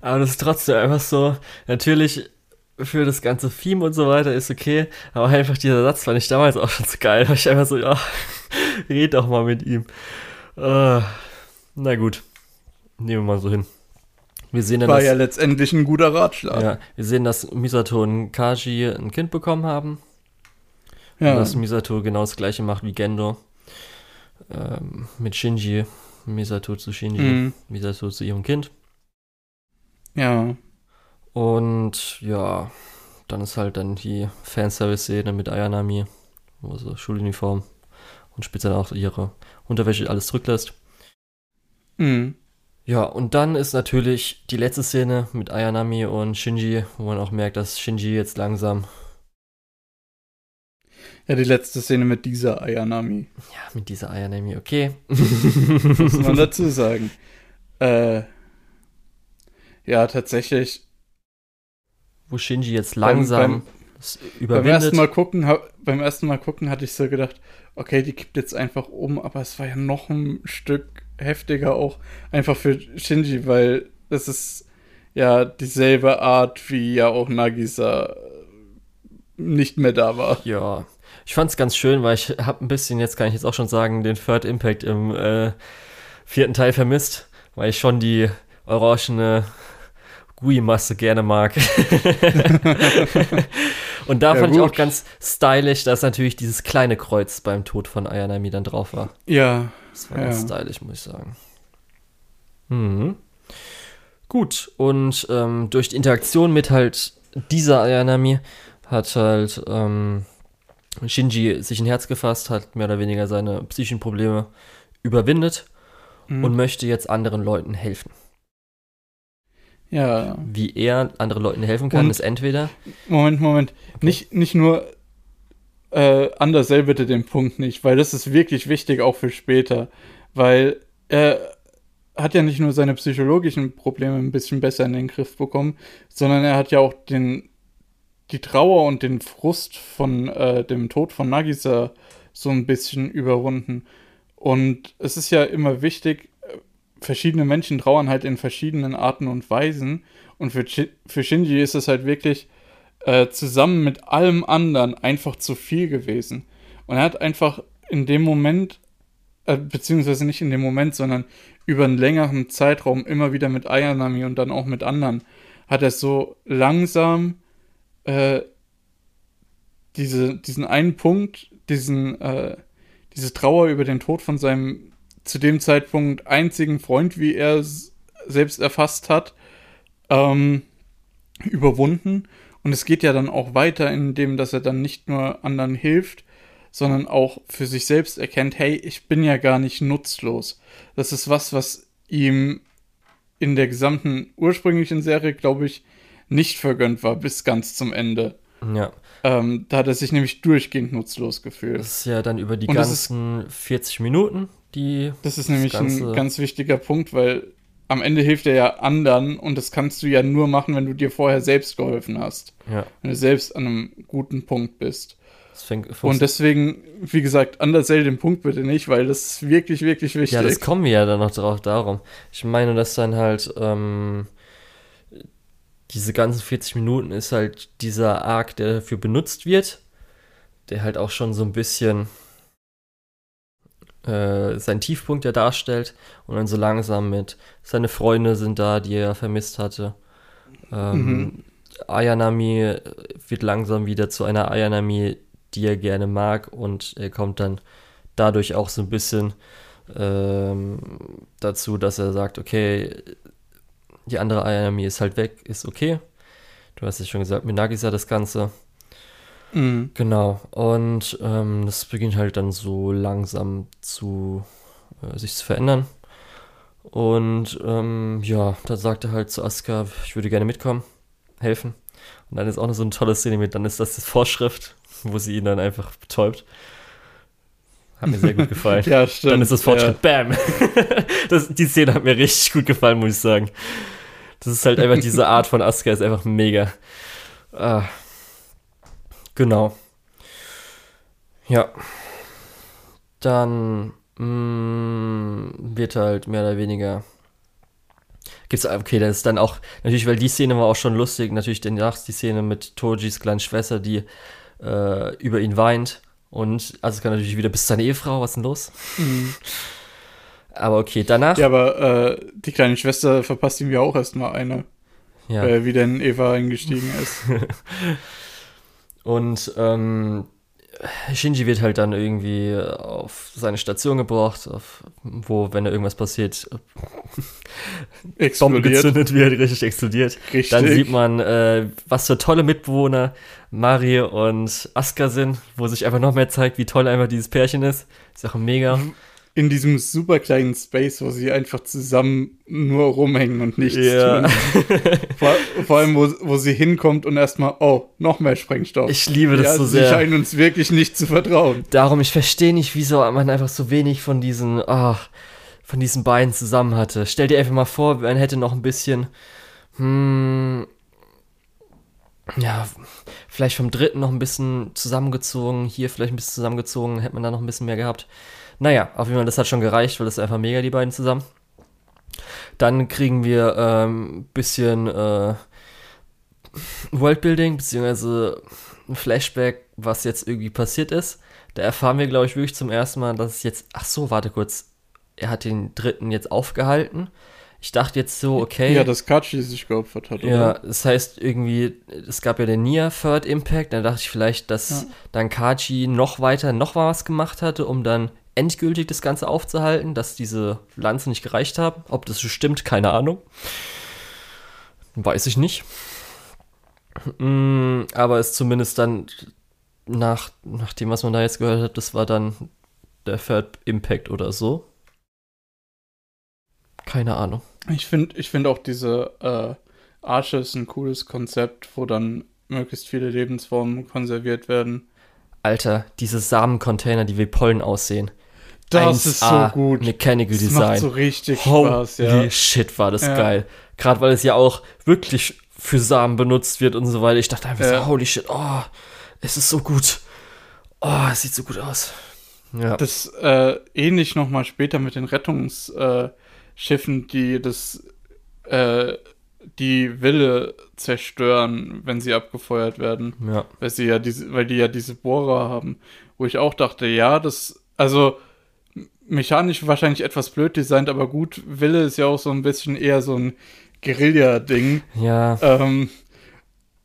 Aber das ist trotzdem einfach so, natürlich für das ganze Theme und so weiter ist okay, aber einfach dieser Satz fand ich damals auch schon so geil. War ich einfach so, ja, red doch mal mit ihm. Äh, na gut, nehmen wir mal so hin. Wir sehen dann, War dass, ja letztendlich ein guter Ratschlag. ja, wir sehen, dass Misato und Kaji ein Kind bekommen haben. Und Ja, dass Misato genau das gleiche macht wie Gendo. Ähm, mit Shinji. Misato zu Shinji. Mhm. Misato zu ihrem Kind. ja. Und ja, dann ist halt dann die Fanservice-Szene mit Ayanami, wo sie Schuluniform und später dann auch ihre Unterwäsche alles zurücklässt. Mhm. Ja, und dann ist natürlich die letzte Szene mit Ayanami und Shinji, wo man auch merkt, dass Shinji jetzt langsam, Ja, die letzte Szene mit dieser Ayanami, ja, mit dieser Ayanami, okay. muss man dazu sagen. Äh, ja, tatsächlich. wo Shinji jetzt Beim- langsam beim- Beim überwindet. ersten, Mal gucken, hab, beim ersten Mal gucken hatte ich so gedacht, okay, die kippt jetzt einfach um, aber es war ja noch ein Stück heftiger auch einfach für Shinji, weil es ist ja dieselbe Art, wie ja auch Nagisa äh, nicht mehr da war. Ja, ich fand's ganz schön, weil ich habe ein bisschen, jetzt kann ich jetzt auch schon sagen, den Third Impact im äh, vierten Teil vermisst, weil ich schon die orangene Gui-Masse gerne mag. Und da Ja, fand ich auch gut. ganz stylisch, dass natürlich dieses kleine Kreuz beim Tod von Ayanami dann drauf war. Ja, Das war Ja. ganz stylisch, muss ich sagen. Mhm. Gut, und ähm, durch die Interaktion mit halt dieser Ayanami hat halt ähm, Shinji sich ein Herz gefasst, hat mehr oder weniger seine psychischen Probleme überwindet Mhm. und möchte jetzt anderen Leuten helfen. ja. Wie er anderen Leuten helfen kann, Und- ist entweder Moment, Moment. Nicht, nicht nur äh, Andersell bitte den Punkt nicht, weil das ist wirklich wichtig auch für später. Weil er hat ja nicht nur seine psychologischen Probleme ein bisschen besser in den Griff bekommen, sondern er hat ja auch den, die Trauer und den Frust von äh, dem Tod von Nagisa so ein bisschen überwunden. Und es ist ja immer wichtig, äh, verschiedene Menschen trauern halt in verschiedenen Arten und Weisen. Und für, Chi- für Shinji ist es halt wirklich äh, zusammen mit allem anderen einfach zu viel gewesen. Und er hat einfach in dem Moment, äh, beziehungsweise nicht in dem Moment, sondern über einen längeren Zeitraum immer wieder mit Ayanami und dann auch mit anderen, hat er so langsam äh, diese, diesen einen Punkt, diesen, äh, diese Trauer über den Tod von seinem zu dem Zeitpunkt einzigen Freund, wie er selbst erfasst hat, ähm, überwunden. Und es geht ja dann auch weiter, indem dass er dann nicht nur anderen hilft, sondern auch für sich selbst erkennt, hey, ich bin ja gar nicht nutzlos. Das ist was, was ihm in der gesamten ursprünglichen Serie, glaube ich, nicht vergönnt war, bis ganz zum Ende. ja, Ähm, da hat er sich nämlich durchgehend nutzlos gefühlt. das ist ja dann über die Und das ist- ganzen 40 Minuten, die Das ist nämlich Ganze- ein ganz wichtiger Punkt, weil am Ende hilft er ja anderen und das kannst du ja nur machen, wenn du dir vorher selbst geholfen hast. ja, Wenn du selbst an einem guten Punkt bist. das fängt, Und deswegen, wie gesagt, Andersell den Punkt bitte nicht, weil das ist wirklich, wirklich wichtig. Ja, das kommen wir ja dann noch drauf darum. Ich meine, dass dann halt ähm, diese ganzen 40 Minuten ist halt dieser Arc, der dafür benutzt wird, der halt auch schon so ein bisschen äh, seinen Tiefpunkt ja darstellt und dann so langsam mit seine Freunde sind da, die er vermisst hatte. Ähm, mhm. Ayanami wird langsam wieder zu einer Ayanami, die er gerne mag und er kommt dann dadurch auch so ein bisschen ähm, dazu, dass er sagt, okay, die andere Ayanami ist halt weg, ist okay. Du hast es schon gesagt, mit Nagisa das Ganze. Mhm. Genau. Und ähm, das beginnt halt dann so langsam zu äh, sich zu verändern. Und ähm, ja, da sagt er halt zu Asuka, ich würde gerne mitkommen, helfen. Und dann ist auch noch so eine tolle Szene mit, dann ist das das Vorschrift, wo sie ihn dann einfach betäubt. Hat mir sehr gut gefallen. ja, stimmt. Dann ist das Fortschritt, ja. bam. das, die Szene hat mir richtig gut gefallen, muss ich sagen. Das ist halt einfach diese Art von Asuka, ist einfach mega. Ah. Genau. Ja. Dann mh, mm, wird halt mehr oder weniger. Gibt's, okay, das ist dann auch, natürlich, weil die Szene war auch schon lustig, natürlich danach die Szene mit Tojis kleinen Schwester, die äh, über ihn weint. Und also kann natürlich wieder, bist du deine Ehefrau, was ist denn los? Mhm. Aber okay, danach. Ja, aber äh, die kleine Schwester verpasst ihm ja auch erstmal eine. Ja. Weil er wieder in Eva eingestiegen ist. Und ähm, Shinji wird halt dann irgendwie auf seine Station gebracht, auf, wo, wenn da irgendwas passiert, Bomben gezündet wird, richtig explodiert. Richtig. Dann sieht man, äh, was für tolle Mitbewohner Marie und Asuka sind, wo sich einfach noch mehr zeigt, wie toll einfach dieses Pärchen ist. Ist auch mega. In diesem super kleinen Space, wo sie einfach zusammen nur rumhängen und nichts ja. tun. vor, vor, allem, wo, wo sie hinkommt und erstmal, oh, noch mehr Sprengstoff. Ich liebe das ja, so sehr. Sie scheinen uns wirklich nicht zu vertrauen. Darum, ich verstehe nicht, wieso man einfach so wenig von diesen, oh, von diesen beiden zusammen hatte. Stell dir einfach mal vor, man hätte noch ein bisschen, hm, ja, vielleicht vom dritten noch ein bisschen zusammengezogen, hier vielleicht ein bisschen zusammengezogen, hätte man da noch ein bisschen mehr gehabt. Naja, auf jeden Fall, das hat schon gereicht, weil das ist einfach mega, die beiden zusammen. Dann kriegen wir ein ähm, bisschen äh, Worldbuilding, beziehungsweise ein Flashback, was jetzt irgendwie passiert ist. Da erfahren wir, glaube ich, wirklich zum ersten Mal, dass es jetzt. Ach so, warte kurz. Er hat den dritten jetzt aufgehalten. Ich dachte jetzt so, okay. Ja, dass Kachi sich geopfert hat, oder? Ja, das heißt irgendwie, es gab ja den Nia Third Impact. Da dachte ich vielleicht, dass ja. dann Kachi noch weiter noch was gemacht hatte, um dann endgültig das Ganze aufzuhalten, dass diese Lanze nicht gereicht haben. Ob das so stimmt, keine Ahnung. Weiß ich nicht. Mm, aber es zumindest dann nach, nach dem, was man da jetzt gehört hat, das war dann der Third Impact oder so. Keine Ahnung. Ich finde ich find auch diese äh, Arche ist ein cooles Konzept, wo dann möglichst viele Lebensformen konserviert werden. Alter, diese Samencontainer, die wie Pollen aussehen. Das ist so gut. Mechanical das Design. Macht so richtig Spaß, ja. Holy shit, war das ja. geil. Gerade weil es ja auch wirklich für Samen benutzt wird und so weiter. Ich dachte einfach ja. so, holy shit, oh, es ist so gut. Oh, es sieht so gut aus. Ja. Das äh, ähnlich nochmal später mit den Rettungsschiffen, äh, die das äh, die Wille zerstören, wenn sie abgefeuert werden. Ja. Weil sie ja diese, weil die ja diese Bohrer haben. Wo ich auch dachte, ja, das, also mechanisch wahrscheinlich etwas blöd designt, aber gut, Wille ist ja auch so ein bisschen eher so ein Guerilla-Ding. Ja. Ähm,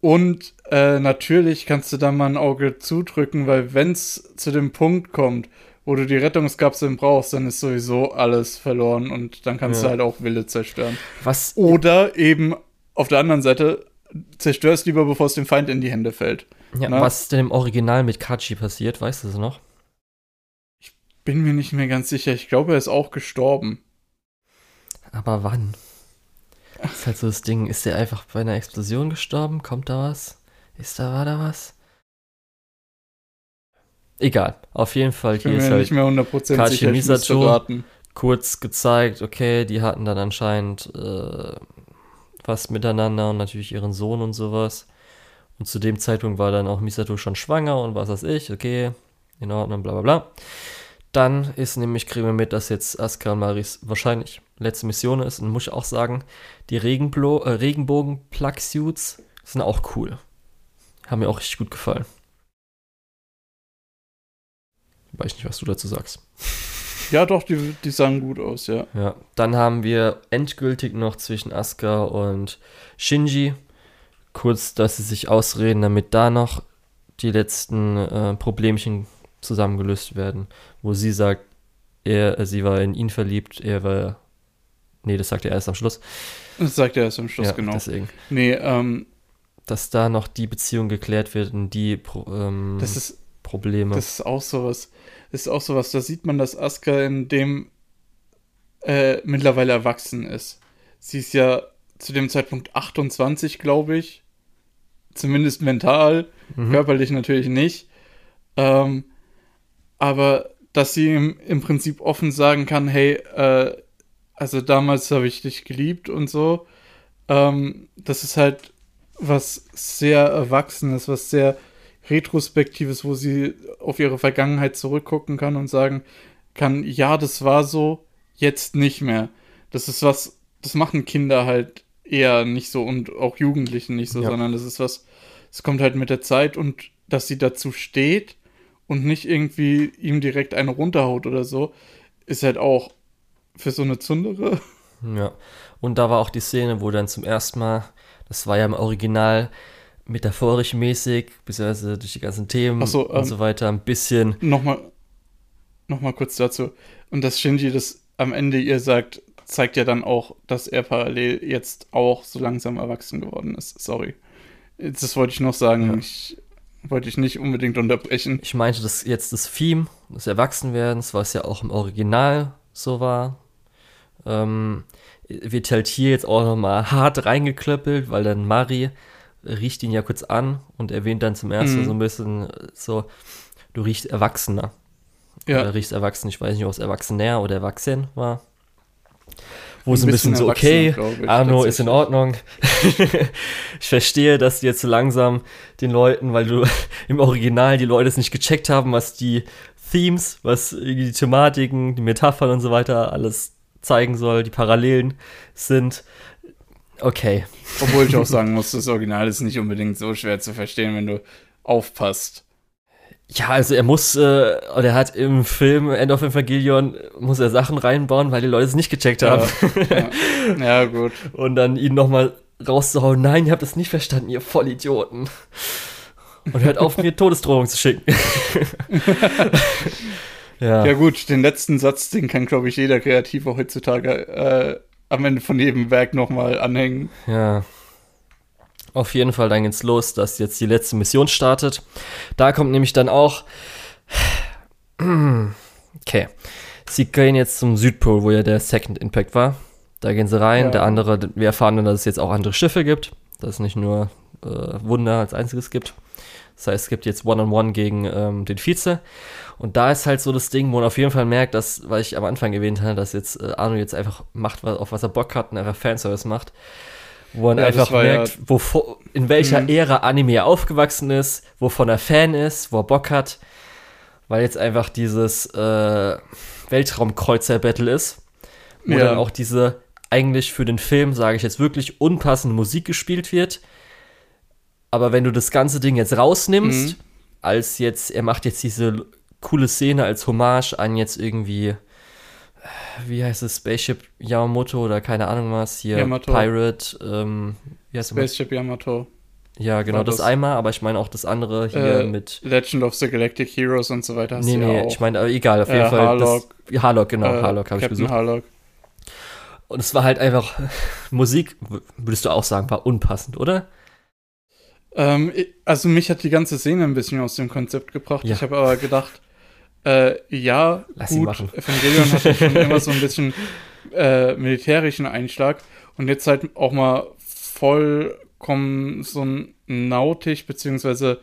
und äh, natürlich kannst du da mal ein Auge zudrücken, weil wenn es zu dem Punkt kommt, wo du die Rettungskapseln brauchst, dann ist sowieso alles verloren und dann kannst ja. du halt auch Wille zerstören. Was? Oder eben auf der anderen Seite zerstörst lieber, bevor es dem Feind in die Hände fällt. Ja, Na? was denn im Original mit Kachi passiert, weißt du es noch? Bin mir nicht mehr ganz sicher. Ich glaube, er ist auch gestorben. Aber wann? Das ist halt so das Ding. Ist er einfach bei einer Explosion gestorben? Kommt da was? Ist da, war da was? Egal. Auf jeden Fall. Ich bin mir halt nicht mehr 100% sicher. Misato kurz gezeigt, okay, die hatten dann anscheinend äh, was miteinander und natürlich ihren Sohn und sowas. Und zu dem Zeitpunkt war dann auch Misato schon schwanger und was weiß ich, okay, in Ordnung, bla bla bla. Dann ist nämlich, kriegen wir mit, dass jetzt Asuka und Maris wahrscheinlich letzte Mission ist. Und muss ich auch sagen, die Regenblo äh, Regenbogen-Plug-Suits sind auch cool. Haben mir auch richtig gut gefallen. Weiß nicht, was du dazu sagst. Ja, doch, die, die sahen gut aus, ja. Ja, dann haben wir endgültig noch zwischen Asuka und Shinji kurz, dass sie sich ausreden, damit da noch die letzten äh, Problemchen zusammengelöst werden, wo sie sagt, er, äh, sie war in ihn verliebt, er war, nee, das sagt er erst am Schluss. Das sagt er erst am Schluss, ja, genau. Deswegen. Nee, ähm, Dass da noch die Beziehung geklärt wird und die ähm, das ist, Probleme. das ist auch sowas. Das ist auch sowas, da sieht man, dass Asuka in dem äh, mittlerweile erwachsen ist. Sie ist ja zu dem Zeitpunkt 28, glaube ich. Zumindest mental, Mhm. körperlich natürlich nicht. Ähm, aber dass sie im, im Prinzip offen sagen kann, hey, äh, also damals habe ich dich geliebt und so. Ähm, das ist halt was sehr Erwachsenes, was sehr Retrospektives, wo sie auf ihre Vergangenheit zurückgucken kann und sagen kann, ja, das war so, jetzt nicht mehr. Das ist was, das machen Kinder halt eher nicht so und auch Jugendlichen nicht so, Ja. sondern das ist was, es kommt halt mit der Zeit und dass sie dazu steht und nicht irgendwie ihm direkt eine runterhaut oder so, ist halt auch für so eine Zundere. Ja. Und da war auch die Szene, wo dann zum ersten Mal, das war ja im Original metaphorisch mäßig, beziehungsweise durch die ganzen Themen so, und ähm, so weiter, ein bisschen, Nochmal, nochmal kurz dazu. Und dass Shinji das am Ende ihr sagt, zeigt ja dann auch, dass er parallel jetzt auch so langsam erwachsen geworden ist. Sorry. Das wollte ich noch sagen. Ja. Ich wollte ich nicht unbedingt unterbrechen. ich meinte, dass jetzt das Theme des Erwachsenwerdens, was ja auch im Original so war, ähm, wird halt hier jetzt auch nochmal hart reingeklöppelt, weil dann Mari riecht ihn ja kurz an und erwähnt dann zum ersten Mhm. so ein bisschen äh, so, du riechst erwachsener. Ja, Oder riechst erwachsen, ich weiß nicht, ob es erwachsener oder erwachsen war. Wo es ein bisschen, so, okay, ich, Arno ist in. Ordnung. ich verstehe, dass du jetzt so langsam den Leuten, weil du im Original die Leute es nicht gecheckt haben, was die Themes, was die Thematiken, die Metaphern und so weiter alles zeigen soll, die Parallelen sind. Okay. obwohl ich auch sagen muss, das Original ist nicht unbedingt so schwer zu verstehen, wenn du aufpasst. Ja, also er muss, äh, oder er hat im Film End of Evangelion, muss er Sachen reinbauen, weil die Leute es nicht gecheckt haben. Ja, ja. ja gut. und dann ihn nochmal rauszuhauen, nein, ihr habt das nicht verstanden, ihr Vollidioten. Und hört auf, mir Todesdrohungen zu schicken. ja. Ja gut, den letzten Satz, den kann, glaube ich, jeder Kreative heutzutage äh, am Ende von jedem Werk nochmal anhängen. ja. Auf jeden Fall, dann geht's los, dass jetzt die letzte Mission startet. Da kommt nämlich dann auch. Okay. Sie gehen jetzt zum Südpol, wo ja der Second Impact war. Da gehen sie rein. Ja. Der andere, wir erfahren dann, dass es jetzt auch andere Schiffe gibt. Dass es nicht nur äh, Wunder als einziges gibt. Das heißt, es gibt jetzt One-on-One gegen ähm, den Vize. Und da ist halt so das Ding, wo man auf jeden Fall merkt, dass, weil ich am Anfang erwähnt habe, dass jetzt äh, Arno jetzt einfach macht, was- auf was er Bock hat und einfach Fanservice macht. Wo man Ja, einfach war ja- merkt, wovor, in welcher Mhm. Ära Anime er aufgewachsen ist, wovon er Fan ist, wo er Bock hat. Weil jetzt einfach dieses äh, Weltraumkreuzer-Battle ist. Wo Ja. dann auch diese eigentlich für den Film, sage ich jetzt wirklich, unpassende Musik gespielt wird. Aber wenn du das ganze Ding jetzt rausnimmst, Mhm. als jetzt, er macht jetzt diese coole Szene als Hommage an jetzt irgendwie, wie heißt es, Spaceship Yamamoto oder keine Ahnung was, hier Yamato. Pirate, ähm, wie heißt es? Spaceship Yamato, Ja, genau, das, das. einmal, aber ich meine auch das andere hier Äh, mit. Legend of the Galactic Heroes und so weiter. Nee, nee, ja ich meine, aber egal, auf jeden Äh, Fall. Harlock. Das, Harlock, genau, Äh, Harlock habe ich gesucht. Harlock. Und es war halt einfach, Musik, würdest du auch sagen, war unpassend, oder? Ähm, also mich hat die ganze Szene ein bisschen aus dem Konzept gebracht. Ja. Ich habe aber gedacht, äh, ja, Lass ihn gut, machen. Evangelion hatte schon immer so ein bisschen äh, militärischen Einschlag und jetzt halt auch mal vollkommen so ein nautisch beziehungsweise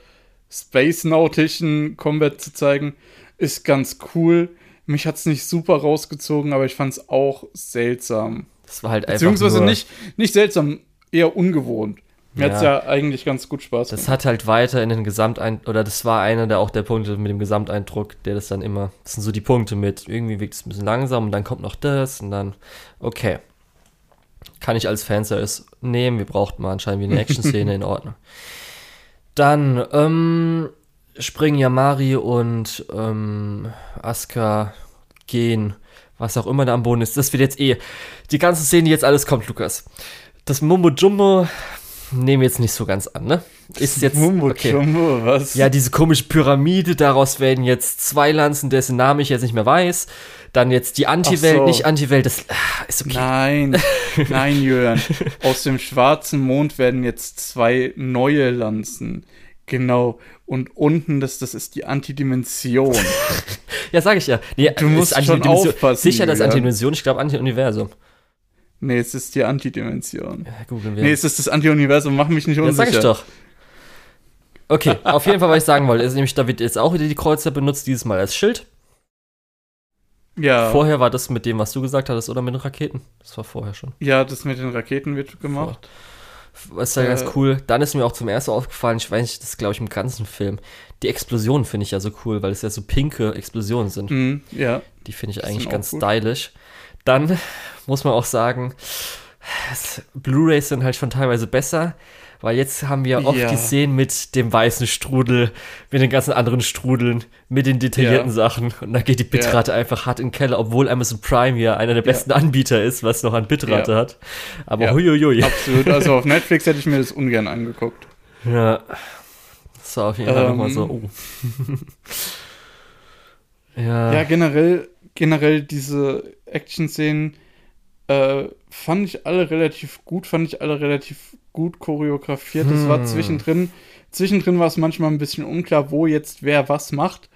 space-nautischen Combat zu zeigen, ist ganz cool. Mich hat's nicht super rausgezogen, aber ich fand's auch seltsam. Das war halt einfach. Beziehungsweise nicht, nicht seltsam, eher ungewohnt. Mir hat's Ja. ja eigentlich ganz gut Spaß Das hat halt weiter in den Gesamteindruck, oder das war einer der auch der Punkte mit dem Gesamteindruck, der das dann immer, das sind so die Punkte mit, irgendwie wirkt es ein bisschen langsam und dann kommt noch das und dann, okay. Kann ich als Fanservice nehmen, wir brauchten mal anscheinend wie eine Action-Szene in Ordnung. Dann, ähm, springen ja Mari und ähm, Asuka gehen, was auch immer da am Boden ist. Das wird jetzt eh die ganze Szene, die jetzt alles kommt, Lukas. Das Mumbo Jumbo nehmen wir jetzt nicht so ganz an, ne? Ist jetzt okay. Was? Ja, diese komische Pyramide, daraus werden jetzt zwei Lanzen, dessen Namen ich jetzt nicht mehr weiß. Dann jetzt die Anti-Welt, so. nicht Anti-Welt, das ah, ist okay. Nein, nein, Jörn. Aus dem schwarzen Mond werden jetzt zwei neue Lanzen. Genau. Und unten, das, das ist die Antidimension. Ja, sag ich ja. Nee, Du musst schon aufpassen, Sicher, das. Antidimension, ich glaube Anti-Universum. Nee, es ist die Antidimension. Ja, googeln wir. Nee, es ist das Anti-Universum, mach mich nicht unsicher. sag ich doch. Okay, auf jeden Fall, was ich sagen wollte, ist nämlich, da wird jetzt auch wieder die Kreuzer benutzt, dieses Mal als Schild. Ja, Vorher war das mit dem, was du gesagt hattest, oder mit den Raketen. Das war vorher schon. ja, das mit den Raketen wird gemacht. Das ist ja ganz Äh. cool. Dann ist mir auch zum ersten Mal aufgefallen, ich weiß nicht, das glaube ich im ganzen Film. Die Explosionen finde ich ja so cool, weil es ja so pinke Explosionen sind. Mhm, ja. Die finde ich Die eigentlich ganz gut. stylisch. Dann muss man auch sagen, Blu-rays sind halt schon teilweise besser, weil jetzt haben wir oft Ja. die Szenen mit dem weißen Strudel, mit den ganzen anderen Strudeln, mit den detaillierten Ja. Sachen und da geht die Bitrate einfach hart in den Keller, obwohl Amazon Prime ja einer der besten Anbieter ist, was noch an Bitrate Ja. hat. Aber Ja. huiuiui. Absolut. Also auf Netflix hätte ich mir das ungern angeguckt. Ja. Das war auf jeden Fall Ähm. nochmal so, oh. ja. Ja, generell, generell diese Action-Szenen äh, fand ich alle relativ gut, fand ich alle relativ gut choreografiert. Es war Hm. zwischendrin, zwischendrin war es manchmal ein bisschen unklar, wo jetzt wer was macht.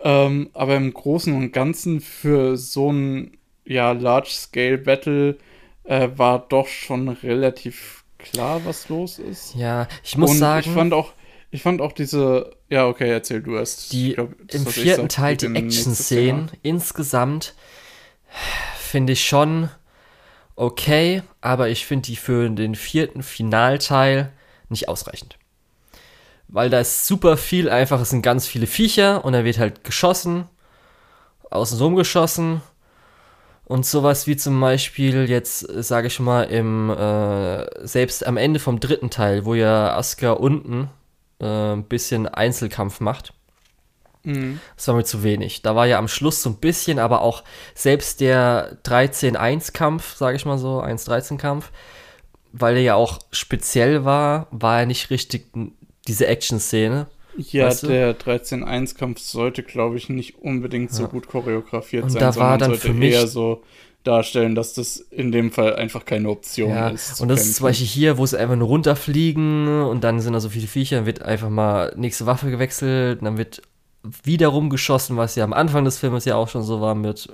Ähm, aber im Großen und Ganzen für so ein ja, Large-Scale-Battle äh, war doch schon relativ klar, was los ist. ja, ich muss und sagen. ich fand auch, ich fand auch diese, ja, okay, erzähl du erst. Die glaub, im vierten sag, Teil die Action-Szenen insgesamt finde ich schon okay, aber ich finde die für den vierten Finalteil nicht ausreichend. Weil da ist super viel einfach, es sind ganz viele Viecher und da wird halt geschossen, außenrum geschossen und sowas wie zum Beispiel jetzt, sage ich mal, im, äh, selbst am Ende vom dritten Teil, wo ja Asuka unten äh, ein bisschen Einzelkampf macht. Mhm. Das war mir zu wenig. Da war ja am Schluss so ein bisschen, aber auch selbst der 13-1-Kampf, sage ich mal so, 1-13-Kampf, weil er ja auch speziell war, war er nicht richtig diese Action-Szene. Ja, Weißt du? der 13-1-Kampf sollte, glaube ich, nicht unbedingt so Ja. gut choreografiert Und sein, da war sondern dann sollte für mich- eher so darstellen, dass das in dem Fall einfach keine Option Ja, ist. und das ist zum kämpfen. Beispiel hier, wo sie einfach nur runterfliegen und dann sind da so viele Viecher, dann wird einfach mal nächste Waffe gewechselt, und dann wird wiederum geschossen, was ja am Anfang des Filmes ja auch schon so war mit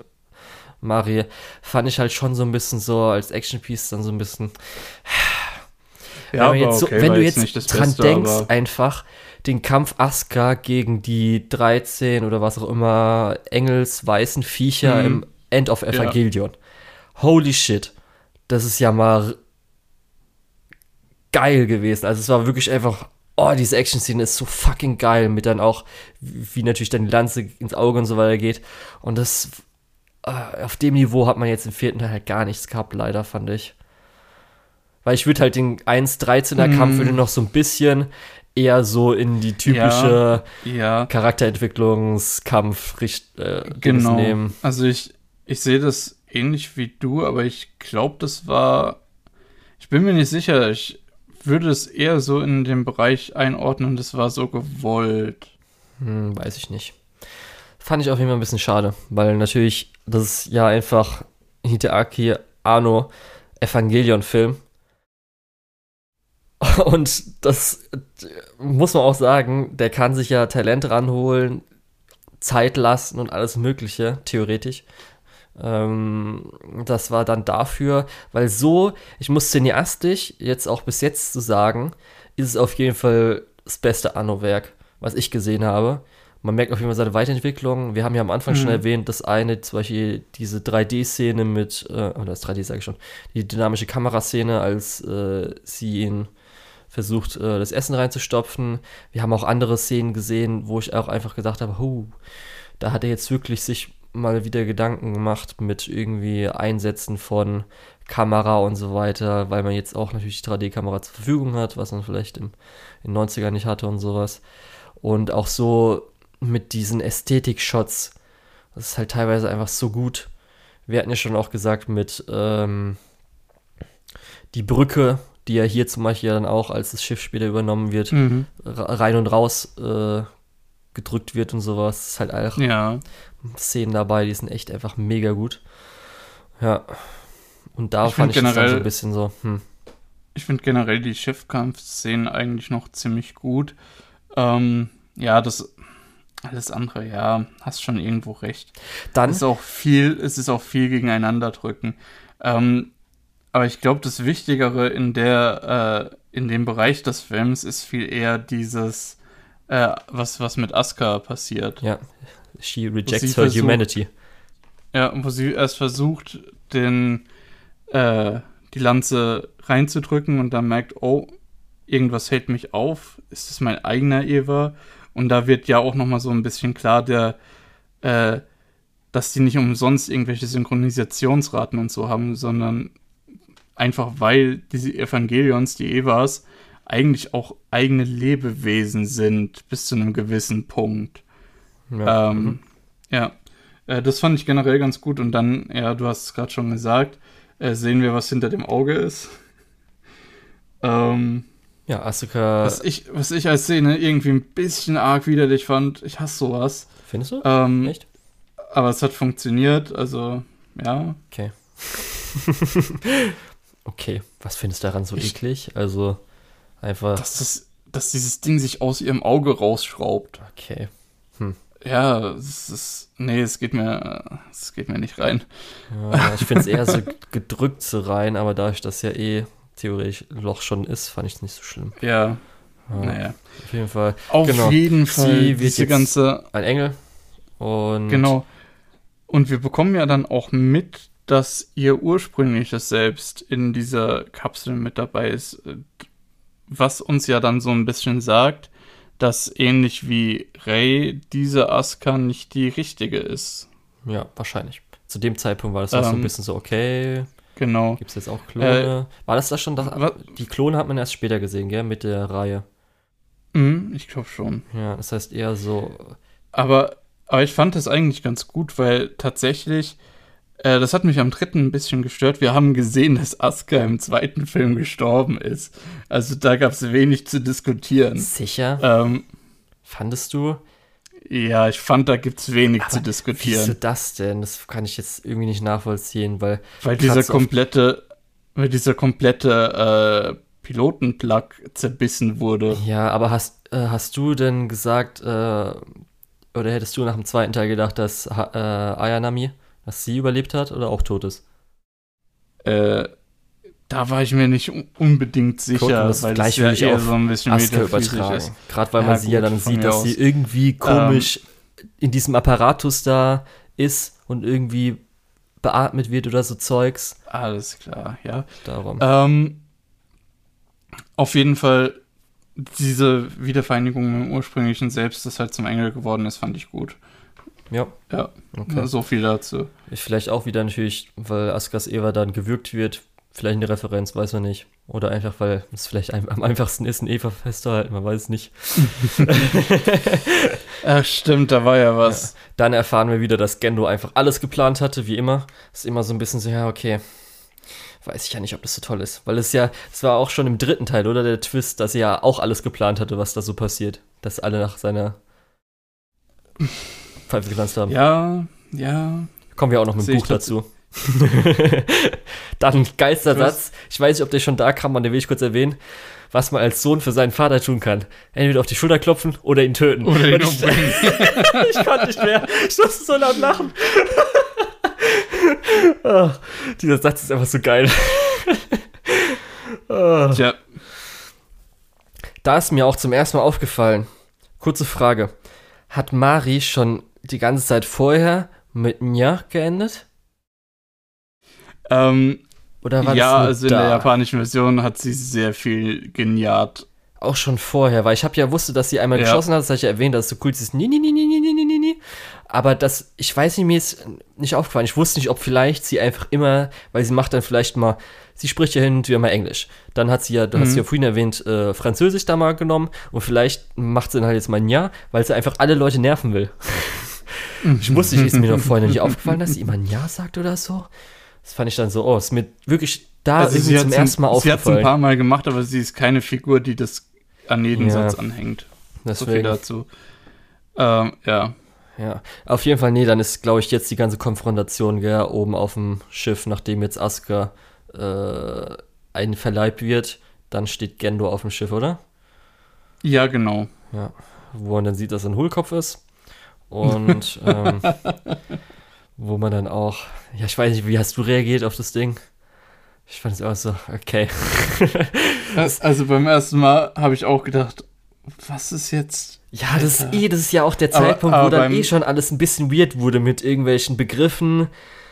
Marie. Fand ich halt schon so ein bisschen so als Action-Piece dann so ein bisschen. Ja, wenn, jetzt so, okay, wenn du jetzt jetzt dran Beste, denkst, einfach den Kampf Asuka gegen die 13 oder was auch immer Engels weißen Viecher Mhm. im End of Evangelion. Holy shit. Das ist ja mal geil gewesen. Also es war wirklich einfach, oh, diese Action-Szene ist so fucking geil, mit dann auch, wie natürlich dann die Lanze ins Auge und so weiter geht. Und das, äh, auf dem Niveau hat man jetzt im vierten Teil halt gar nichts gehabt, leider, fand ich. Weil ich würde halt den 1-13er Kampf Mm. würde noch so ein bisschen eher so in die typische Ja, Charakterentwicklungskampf richt, äh, genau. nehmen. Also ich, ich sehe das ähnlich wie du, aber ich glaube, das war. Ich bin mir nicht sicher. Ich würde es eher so in den Bereich einordnen, das war so gewollt. Hm, weiß ich nicht. Fand ich auf jeden Fall ein bisschen schade, weil natürlich, das ist ja einfach Hideaki Anno Evangelion-Film. Und das muss man auch sagen, der kann sich ja Talent ranholen, Zeit lassen und alles Mögliche, theoretisch. Ähm, das war dann dafür, weil so, ich muss cineastisch jetzt auch bis jetzt zu sagen, ist es auf jeden Fall das beste Anno-Werk, was ich gesehen habe. Man merkt auf jeden Fall seine Weiterentwicklung. Wir haben ja am Anfang schon Mhm. erwähnt, dass eine, zum Beispiel diese 3D-Szene mit, äh, oder das 3D sage ich schon, die dynamische Kameraszene, als äh, sie ihn versucht, äh, das Essen reinzustopfen. Wir haben auch andere Szenen gesehen, wo ich auch einfach gedacht habe, huh, da hat er jetzt wirklich sich mal wieder Gedanken gemacht mit irgendwie Einsätzen von Kamera und so weiter, weil man jetzt auch natürlich die 3D-Kamera zur Verfügung hat, was man vielleicht im, in den 90ern nicht hatte und sowas. Und auch so mit diesen Ästhetik-Shots. Das ist halt teilweise einfach so gut. Wir hatten ja schon auch gesagt mit ähm, die Brücke, die ja hier zum Beispiel dann auch, als das Schiff später übernommen wird, Mhm. rein und raus äh, gedrückt wird und sowas. Das ist halt auch Ja. Szenen dabei, die sind echt einfach mega gut. Ja. Und da Ich fand ich das dann so generell- ein bisschen so, hm. Ich finde generell die Schiffkampfszenen eigentlich noch ziemlich gut. Ähm, ja, das alles andere, ja, hast schon irgendwo recht. Dann, Es ist auch viel, es ist auch viel gegeneinander drücken. Ähm, aber ich glaube, das Wichtigere in der, äh, in dem Bereich des Films ist viel eher dieses, äh, was, was mit Asuka passiert. ja, she rejects her versucht- humanity. Ja, wo sie erst versucht, den, äh, die Lanze reinzudrücken und dann merkt, oh, irgendwas hält mich auf. Ist es mein eigener Eva? Und da wird ja auch nochmal so ein bisschen klar, der, äh, dass die nicht umsonst irgendwelche Synchronisationsraten und so haben, sondern einfach weil diese Evangelions, die Evas, eigentlich auch eigene Lebewesen sind, bis zu einem gewissen Punkt. Ja. Ähm, mhm. Ja, äh, das fand ich generell ganz gut. Und dann, ja, du hast es gerade schon gesagt, äh, sehen wir, was hinter dem Auge ist. ähm, ja, Asuka, was, ich, was ich als Szene irgendwie ein bisschen arg widerlich fand, ich hasse sowas. findest du? Ähm, Echt? aber es hat funktioniert, also ja. Okay. okay, was findest du daran so Ich- eklig? Also, einfach, Dass, das, dass dieses Ding sich aus ihrem Auge rausschraubt. okay. Ja, es ist. Nee, es geht mir. Es geht mir nicht rein. Ja, ich finde es eher so gedrückt so rein, aber dadurch, dass ja eh theoretisch Loch schon ist, fand ich es nicht so schlimm. Ja, Ja, naja. Auf jeden Fall Auf Genau. jeden Sie Fall. wird Diese ganze. ein Engel und Genau. Und wir bekommen ja dann auch mit, dass ihr ursprüngliches Selbst in dieser Kapsel mit dabei ist, äh, was uns ja dann so ein bisschen sagt, dass ähnlich wie Rey diese Asuka nicht die richtige ist. ja, wahrscheinlich. Zu dem Zeitpunkt war das auch so ein Ähm, bisschen so, okay, Genau. gibt es jetzt auch Klone? war das da schon? Das, die Klone hat man erst später gesehen, gell, mit der Reihe. Mhm, ich glaube schon. Ja, das heißt eher so, Aber, aber ich fand das eigentlich ganz gut, weil tatsächlich, äh, das hat mich am dritten ein bisschen gestört. Wir haben gesehen, dass Asuka im zweiten Film gestorben ist. Also da gab es wenig zu diskutieren. sicher, Ähm, fandest du? ja, ich fand, da gibt es wenig zu Wieso diskutieren. das denn? Das kann ich jetzt irgendwie nicht nachvollziehen, weil Weil dieser komplette, weil dieser komplette äh, Pilotenplug zerbissen wurde. Ja, aber hast, äh, hast du denn gesagt, äh, oder hättest du nach dem zweiten Teil gedacht, dass äh, Ayanami, dass sie überlebt hat oder auch tot ist? Äh, da war ich mir nicht un- unbedingt sicher, das weil das gleich ja will ich eher so ein bisschen metaphysisch übertragen. ist. Gerade weil Ja, man sie ja gut, dann sieht, dass aus. sie irgendwie komisch in diesem Apparatus da ist und irgendwie beatmet wird oder so Zeugs. Alles klar, ja. Darum. Ähm, auf jeden Fall, diese Wiedervereinigung mit dem ursprünglichen Selbst, das halt zum Engel geworden ist, fand ich gut. Ja, Ja, okay. so viel dazu. Ist vielleicht auch wieder natürlich, weil Askas Eva dann gewürgt wird, vielleicht eine Referenz, weiß man nicht. Oder einfach, weil es vielleicht ein, am einfachsten ist, ein Eva festzuhalten, man weiß es nicht. Ach, stimmt, da war ja was. Dann erfahren wir wieder, dass Gendo einfach alles geplant hatte, wie immer. Ist immer so ein bisschen so, ja, okay. Weiß ich ja nicht, ob das so toll ist. Weil es ja, es war auch schon im dritten Teil, oder? Der Twist, dass er ja auch alles geplant hatte, was da so passiert. Dass alle nach seiner Pfeife getanzt haben. Ja, ja. Kommen wir auch noch mit dem Buch dazu. Dann geilster Satz. Ich weiß nicht, ob der schon da kam, man den will ich kurz erwähnen. Was man als Sohn für seinen Vater tun kann. Entweder auf die Schulter klopfen oder ihn töten. Oder ihn ich, ich konnte nicht mehr. Ich musste so laut lachen. Ah, dieser Satz ist einfach so geil. Ah. Tja, Da ist mir auch zum ersten Mal aufgefallen. Kurze Frage. Hat Mari schon die ganze Zeit vorher mit Nja geendet? Ähm, Oder war ja, das also in da? der japanischen Version hat sie sehr viel geniart. Auch schon vorher, weil ich habe ja wusste, dass sie einmal ja. geschossen hat, das habe ich ja erwähnt, dass es so cool ist. Nee, nee, nee, nee, nee, nee, nee, nee. Aber das, ich weiß nicht, mir ist nicht aufgefallen. Ich wusste nicht, ob vielleicht sie einfach immer, weil sie macht dann vielleicht mal, sie spricht ja hin und wieder mal Englisch. Dann hat sie ja, du mhm. hast ja vorhin erwähnt, äh, Französisch da mal genommen und vielleicht macht sie dann halt jetzt mal ein Ja, weil sie einfach alle Leute nerven will. ich wusste nicht, ist mir noch vorhin nicht aufgefallen, dass sie immer ein Ja sagt oder so. Das fand ich dann so, oh, ist mir wirklich da Also irgendwie zum ersten Mal ein, sie hat es ein aufgefallen. paar Mal gemacht, aber sie ist keine Figur, die das an jeden Ja. Satz anhängt. So viel Deswegen, dazu. Ähm, ja. ja. Auf jeden Fall, nee, dann ist, glaube ich, jetzt die ganze Konfrontation, gell, oben auf dem Schiff, nachdem jetzt Asuka äh, einverleibt wird, dann steht Gendo auf dem Schiff, oder? Ja, genau. Ja. Wo man dann sieht, dass er ein Hohlkopf ist. Und ähm, wo man dann auch, ja, ich weiß nicht, wie hast du reagiert auf das Ding? Ich fand es auch so, okay. Also beim ersten Mal habe ich auch gedacht, was ist jetzt? Ja, das ist eh, das ist ja auch der Aber- Zeitpunkt, wo aber dann beim- eh schon alles ein bisschen weird wurde mit irgendwelchen Begriffen.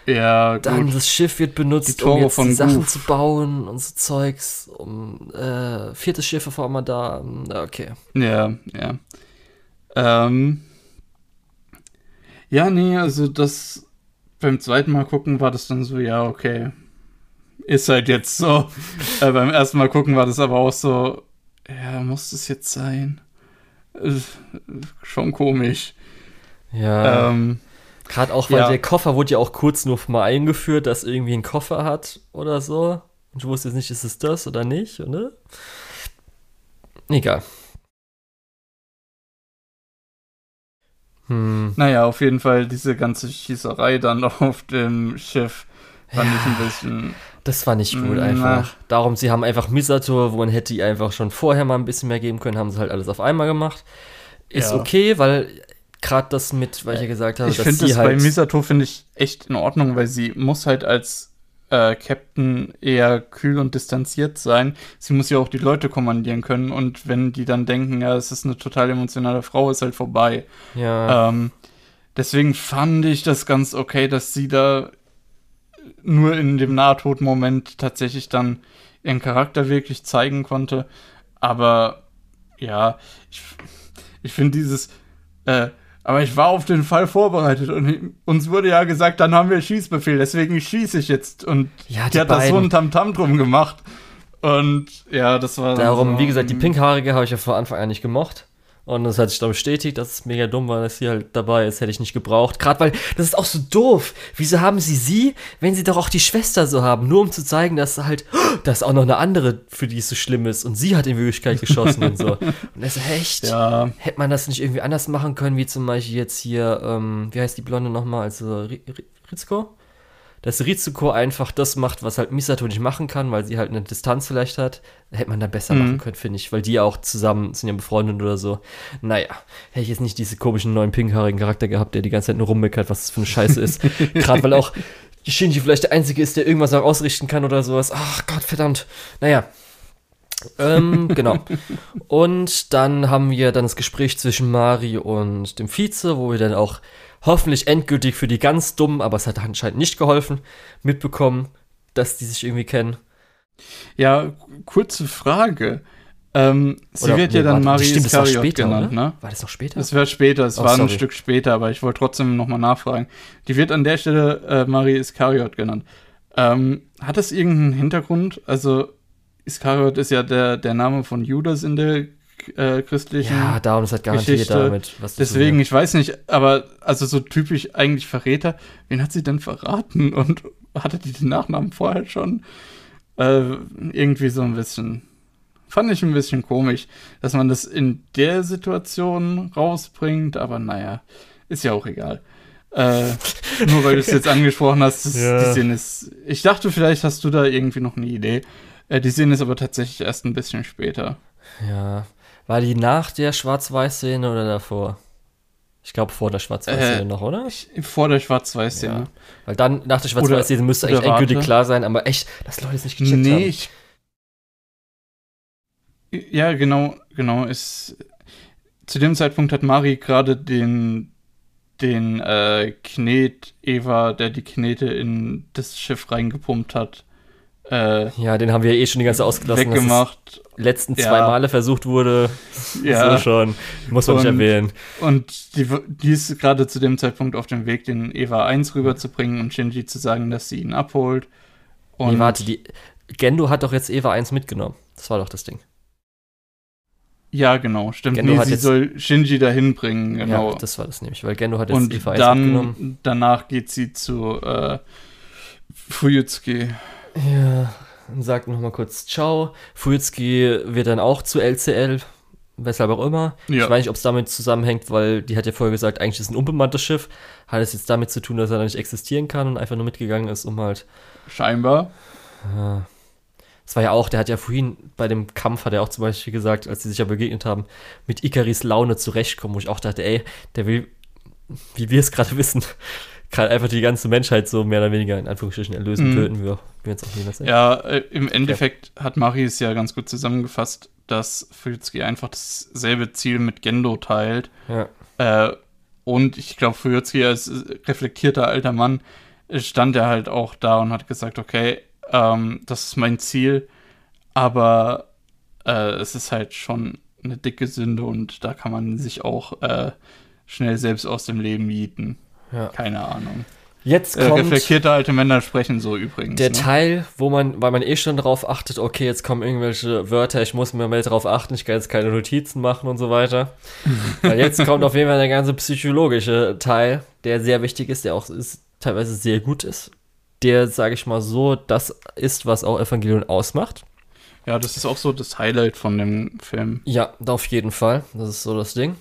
Ja, Dann gut. das Schiff wird benutzt, Die um jetzt von Sachen Goof. zu bauen und so Zeugs. Um äh, viertes Schiff auf einmal da. Hm, Okay. Ja, ja. Ähm, ja, nee, also das beim zweiten Mal gucken war das dann so, ja, okay. Ist halt jetzt so. äh, beim ersten Mal gucken war das aber auch so, ja, muss das jetzt sein? Äh, schon komisch. Ja. Ähm, Gerade auch, weil ja. der Koffer wurde ja auch kurz nur mal eingeführt, dass irgendwie ein Koffer hat oder so. Und ich wusste jetzt nicht, ist es das oder nicht, oder? Egal. Hm. naja, auf jeden Fall diese ganze Schießerei dann auf dem Schiff fand ich ein bisschen. Das war nicht gut einfach. Darum, sie haben einfach Misato, wo man hätte ihr einfach schon vorher mal ein bisschen mehr geben können, haben sie halt alles auf einmal gemacht. Ist Ja. okay, weil gerade das mit, weil ich ja gesagt habe, Ich dass finde sie das bei halt Misato finde ich echt in Ordnung, weil sie muss halt als äh, Captain eher kühl und distanziert sein. Sie muss ja auch die Leute kommandieren können und wenn die dann denken, ja, es ist eine total emotionale Frau, ist halt vorbei. ja, Ähm, deswegen fand ich das ganz okay, dass sie da nur in dem Nahtodmoment tatsächlich dann ihren Charakter wirklich zeigen konnte. Aber ja, ich, ich finde dieses, äh, aber ich war auf den Fall vorbereitet und uns wurde ja gesagt, dann haben wir Schießbefehl, deswegen schieße ich jetzt. Und Ja, die, die hat da so beiden. ein Tamtam drum gemacht. Und ja, das war. darum, so, wie gesagt, die Pinkhaarige habe ich ja von Anfang an nicht gemocht. Und das hat sich dann bestätigt, dass es mega dumm war, dass sie halt dabei ist, hätte ich nicht gebraucht. Gerade weil, das ist auch so doof. Wieso haben sie sie, wenn sie doch auch die Schwester so haben? Nur um zu zeigen, dass halt, dass auch noch eine andere, für die es so schlimm ist. Und sie hat in Wirklichkeit geschossen und so. Und das ist echt. Ja, Hätte man das nicht irgendwie anders machen können, wie zum Beispiel jetzt hier, ähm, wie heißt die Blonde nochmal? Also Ri- Ri- Ritsuko? Dass Ritsuko einfach das macht, was halt Misato nicht machen kann, weil sie halt eine Distanz vielleicht hat. Hätte man da besser Mhm. machen können, finde ich. Weil die ja auch zusammen sind ja befreundet oder so. Naja, hätte ich jetzt nicht diese komischen neuen pinkhaarigen Charakter gehabt, der die ganze Zeit nur rummeckert, was das für eine Scheiße ist. Gerade weil auch Shinji vielleicht der Einzige ist, der irgendwas auch ausrichten kann oder sowas. Ach Gott, verdammt. Naja. ähm, genau. Und dann haben wir dann das Gespräch zwischen Mari und dem Vize, wo wir dann auch hoffentlich endgültig für die ganz dummen, aber es hat anscheinend nicht geholfen, mitbekommen, dass die sich irgendwie kennen. ja, kurze Frage. Ähm, sie Oder- wird ja nee, dann warte, Marie stimmt, war Iskariot später, genannt, oder? ne? War das noch später? Das wäre später, es Oh, war ein sorry. Stück später, aber ich wollte trotzdem nochmal nachfragen. Die wird an der Stelle äh, Marie Iskariot genannt. Ähm, hat das irgendeinen Hintergrund? Also, Iskariot ist ja der, der Name von Judas in der äh, christlichen. ja, darum ist halt garantiert Geschichte. damit. Deswegen, ich weiß nicht, aber also so typisch eigentlich Verräter. Wen hat sie denn verraten und hatte die den Nachnamen vorher schon? Äh, irgendwie so ein bisschen. Fand ich ein bisschen komisch, dass man das in der Situation rausbringt, aber naja, ist ja auch egal. Äh, nur weil du es jetzt angesprochen hast, das, Ja. die Szene ist. Ich dachte, vielleicht hast du da irgendwie noch eine Idee. Äh, die Szene ist aber tatsächlich erst ein bisschen später. Ja. War die nach der Schwarz-Weiß-Szene oder davor? Ich glaube vor der Schwarz-Weiß-Szene Äh, noch, oder? Ich, vor der Schwarz-Weiß-Szene. Ja. Weil dann nach der Schwarz-Weiß-Szene müsste eigentlich endgültig klar sein, aber echt, dass Leute es nicht gecheckt nee, haben. ich. Ja, genau, genau. Ist, zu dem Zeitpunkt hat Mari gerade den, den äh, Knet, Eva, der die Knete in das Schiff reingepumpt hat, äh, Ja, den haben wir eh schon die ganze Zeit ausgelassen. weggemacht. letzten Ja. zwei Male versucht wurde. Ja. So schon. Muss man nicht Und- erwähnen. Und die, die ist gerade zu dem Zeitpunkt auf dem Weg, den Eva 1 rüberzubringen und Shinji zu sagen, dass sie ihn abholt. Und Nee, warte, die. Gendo hat doch jetzt Eva 1 mitgenommen. Das war doch das Ding. Ja, genau, stimmt. Gendo nee, hat sie jetzt- soll Shinji dahin bringen, genau. Ja, das war das nämlich, weil Gendo hat jetzt und Eva 1 mitgenommen. dann danach geht sie zu äh, Fuyutsuki. Ja, und sagt nochmal kurz Ciao. Fuyutsuki wird dann auch zu LCL, weshalb auch immer. Ja. Ich weiß nicht, ob es damit zusammenhängt, weil die hat ja vorher gesagt, eigentlich ist es ein unbemanntes Schiff. Hat es jetzt damit zu tun, dass er da nicht existieren kann und einfach nur mitgegangen ist, um halt. Scheinbar. Ja. Es war ja auch, der hat ja vorhin bei dem Kampf, hat er auch zum Beispiel gesagt, als sie sich ja begegnet haben, mit Ikaris Laune zurechtkommen, wo ich auch dachte, ey, der will, wie wir es gerade wissen, gerade einfach die ganze Menschheit so mehr oder weniger in Anführungsstrichen erlösen, Mhm. töten, wir jetzt auch niemals Ja, äh, im Endeffekt hat Mari es ja ganz gut zusammengefasst, dass Fuyutsuki einfach dasselbe Ziel mit Gendo teilt. ja. Äh, und ich glaube, Fuyutsuki als reflektierter alter Mann stand er halt auch da und hat gesagt, okay, ähm, das ist mein Ziel, aber äh, es ist halt schon eine dicke Sünde und da kann man sich auch äh, schnell selbst aus dem Leben mieten. Ja. Keine Ahnung. Jetzt Äh, kommt reflektierte alte Männer sprechen so übrigens. der ne? Teil, wo man, weil man eh schon darauf achtet, okay, jetzt kommen irgendwelche Wörter, ich muss mir mal darauf achten, ich kann jetzt keine Notizen machen und so weiter. weil jetzt kommt auf jeden Fall der ganze psychologische Teil, der sehr wichtig ist, der auch ist, teilweise sehr gut ist. Der, sage ich mal so, das ist, was auch Evangelion ausmacht. Ja, das ist auch so das Highlight von dem Film. Ja, auf jeden Fall. Das ist so das Ding.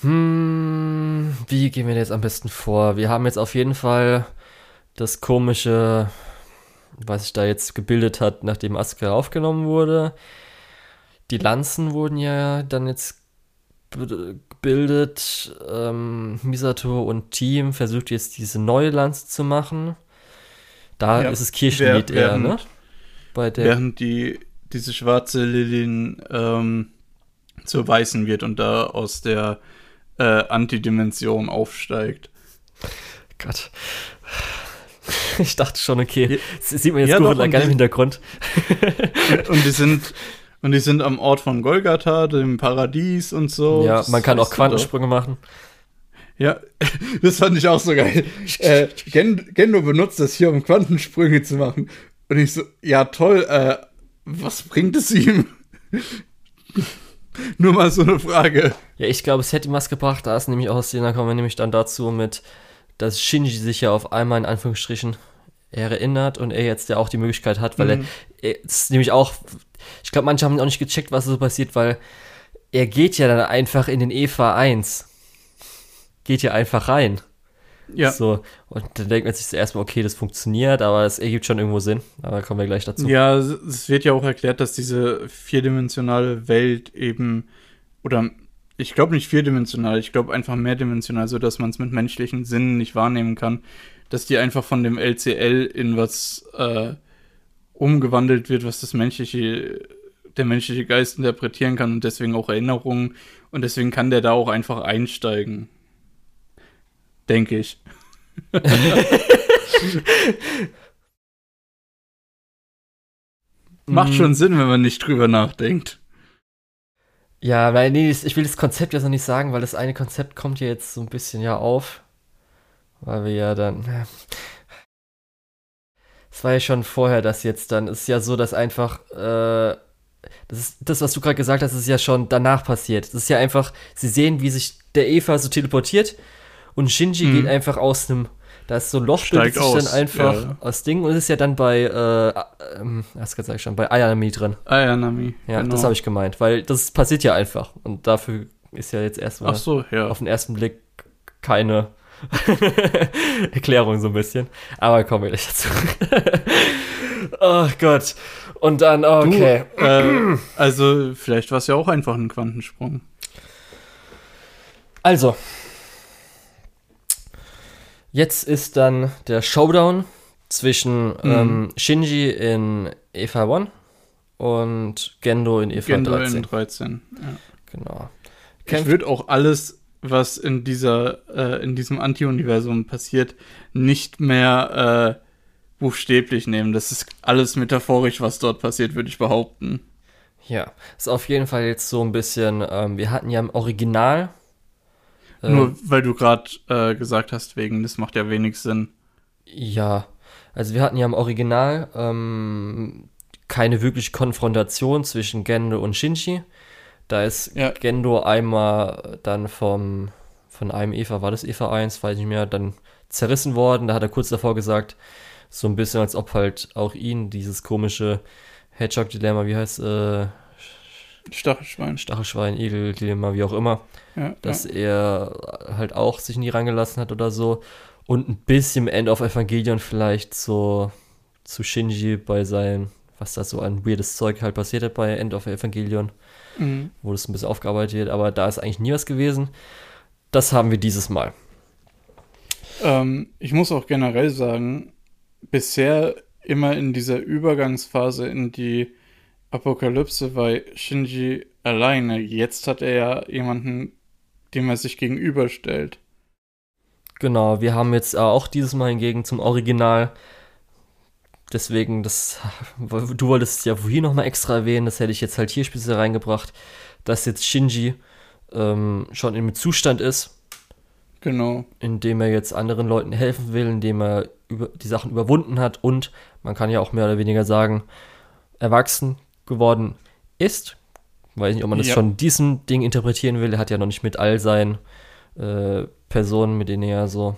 Hm, wie gehen wir jetzt am besten vor? Wir haben jetzt auf jeden Fall das komische, was sich da jetzt gebildet hat, nachdem Asuka aufgenommen wurde. Die Lanzen wurden ja dann jetzt gebildet. Ähm, Misato und Team versucht jetzt diese neue Lanze zu machen. Da Ja, ist es Kirchenlied eher, ne? während- Bei der Während die, diese schwarze Lilin ähm, zur weißen wird und da aus der äh, Antidimension aufsteigt. Gott. Ich dachte schon, okay, Ja, sieht man jetzt ja, gar im Hintergrund. Und die sind und die sind am Ort von Golgatha, dem Paradies und so. ja, man kann auch Quantensprünge machen. Ja, das fand ich auch so geil. äh, Gen Gendo benutzt das hier, um Quantensprünge zu machen. Und ich so, ja toll, äh, was bringt es ihm? Nur mal so eine Frage. Ja, ich glaube, es hätte ihm was gebracht, da ist nämlich auch aus da kommen wir nämlich dann dazu mit, dass Shinji sich ja auf einmal in Anführungsstrichen erinnert und er jetzt ja auch die Möglichkeit hat, weil Mhm. er, er ist nämlich auch, ich glaube, manche haben auch nicht gecheckt, was so passiert, weil er geht ja dann einfach in den EVA 1. Geht ja einfach rein. Ja. So, und dann denkt man sich zuerst mal, okay, das funktioniert, aber es ergibt schon irgendwo Sinn. Aber kommen wir gleich dazu. Ja, es- wird ja auch erklärt, dass diese vierdimensionale Welt eben, oder ich glaube nicht vierdimensional, ich glaube einfach mehrdimensional, so dass man es mit menschlichen Sinnen nicht wahrnehmen kann, dass die einfach von dem LCL in was äh, umgewandelt wird, was das menschliche, der menschliche Geist interpretieren kann und deswegen auch Erinnerungen und deswegen kann der da auch einfach einsteigen. Denke ich. Macht Mm. schon Sinn, wenn man nicht drüber nachdenkt. Ja, weil nee, ich will das Konzept jetzt noch nicht sagen, weil das eine Konzept kommt ja jetzt so ein bisschen ja auf. Weil wir ja dann. ja. Es war ja schon vorher das jetzt dann. Es ist ja so, dass einfach. Äh, das ist das, was du gerade gesagt hast, ist ja schon danach passiert. Das ist ja einfach, sie sehen, wie sich der Eva so teleportiert und Shinji Mhm. geht einfach aus einem. Da ist so ein Loch, bildet sich dann aus, einfach ja. aus Ding und ist ja dann bei, äh, ähm, das sag ich schon, bei Ayami drin. Ah ja, genau. das habe ich gemeint, weil das passiert ja einfach. Und dafür ist ja jetzt erstmal Ach so, ja. auf den ersten Blick keine Erklärung so ein bisschen. Aber kommen wir gleich dazu. oh Gott. Und dann, okay. Du, äh, also, vielleicht war es ja auch einfach ein Quantensprung. Also. Jetzt ist dann der Showdown zwischen ähm, Shinji in Eva 1 und Gendo in Eva Gendo 13. in 13. Ja. Genau. Ich Kämpft- würde auch alles, was in dieser, äh, in diesem Anti-Universum passiert, nicht mehr buchstäblich nehmen. Das ist alles metaphorisch, was dort passiert, würde ich behaupten. Ja, ist auf jeden Fall jetzt so ein bisschen, ähm, wir hatten ja im Original. Äh, Nur weil du gerade äh, gesagt hast, wegen, das macht ja wenig Sinn. Ja, also wir hatten ja im Original ähm, keine wirkliche Konfrontation zwischen Gendo und Shinji. Da ist ja. Gendo einmal dann vom, von einem Eva, war das Eva 1, weiß ich nicht mehr, dann zerrissen worden. Da hat er kurz davor gesagt, so ein bisschen, als ob halt auch ihn dieses komische Hedgehog-Dilemma, wie heißt äh, Stachelschwein. Stachelschwein, Igel-Dilemma, wie auch immer. Ja, dass ja. er halt auch sich nie reingelassen hat oder so. Und ein bisschen End of Evangelion vielleicht so zu Shinji bei seinem, was da so an weirdes Zeug halt passiert hat bei End of Evangelion. Mhm. Wo das ein bisschen aufgearbeitet wird, aber da ist eigentlich nie was gewesen. Das haben wir dieses Mal. Ähm, ich muss auch generell sagen, bisher immer in dieser Übergangsphase in die Apokalypse war Shinji alleine. Jetzt hat er ja jemanden, dem er sich gegenüberstellt. Genau, wir haben jetzt auch dieses Mal hingegen zum Original. Deswegen, das, du wolltest es ja vorhin nochmal extra erwähnen, das hätte ich jetzt halt hier speziell reingebracht, dass jetzt Shinji ähm, schon im Zustand ist, Genau. Indem er jetzt anderen Leuten helfen will, indem er über, die Sachen überwunden hat und man kann ja auch mehr oder weniger sagen, erwachsen geworden ist. Weiß nicht, ob man das ja. schon diesem Ding interpretieren will. Er hat ja noch nicht mit all seinen äh, Personen, mit denen er so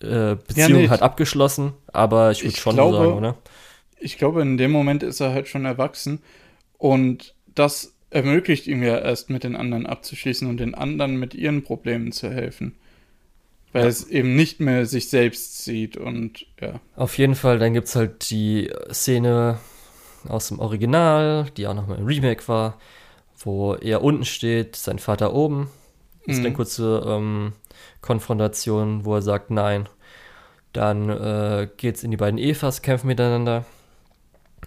äh, Beziehungen ja, hat, abgeschlossen. Aber ich würde schon glaube, sagen, oder? Ich glaube, in dem Moment ist er halt schon erwachsen und das ermöglicht ihm ja erst mit den anderen abzuschließen und den anderen mit ihren Problemen zu helfen. Weil ja. es eben nicht mehr sich selbst sieht und ja. Auf jeden Fall, dann gibt es halt die Szene aus dem Original, die auch nochmal im Remake war, wo er unten steht, sein Vater oben. Das ist eine mhm. kurze ähm, Konfrontation, wo er sagt Nein. Dann äh, es in die beiden Evas, kämpfen miteinander.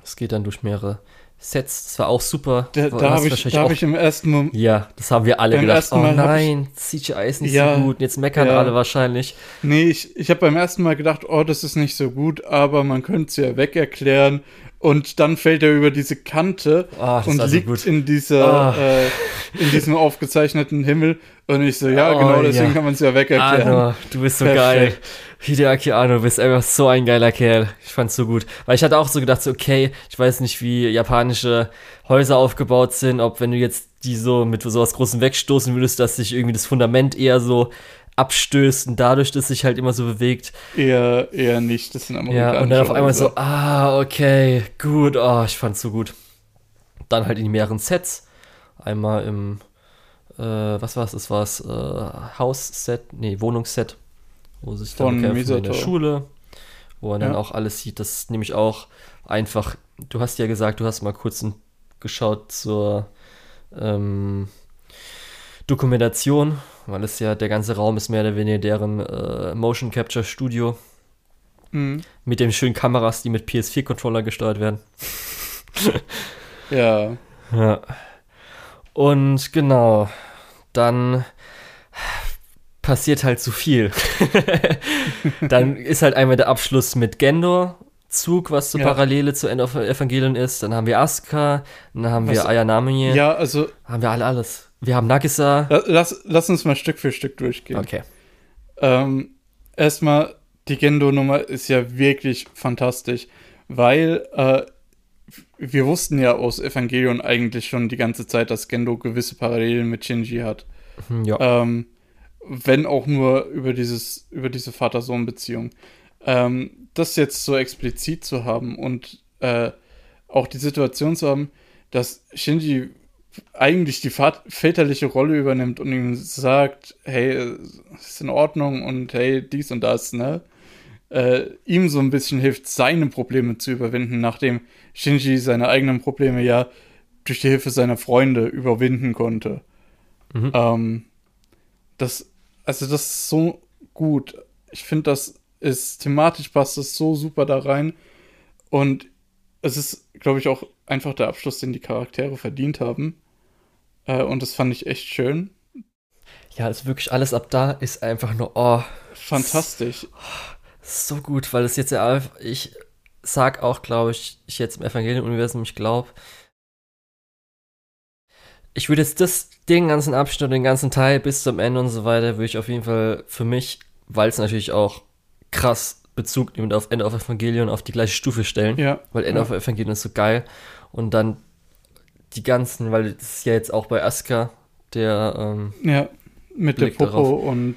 Es geht dann durch mehrere Sets, das war auch super. Da, da habe ich, hab ich im ersten Moment. Ja, das haben wir alle gedacht. Oh nein, CGI ist nicht ja, so gut. Jetzt meckern ja. alle wahrscheinlich. Nee, ich, ich habe beim ersten Mal gedacht, oh, das ist nicht so gut, aber man könnte es ja weg erklären. Und dann fällt er über diese Kante oh, und liegt gut. in dieser, oh. äh, in diesem aufgezeichneten Himmel. Und ich so, ja, oh, genau, deswegen ja. kann man es ja weg erklären. Arno, du bist so Perfekt. geil. Hideaki Anno, du bist einfach so ein geiler Kerl. Ich fand's so gut. Weil ich hatte auch so gedacht, so, okay, ich weiß nicht, wie japanische Häuser aufgebaut sind, ob wenn du jetzt die so mit sowas Großem wegstoßen würdest, dass sich irgendwie das Fundament eher so abstößt und dadurch, dass sich halt immer so bewegt. Eher, eher nicht, das sind amerikanische Ja, und dann auf einmal so, ah, okay, gut, oh, ich fand's so gut. Dann halt in die mehreren Sets. Einmal im, äh, was war's, das war's, äh, Hausset, nee, Wohnungsset, wo sich dann kämpfen in der Schule, wo man ja. dann auch alles sieht, das ist nämlich auch einfach, du hast ja gesagt, du hast mal kurz geschaut zur, ähm, Dokumentation, weil es ja der ganze Raum ist mehr oder weniger deren äh, Motion Capture Studio. Mhm. Mit den schönen Kameras, die mit PS4-Controller gesteuert werden. ja. Ja. Und genau, dann passiert halt zu viel. dann ist halt einmal der Abschluss mit Gendor, Zug, was so ja. Parallele zu End of Evangelion ist. Dann haben wir Asuka, dann haben was, wir Ayanami. Ja, also. Haben wir alle alles. Wir haben Nagisa. Lass, lass uns mal Stück für Stück durchgehen. Okay. Ähm, erstmal, die Gendo-Nummer ist ja wirklich fantastisch, weil äh, wir wussten ja aus Evangelion eigentlich schon die ganze Zeit, dass Gendo gewisse Parallelen mit Shinji hat. Mhm, ja. Ähm, wenn auch nur über dieses, über diese Vater-Sohn-Beziehung. Ähm, das jetzt so explizit zu haben und äh, auch die Situation zu haben, dass Shinji eigentlich die väterliche Rolle übernimmt und ihm sagt, hey, ist in Ordnung und hey, dies und das, ne? Äh, ihm so ein bisschen hilft, seine Probleme zu überwinden, nachdem Shinji seine eigenen Probleme ja durch die Hilfe seiner Freunde überwinden konnte. Mhm. Ähm, das, also das ist so gut. Ich finde, das ist thematisch passt das so super da rein und es ist, glaube ich, auch einfach der Abschluss, den die Charaktere verdient haben. Äh, und das fand ich echt schön. Ja, also wirklich alles ab da ist einfach nur, oh. Fantastisch. So gut, weil es jetzt ja, ich sag auch, glaube ich, ich jetzt im Evangelium-Universum, ich glaube, ich würde jetzt das, den ganzen Abschnitt, den ganzen Teil bis zum Ende und so weiter, würde ich auf jeden Fall für mich, weil es natürlich auch krass Bezug nimmt auf End of Evangelion auf die gleiche Stufe stellen. Ja. Weil End ja. of Evangelion ist so geil. Und dann die ganzen, weil das ist ja jetzt auch bei Asuka, der, ähm, Ja, mit der Popo und,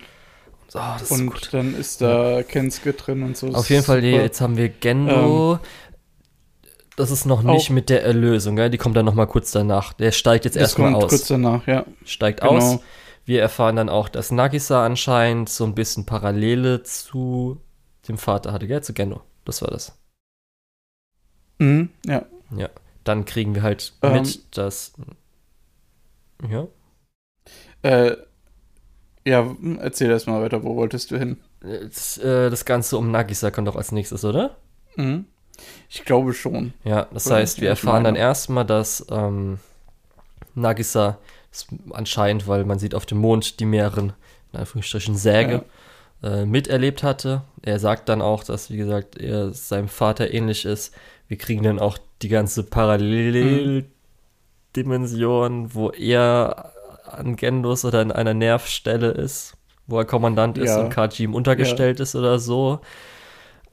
oh, so und gut. dann ist da Kensuke drin und so. Auf jeden Fall, die, jetzt haben wir Gendo. Das ist noch nicht auch- mit der Erlösung, gell? die kommt dann noch mal kurz danach. Der steigt jetzt erstmal aus. kurz danach, ja. steigt Genau. aus. Wir erfahren dann auch, dass Nagisa anscheinend so ein bisschen Parallele zu dem Vater hatte, gell? Zu Gendo. Das war das. Mhm, ja. Dann kriegen wir halt Ähm. mit, dass. Ja. Äh, ja, erzähl erst mal weiter, wo wolltest du hin? Das, äh, das Ganze um Nagisa kommt doch als nächstes, oder? Mhm. Ich glaube schon. Ja, das Oder? heißt, wir Ja, erfahren dann erstmal, dass ähm, Nagisa anscheinend, weil man sieht auf dem Mond die mehreren, in Anführungsstrichen, Säge äh, miterlebt hatte. Er sagt dann auch, dass, wie gesagt, er seinem Vater ähnlich ist. Wir kriegen dann auch die ganze Paralleldimension, wo er an Gendos oder an einer Nervstelle ist, wo er Kommandant ist Ja. und Kaji ihm untergestellt ist oder so.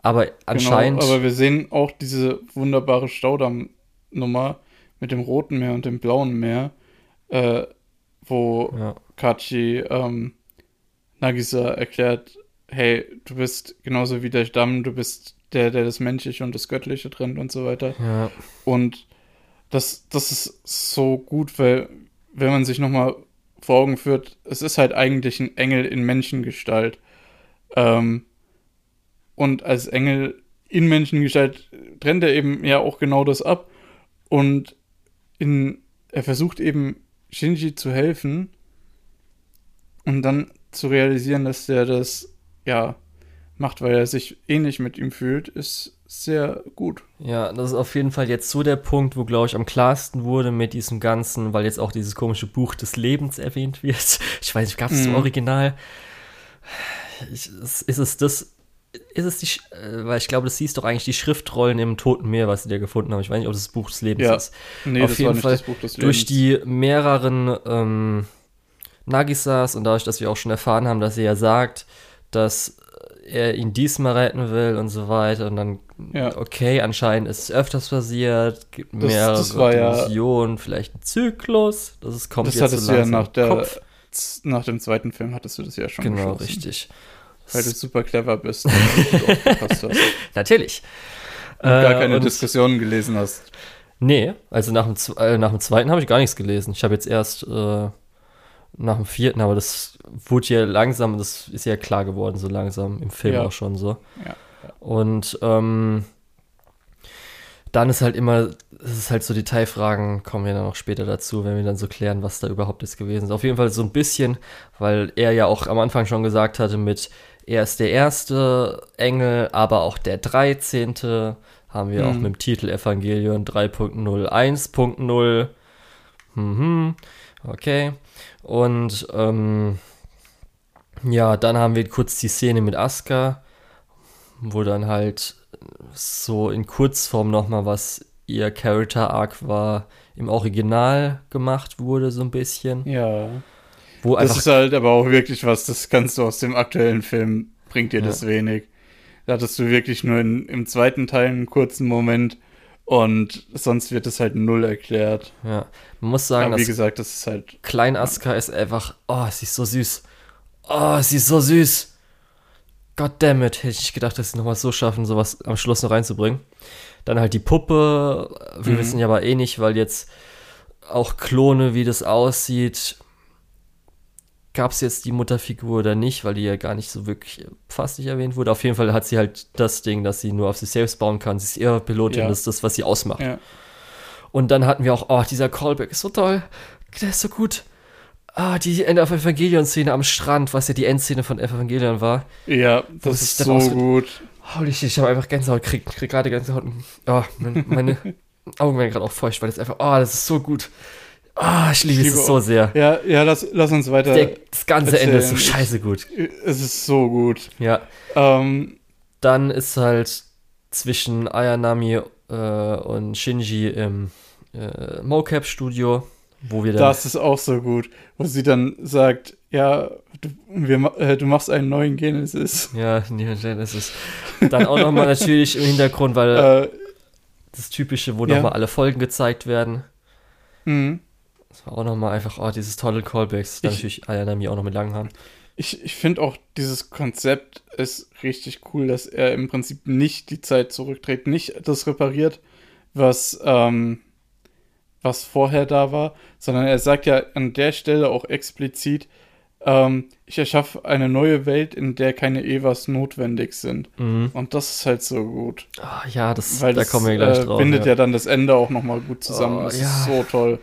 Aber anscheinend. Genau, aber wir sehen auch diese wunderbare Staudamm-Nummer mit dem roten Meer und dem blauen Meer, äh, wo ja. Kachi ähm, Nagisa erklärt, hey, du bist genauso wie der Stamm, du bist der, der das Menschliche und das Göttliche trennt und so weiter. ja. Und das, das ist so gut, weil wenn man sich nochmal vor Augen führt, es ist halt eigentlich ein Engel in Menschengestalt. Ähm, und als Engel in Menschengestalt trennt er eben ja auch genau das ab. Und in, er versucht eben Shinji zu helfen und dann zu realisieren, dass der das ja macht, weil er sich ähnlich mit ihm fühlt, ist sehr gut. Ja, das ist auf jeden Fall jetzt so der Punkt, wo, glaube ich, am klarsten wurde mit diesem Ganzen, weil jetzt auch dieses komische Buch des Lebens erwähnt wird. Ich weiß nicht, gab es Mhm. im Original? Ich, ist, ist es das? Ist es die, äh, weil ich glaube, das hieß doch eigentlich die Schriftrollen im Toten Meer, was sie da gefunden haben. Ich weiß nicht, ob das das Buch des Lebens Ja. ist. Nee, Auf jeden Fall Durch die mehreren ähm, Nagisas und dadurch, dass wir auch schon erfahren haben, dass er ja sagt, dass er ihn diesmal retten will und so weiter und dann, Ja. okay, anscheinend ist es öfters passiert, gibt Das- mehrere das war ja- vielleicht ein Zyklus, das ist, kommt Das jetzt hattest so du ja langsam nach, der, Kopf. nach dem zweiten Film hattest du das ja schon Genau, richtig. Weil du super clever bist hast. Und Natürlich. gar Äh, keine und- Diskussionen gelesen hast. Nee, also nach dem, äh, nach dem zweiten habe ich gar nichts gelesen. Ich habe jetzt erst äh, nach dem vierten, aber das wurde ja langsam, das ist ja klar geworden, so langsam im Film Ja. auch schon so. Ja, Und ähm, dann ist halt immer, es ist halt so Detailfragen, kommen wir dann auch später dazu, wenn wir dann so klären, was da überhaupt ist gewesen ist. Auf jeden Fall so ein bisschen, weil er ja auch am Anfang schon gesagt hatte mit, er ist der erste Engel, aber auch der 13. Haben wir auch Mhm. mit dem Titel Evangelion 3.0, 1.0. Mhm, okay. Und ähm, ja, dann haben wir kurz die Szene mit Asuka, wo dann halt so in Kurzform nochmal, was ihr Character Arc war, im Original gemacht wurde, so ein bisschen. Ja. Wo Das ist halt aber auch wirklich was, das kannst du aus dem aktuellen Film, bringt dir Ja. das wenig. Da hattest du wirklich nur in, im zweiten Teil einen kurzen Moment und sonst wird es halt null erklärt. ja, man muss sagen, aber wie gesagt, das ist halt, Klein Asuka ist einfach, oh, sie ist so süß. Oh, sie ist so süß. God damn it, hätte ich nicht gedacht, dass sie nochmal so schaffen, sowas am Schluss noch reinzubringen. Dann halt die Puppe. Wir Mhm. wissen ja aber eh nicht, weil jetzt auch Klone, wie das aussieht. Gab es jetzt die Mutterfigur oder nicht, weil die ja gar nicht so wirklich fast nicht erwähnt wurde. Auf jeden Fall hat sie halt das Ding, dass sie nur auf sich selbst bauen kann. Sie ist eher Pilotin, Ja. das ist das, was sie ausmacht. ja. Und dann hatten wir auch, oh, dieser Callback ist so toll. Der ist so gut. Ah, die End of Evangelion-Szene am Strand, was ja die Endszene von Evangelion war. Ja, das ist so gut. Holy shit, ich habe einfach Gänsehaut gekriegt. Ich krieg gerade Gänsehaut. Oh, meine, meine Augen werden gerade auch feucht, weil das einfach, oh, das ist so gut. Ah, ich liebe Ich es liebe so sehr. Ja, ja, lass, lass uns weiter. Der, das ganze Ende ist so erzählen. scheiße gut. Es ist so gut. Ja, Ähm, dann ist halt zwischen Ayanami äh, und Shinji im äh, Mocap-Studio, wo wir dann. Das ist auch so gut, wo sie dann sagt, ja, du, wir, äh, du machst einen neuen Genesis. Ja, Neon Genesis. Dann auch nochmal natürlich im Hintergrund, weil äh, das Typische, wo ja. nochmal alle Folgen gezeigt werden. Mhm. Das war auch nochmal einfach, oh, dieses tolle Callbacks, das natürlich Ayanami auch noch mit lang haben. Ich, ich finde auch, dieses Konzept ist richtig cool, dass er im Prinzip nicht die Zeit zurückträgt, nicht das repariert, was, ähm, was vorher da war, sondern er sagt ja an der Stelle auch explizit, ähm, ich erschaffe eine neue Welt, in der keine Evas notwendig sind. Mhm. Und das ist halt so gut. Oh, ja, das, Weil da das, kommen wir gleich äh, drauf. bindet ja. ja. dann das Ende auch nochmal gut zusammen. Oh, das ja. ist so toll.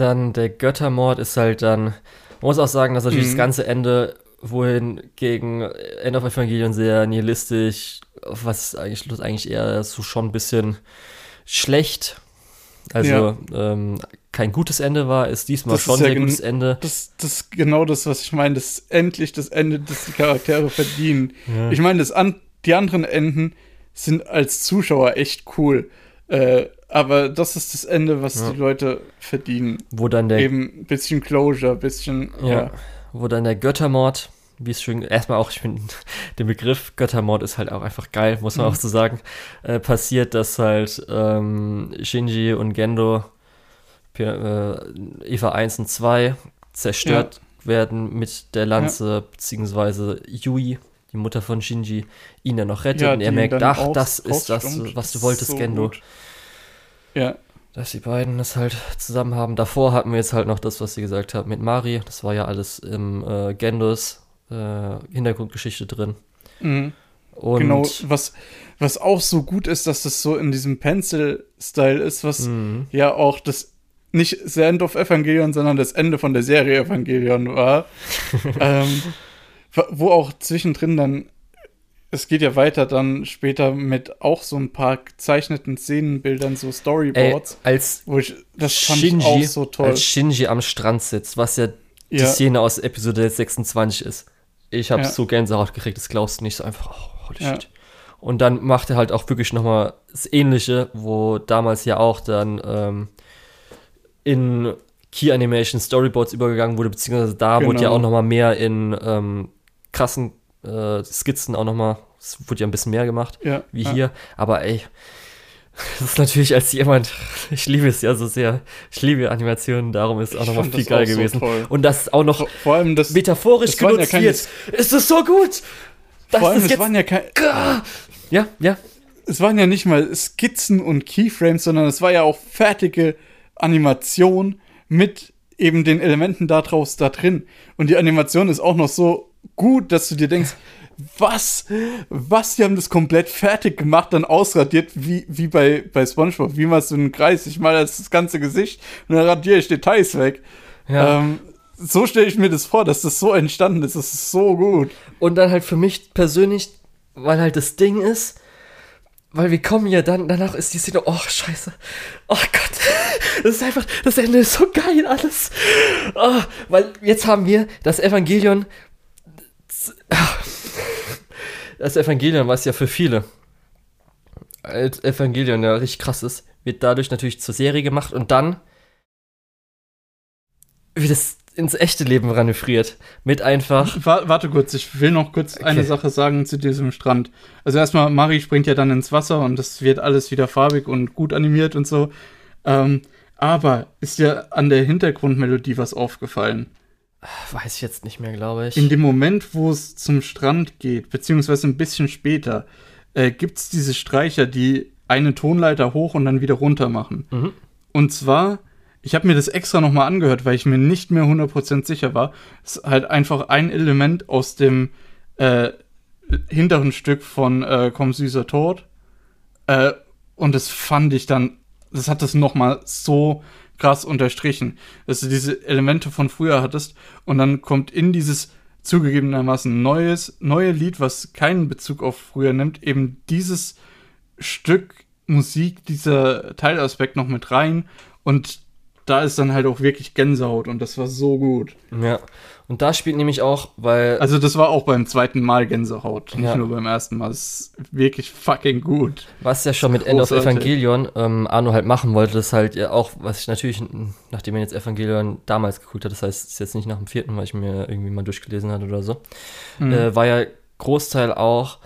Dann der Göttermord ist halt dann, man muss auch sagen, dass natürlich mhm. das ganze Ende, wohin gegen End of Evangelion sehr nihilistisch, was eigentlich, eigentlich eher so schon ein bisschen schlecht also ja. ähm, kein gutes Ende war, ist diesmal das schon ist ja sehr gutes Ende. Das, das ist genau das, was ich meine. Das ist endlich das Ende, das die Charaktere verdienen. Ja. Ich meine, das an, die anderen Enden sind als Zuschauer echt cool. Äh, aber das ist das Ende, was ja. die Leute verdienen. Wo dann der. Eben ein bisschen Closure, ein bisschen. Ja. Wo dann der Göttermord wie es schön, erstmal auch, ich finde, der Begriff Göttermord ist halt auch einfach geil, muss man mhm. auch so sagen, äh, passiert, dass halt ähm, Shinji und Gendo äh, Eva 1 und 2 zerstört ja. werden mit der Lanze, ja. beziehungsweise Yui, die Mutter von Shinji, ihn dann noch rettet ja, und er merkt, ach, das ist das, was du wolltest, so Gendo. Gut. Ja. Dass die beiden das halt zusammen haben. Davor hatten wir jetzt halt noch das, was sie gesagt haben mit Mari. Das war ja alles im äh, Gendos äh, Hintergrundgeschichte drin. Mhm. Und genau, was, was auch so gut ist, dass das so in diesem Pencil-Style ist, was mhm. ja auch das nicht das End of Evangelion, sondern das Ende von der Serie Evangelion war. ähm, wo auch zwischendrin dann, es geht ja weiter dann später mit auch so ein paar gezeichneten Szenenbildern, so Storyboards. Ey, als wo ich, das Shinji, fand ich auch so toll. Als Shinji am Strand sitzt, was ja die ja. Szene aus Episode 26 ist. Ich habe ja. so Gänsehaut gekriegt, das glaubst du nicht. So einfach, oh, holy ja. shit. Und dann macht er halt auch wirklich nochmal das Ähnliche, wo damals ja auch dann ähm, in Key Animation Storyboards übergegangen wurde, beziehungsweise da genau. wurde ja auch nochmal mehr in ähm, krassen äh, Skizzen auch nochmal, es wurde ja ein bisschen mehr gemacht, ja, wie ja. hier. Aber ey, das ist natürlich als jemand, ich liebe es ja so sehr, ich liebe Animationen, darum ist es auch nochmal viel geil gewesen. So und das auch noch vor, vor allem das, metaphorisch das genutzt ja wird. Ist es so gut? Das vor allem, es waren ja kein, Ja, ja. Es waren ja nicht mal Skizzen und Keyframes, sondern es war ja auch fertige Animation mit eben den Elementen daraus da drin. Und die Animation ist auch noch so gut, dass du dir denkst, was? Was? Die haben das komplett fertig gemacht, dann ausradiert, wie, wie bei, bei Spongebob. Wie machst du einen Kreis? Ich mal das ganze Gesicht und dann radiere ich Details weg. Ja. Ähm, so stelle ich mir das vor, dass das so entstanden ist. Das ist so gut. Und dann halt für mich persönlich, weil halt das Ding ist, weil wir kommen ja dann, danach ist die Szene, oh scheiße, oh Gott, das ist einfach, das Ende ist so geil alles. Oh, weil jetzt haben wir das Evangelion, das Evangelion, was ja für viele als Evangelion ja richtig krass ist, wird dadurch natürlich zur Serie gemacht und dann wird es ins echte Leben ranifriert. Mit einfach. Warte kurz, ich will noch kurz okay. eine Sache sagen zu diesem Strand. Also erstmal, Mari springt ja dann ins Wasser und das wird alles wieder farbig und gut animiert und so. Ähm, aber ist dir an der Hintergrundmelodie was aufgefallen? Weiß ich jetzt nicht mehr, glaube ich. In dem Moment, wo es zum Strand geht, beziehungsweise ein bisschen später, äh, gibt es diese Streicher, die eine Tonleiter hoch und dann wieder runter machen. Mhm. Und zwar, ich habe mir das extra nochmal angehört, weil ich mir nicht mehr 100% sicher war. Es ist halt einfach ein Element aus dem äh, hinteren Stück von äh, Komm süßer Tod. Äh, und das fand ich dann, das hat das nochmal so krass unterstrichen, dass du diese Elemente von früher hattest und dann kommt in dieses zugegebenermaßen neues, neue Lied, was keinen Bezug auf früher nimmt, eben dieses Stück Musik, dieser Teilaspekt noch mit rein und da ist dann halt auch wirklich Gänsehaut und das war so gut. Ja. Und da spielt nämlich auch, weil. Also das war auch beim zweiten Mal Gänsehaut, nicht Ja. nur beim ersten Mal. Das ist wirklich fucking gut. Was ja schon mit End of. Evangelion ähm, Arno halt machen wollte, das halt ja auch, was ich natürlich, nachdem er jetzt Evangelion damals geguckt hat, das heißt, es ist jetzt nicht nach dem vierten, weil ich mir irgendwie mal durchgelesen hatte oder so, Mhm. äh, war ja Großteil auch,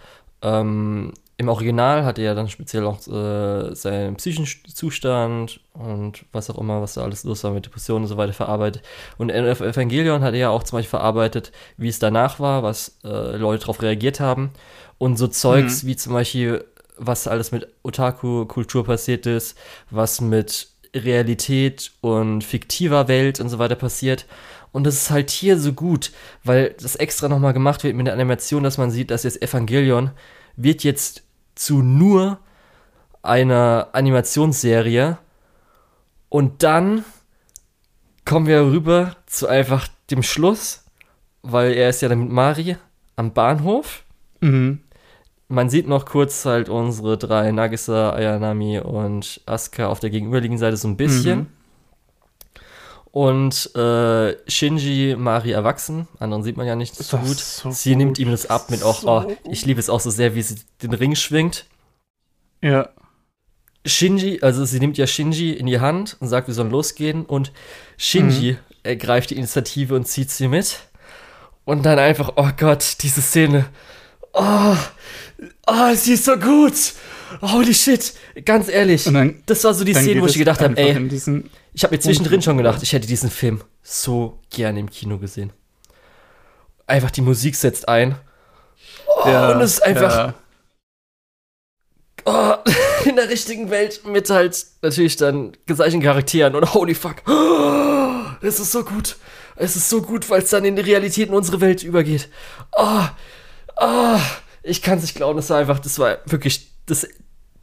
ähm, im Original hatte er ja dann speziell auch äh, seinen psychischen Zustand und was auch immer, was da alles los war mit Depressionen und so weiter verarbeitet. Und of Evangelion hat er ja auch zum Beispiel verarbeitet, wie es danach war, was äh, Leute darauf reagiert haben. Und so Zeugs wie zum Beispiel, was alles mit Otaku-Kultur passiert ist, was mit Realität und fiktiver Welt und so weiter passiert. Und das ist halt hier so gut, weil das extra nochmal gemacht wird mit der Animation, dass man sieht, dass jetzt Evangelion wird jetzt zu nur einer Animationsserie und dann kommen wir rüber zu einfach dem Schluss, weil er ist ja dann mit Mari am Bahnhof. Mhm. Man sieht noch kurz halt unsere drei Nagisa, Ayanami und Asuka auf der gegenüberliegenden Seite so ein bisschen. Mhm. Und äh, Shinji, Mari erwachsen, anderen sieht man ja nicht so gut. so sie gut. nimmt ihm das ab mit auch, So oh, ich liebe es auch so sehr, wie sie den Ring schwingt. Ja. Shinji, also sie nimmt ja Shinji in die Hand und sagt, wir sollen losgehen und Shinji Mhm. ergreift die Initiative und zieht sie mit. Und dann einfach, oh Gott, diese Szene. Oh, oh, sie ist so gut. Holy shit. Ganz ehrlich. Dann, Das war so die Szene, wo ich gedacht habe, ey, ich habe mir zwischendrin schon gedacht, ich hätte diesen Film so gerne im Kino gesehen. Einfach die Musik setzt ein. Oh, und es ist einfach Ja. oh, in der richtigen Welt mit halt natürlich dann gleichen Charakteren und holy fuck. Oh, es ist so gut. Es ist so gut, weil es dann in die Realität in unsere Welt übergeht. Oh, oh, ich kann es nicht glauben, das war einfach, das war wirklich das,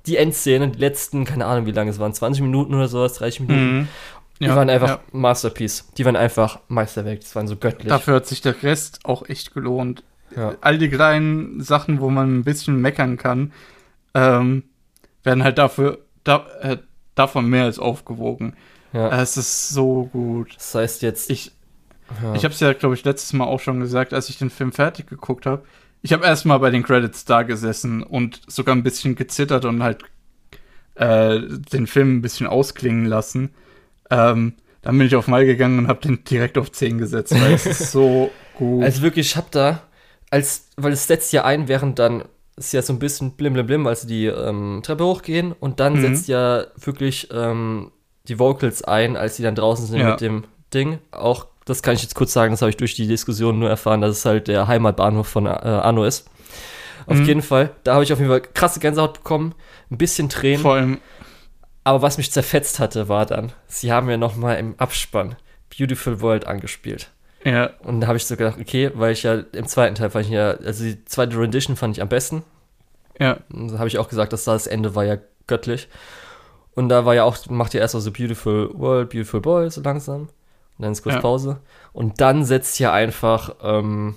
die Endszene, die letzten, keine Ahnung wie lange es waren, 20 Minuten oder sowas, 30 Minuten. Mhm. Die Ja, waren einfach ja. Masterpiece. Die waren einfach Meisterwerk. Die waren so göttlich. Dafür hat sich der Rest auch echt gelohnt. Ja. All die kleinen Sachen, wo man ein bisschen meckern kann, ähm, werden halt dafür da, äh, davon mehr als aufgewogen. ja. Es ist so gut. Das heißt jetzt. Ich, ich habe es ja, glaube ich, letztes Mal auch schon gesagt, als ich den Film fertig geguckt habe. Ich habe erstmal bei den Credits da gesessen und sogar ein bisschen gezittert und halt äh, den Film ein bisschen ausklingen lassen. Ähm, dann bin ich auf Mal gegangen und habe den direkt auf 10 gesetzt, weil es ist so gut. Also wirklich, ich hab da, als, weil es setzt ja ein, während dann ist ja so ein bisschen blim blim blim, als sie die ähm, Treppe hochgehen und dann Mhm. setzt ja wirklich ähm, die Vocals ein, als sie dann draußen sind Ja. mit dem Ding. Auch, das kann ich jetzt kurz sagen, das habe ich durch die Diskussion nur erfahren, dass es halt der Heimatbahnhof von äh, Anno ist. Auf Mhm. jeden Fall, da habe ich auf jeden Fall krasse Gänsehaut bekommen, ein bisschen Tränen. Vor allem, Aber was mich zerfetzt hatte, war dann, sie haben ja noch mal im Abspann Beautiful World angespielt. ja, Und da habe ich so gedacht, okay, weil ich ja im zweiten Teil fand ich ja, also die zweite Rendition fand ich am besten. ja, Und da habe ich auch gesagt, dass das Ende war ja göttlich. Und da war ja auch, macht ja erst mal so Beautiful World, Beautiful Boy so langsam. Und dann ist kurz Ja. Pause. Und dann setzt ja einfach ähm,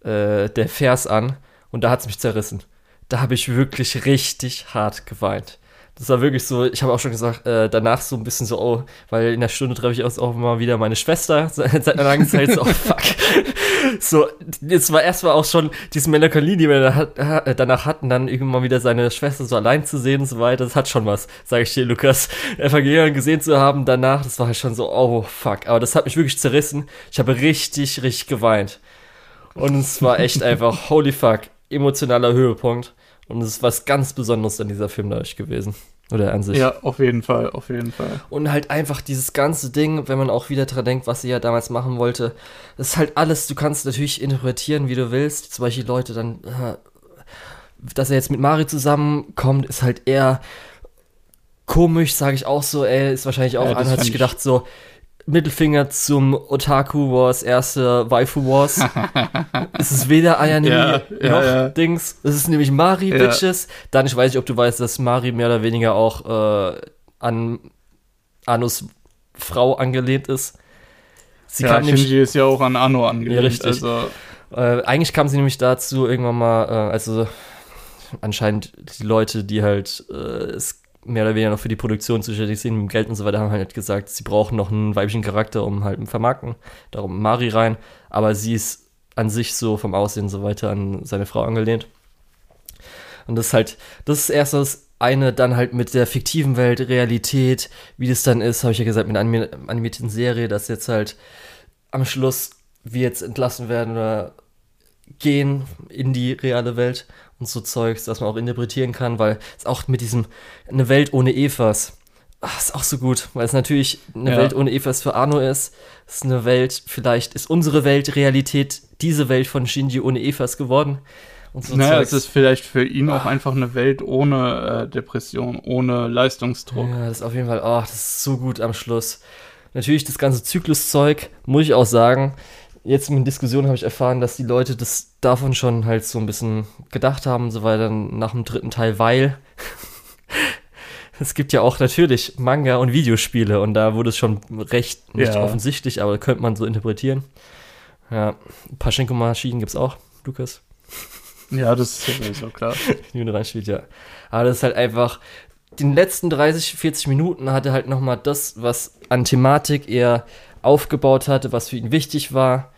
äh, der Vers an. Und da hat es mich zerrissen. Da habe ich wirklich richtig hart geweint. Das war wirklich so, ich habe auch schon gesagt, äh, danach so ein bisschen so, oh, weil in der Stunde treffe ich auch mal wieder meine Schwester seit seit einer langen Zeit, so, oh fuck. So, jetzt war erstmal auch schon diese Melancholie, die wir ha- danach hatten, dann irgendwann wieder seine Schwester so allein zu sehen und so weiter, das hat schon was, sage ich dir, Lukas. Evangelion gesehen zu haben danach, das war halt schon so, oh fuck, aber das hat mich wirklich zerrissen. Ich habe richtig, richtig geweint. Und es war echt einfach, holy fuck, emotionaler Höhepunkt. Und es ist was ganz Besonderes an dieser Film dadurch gewesen. Oder an sich. ja, auf jeden Fall, auf jeden Fall. Und halt einfach dieses ganze Ding, wenn man auch wieder dran denkt, was sie ja damals machen wollte, das ist halt alles, du kannst natürlich interpretieren, wie du willst. Zum Beispiel Leute dann, äh, dass er jetzt mit Mari zusammenkommt, ist halt eher komisch, sage ich auch so, ey, ist wahrscheinlich auch Ja, das hat sich ich- gedacht so, Mittelfinger zum Otaku Wars, erste Waifu Wars. es ist weder Ayanami Ja, ja, noch ja. Dings. Es ist nämlich Mari. Bitches. Dann, ich weiß nicht, ob du weißt, dass Mari mehr oder weniger auch äh, an Anus Frau angelehnt ist. Sie ja, Shinji ist ja auch an Anno angelehnt. Ja, richtig. Also, äh, eigentlich kam sie nämlich dazu irgendwann mal, äh, also anscheinend die Leute, die halt äh, es mehr oder weniger noch für die Produktion zuständig sind, mit Geld und so weiter, haben halt gesagt, sie brauchen noch einen weiblichen Charakter, um halt vermarkten. Darum Mari rein. Aber sie ist an sich so vom Aussehen und so weiter an seine Frau angelehnt. Und das ist halt, das ist erst das eine, dann halt mit der fiktiven Welt, Realität, wie das dann ist, habe ich ja gesagt, mit einer animierten Serie, dass jetzt halt am Schluss wir jetzt entlassen werden oder gehen in die reale Welt und so Zeugs, dass man auch interpretieren kann, weil es auch mit diesem eine Welt ohne Evas ach, ist auch so gut, weil es natürlich eine ja. Welt ohne Evas für Arno ist. Es ist eine Welt, vielleicht ist unsere Welt Realität diese Welt von Shinji ohne Evas geworden. Und so naja, Zeugs. es ist vielleicht für ihn auch einfach eine Welt ohne äh, Depression, ohne Leistungsdruck. Ja, das ist auf jeden Fall, ach, das ist so gut am Schluss. Natürlich das ganze Zykluszeug, muss ich auch sagen, jetzt in Diskussionen habe ich erfahren, dass die Leute das davon schon halt so ein bisschen gedacht haben und so weiter nach dem dritten Teil, weil es gibt ja auch natürlich Manga und Videospiele und da wurde es schon recht nicht ja. offensichtlich, aber könnte man so interpretieren. Ja, Paschenko-Maschinen gibt es auch, Lukas. Ja, das ist so klar. Die reinspielt, ja. Aber das ist halt einfach, den letzten 30, 40 Minuten hatte halt nochmal das, was an Thematik er aufgebaut hatte, was für ihn wichtig war,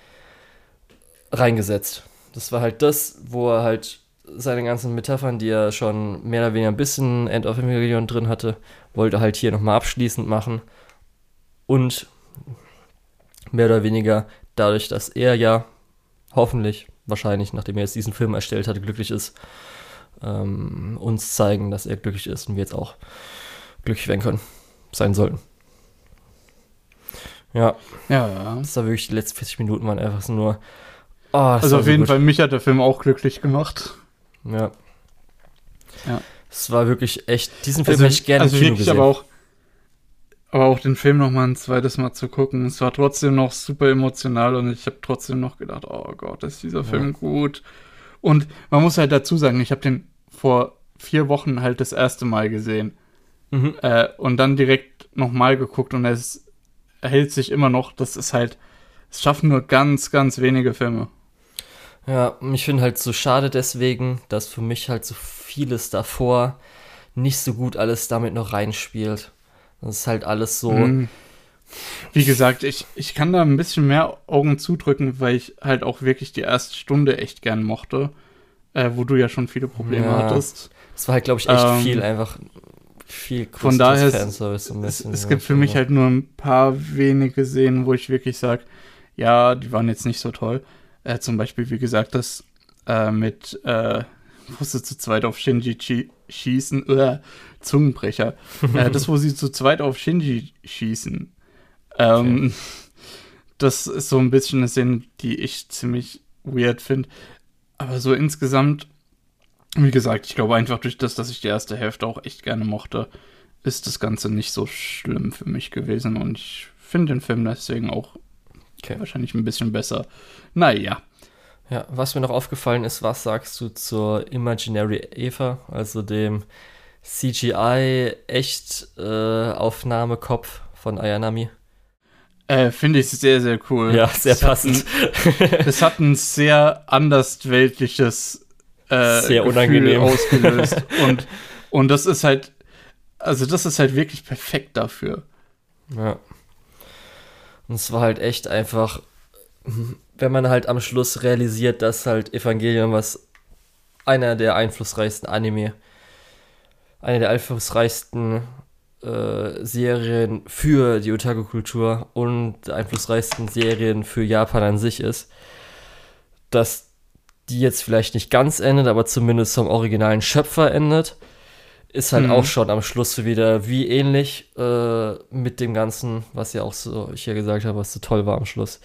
reingesetzt. Das war halt das, wo er halt seine ganzen Metaphern, die er schon mehr oder weniger ein bisschen End of Evangelion drin hatte, wollte halt hier nochmal abschließend machen. Und mehr oder weniger dadurch, dass er ja hoffentlich, wahrscheinlich, nachdem er jetzt diesen Film erstellt hatte, glücklich ist, ähm, uns zeigen, dass er glücklich ist und wir jetzt auch glücklich werden können, sein sollten. Ja. Ja, ja. Das war wirklich die letzten 40 Minuten waren einfach nur. Oh, also auf so jeden gut. Fall, mich hat der Film auch glücklich gemacht. Ja. Ja. Es war wirklich echt, diesen Film also, hätte ich gerne also im Kino wirklich, gesehen. aber auch, aber auch den Film noch mal ein zweites Mal zu gucken. Es war trotzdem noch super emotional und ich habe trotzdem noch gedacht, oh Gott, ist dieser Film ja. gut. Und man muss halt dazu sagen, ich habe den vor vier Wochen halt das erste Mal gesehen. Mhm. Äh, und dann direkt nochmal geguckt und es erhält sich immer noch. Das ist halt, es schaffen nur ganz, ganz wenige Filme. Ja, ich finde halt so schade deswegen, dass für mich halt so vieles davor nicht so gut alles damit noch reinspielt. Das ist halt alles so. Mhm. Wie gesagt, ich, ich kann da ein bisschen mehr Augen zudrücken, weil ich halt auch wirklich die erste Stunde echt gern mochte, äh, wo du ja schon viele Probleme ja, hattest. Das war halt, glaube ich, echt ähm, viel einfach viel Von daher bisschen. Es, es gibt für mich halt nur ein paar wenige Szenen, wo ich wirklich sage, ja, die waren jetzt nicht so toll. Äh, zum Beispiel, wie gesagt, das äh, mit, äh, wo sie zu zweit auf Shinji schießen, äh, Zungenbrecher. äh, das, wo sie zu zweit auf Shinji schießen. Ähm, okay. Das ist so ein bisschen eine Szene, die ich ziemlich weird finde. Aber so insgesamt wie gesagt, ich glaube einfach durch das, dass ich die erste Hälfte auch echt gerne mochte, ist das Ganze nicht so schlimm für mich gewesen und ich finde den Film deswegen auch okay. wahrscheinlich ein bisschen besser. Naja. Ja, was mir noch aufgefallen ist, was sagst du zur Imaginary Eva, also dem CGI-Echt-Aufnahmekopf äh, von Ayanami? Äh, Finde ich sehr, sehr cool. Ja, sehr das passend. Es hat, hat ein sehr andersweltliches äh, Sehr unangenehm ausgelöst. und, und das ist halt, also das ist halt wirklich perfekt dafür. Ja. Und es war halt echt einfach, wenn man halt am Schluss realisiert, dass halt Evangelion, was einer der einflussreichsten Anime, eine der einflussreichsten äh, Serien für die Otaku-Kultur und der einflussreichsten Serien für Japan an sich ist, dass die jetzt vielleicht nicht ganz endet, aber zumindest zum originalen Schöpfer endet, ist halt mhm. auch schon am Schluss wieder wie ähnlich äh, mit dem Ganzen, was ja auch so, ich ja gesagt habe, was so toll war am Schluss.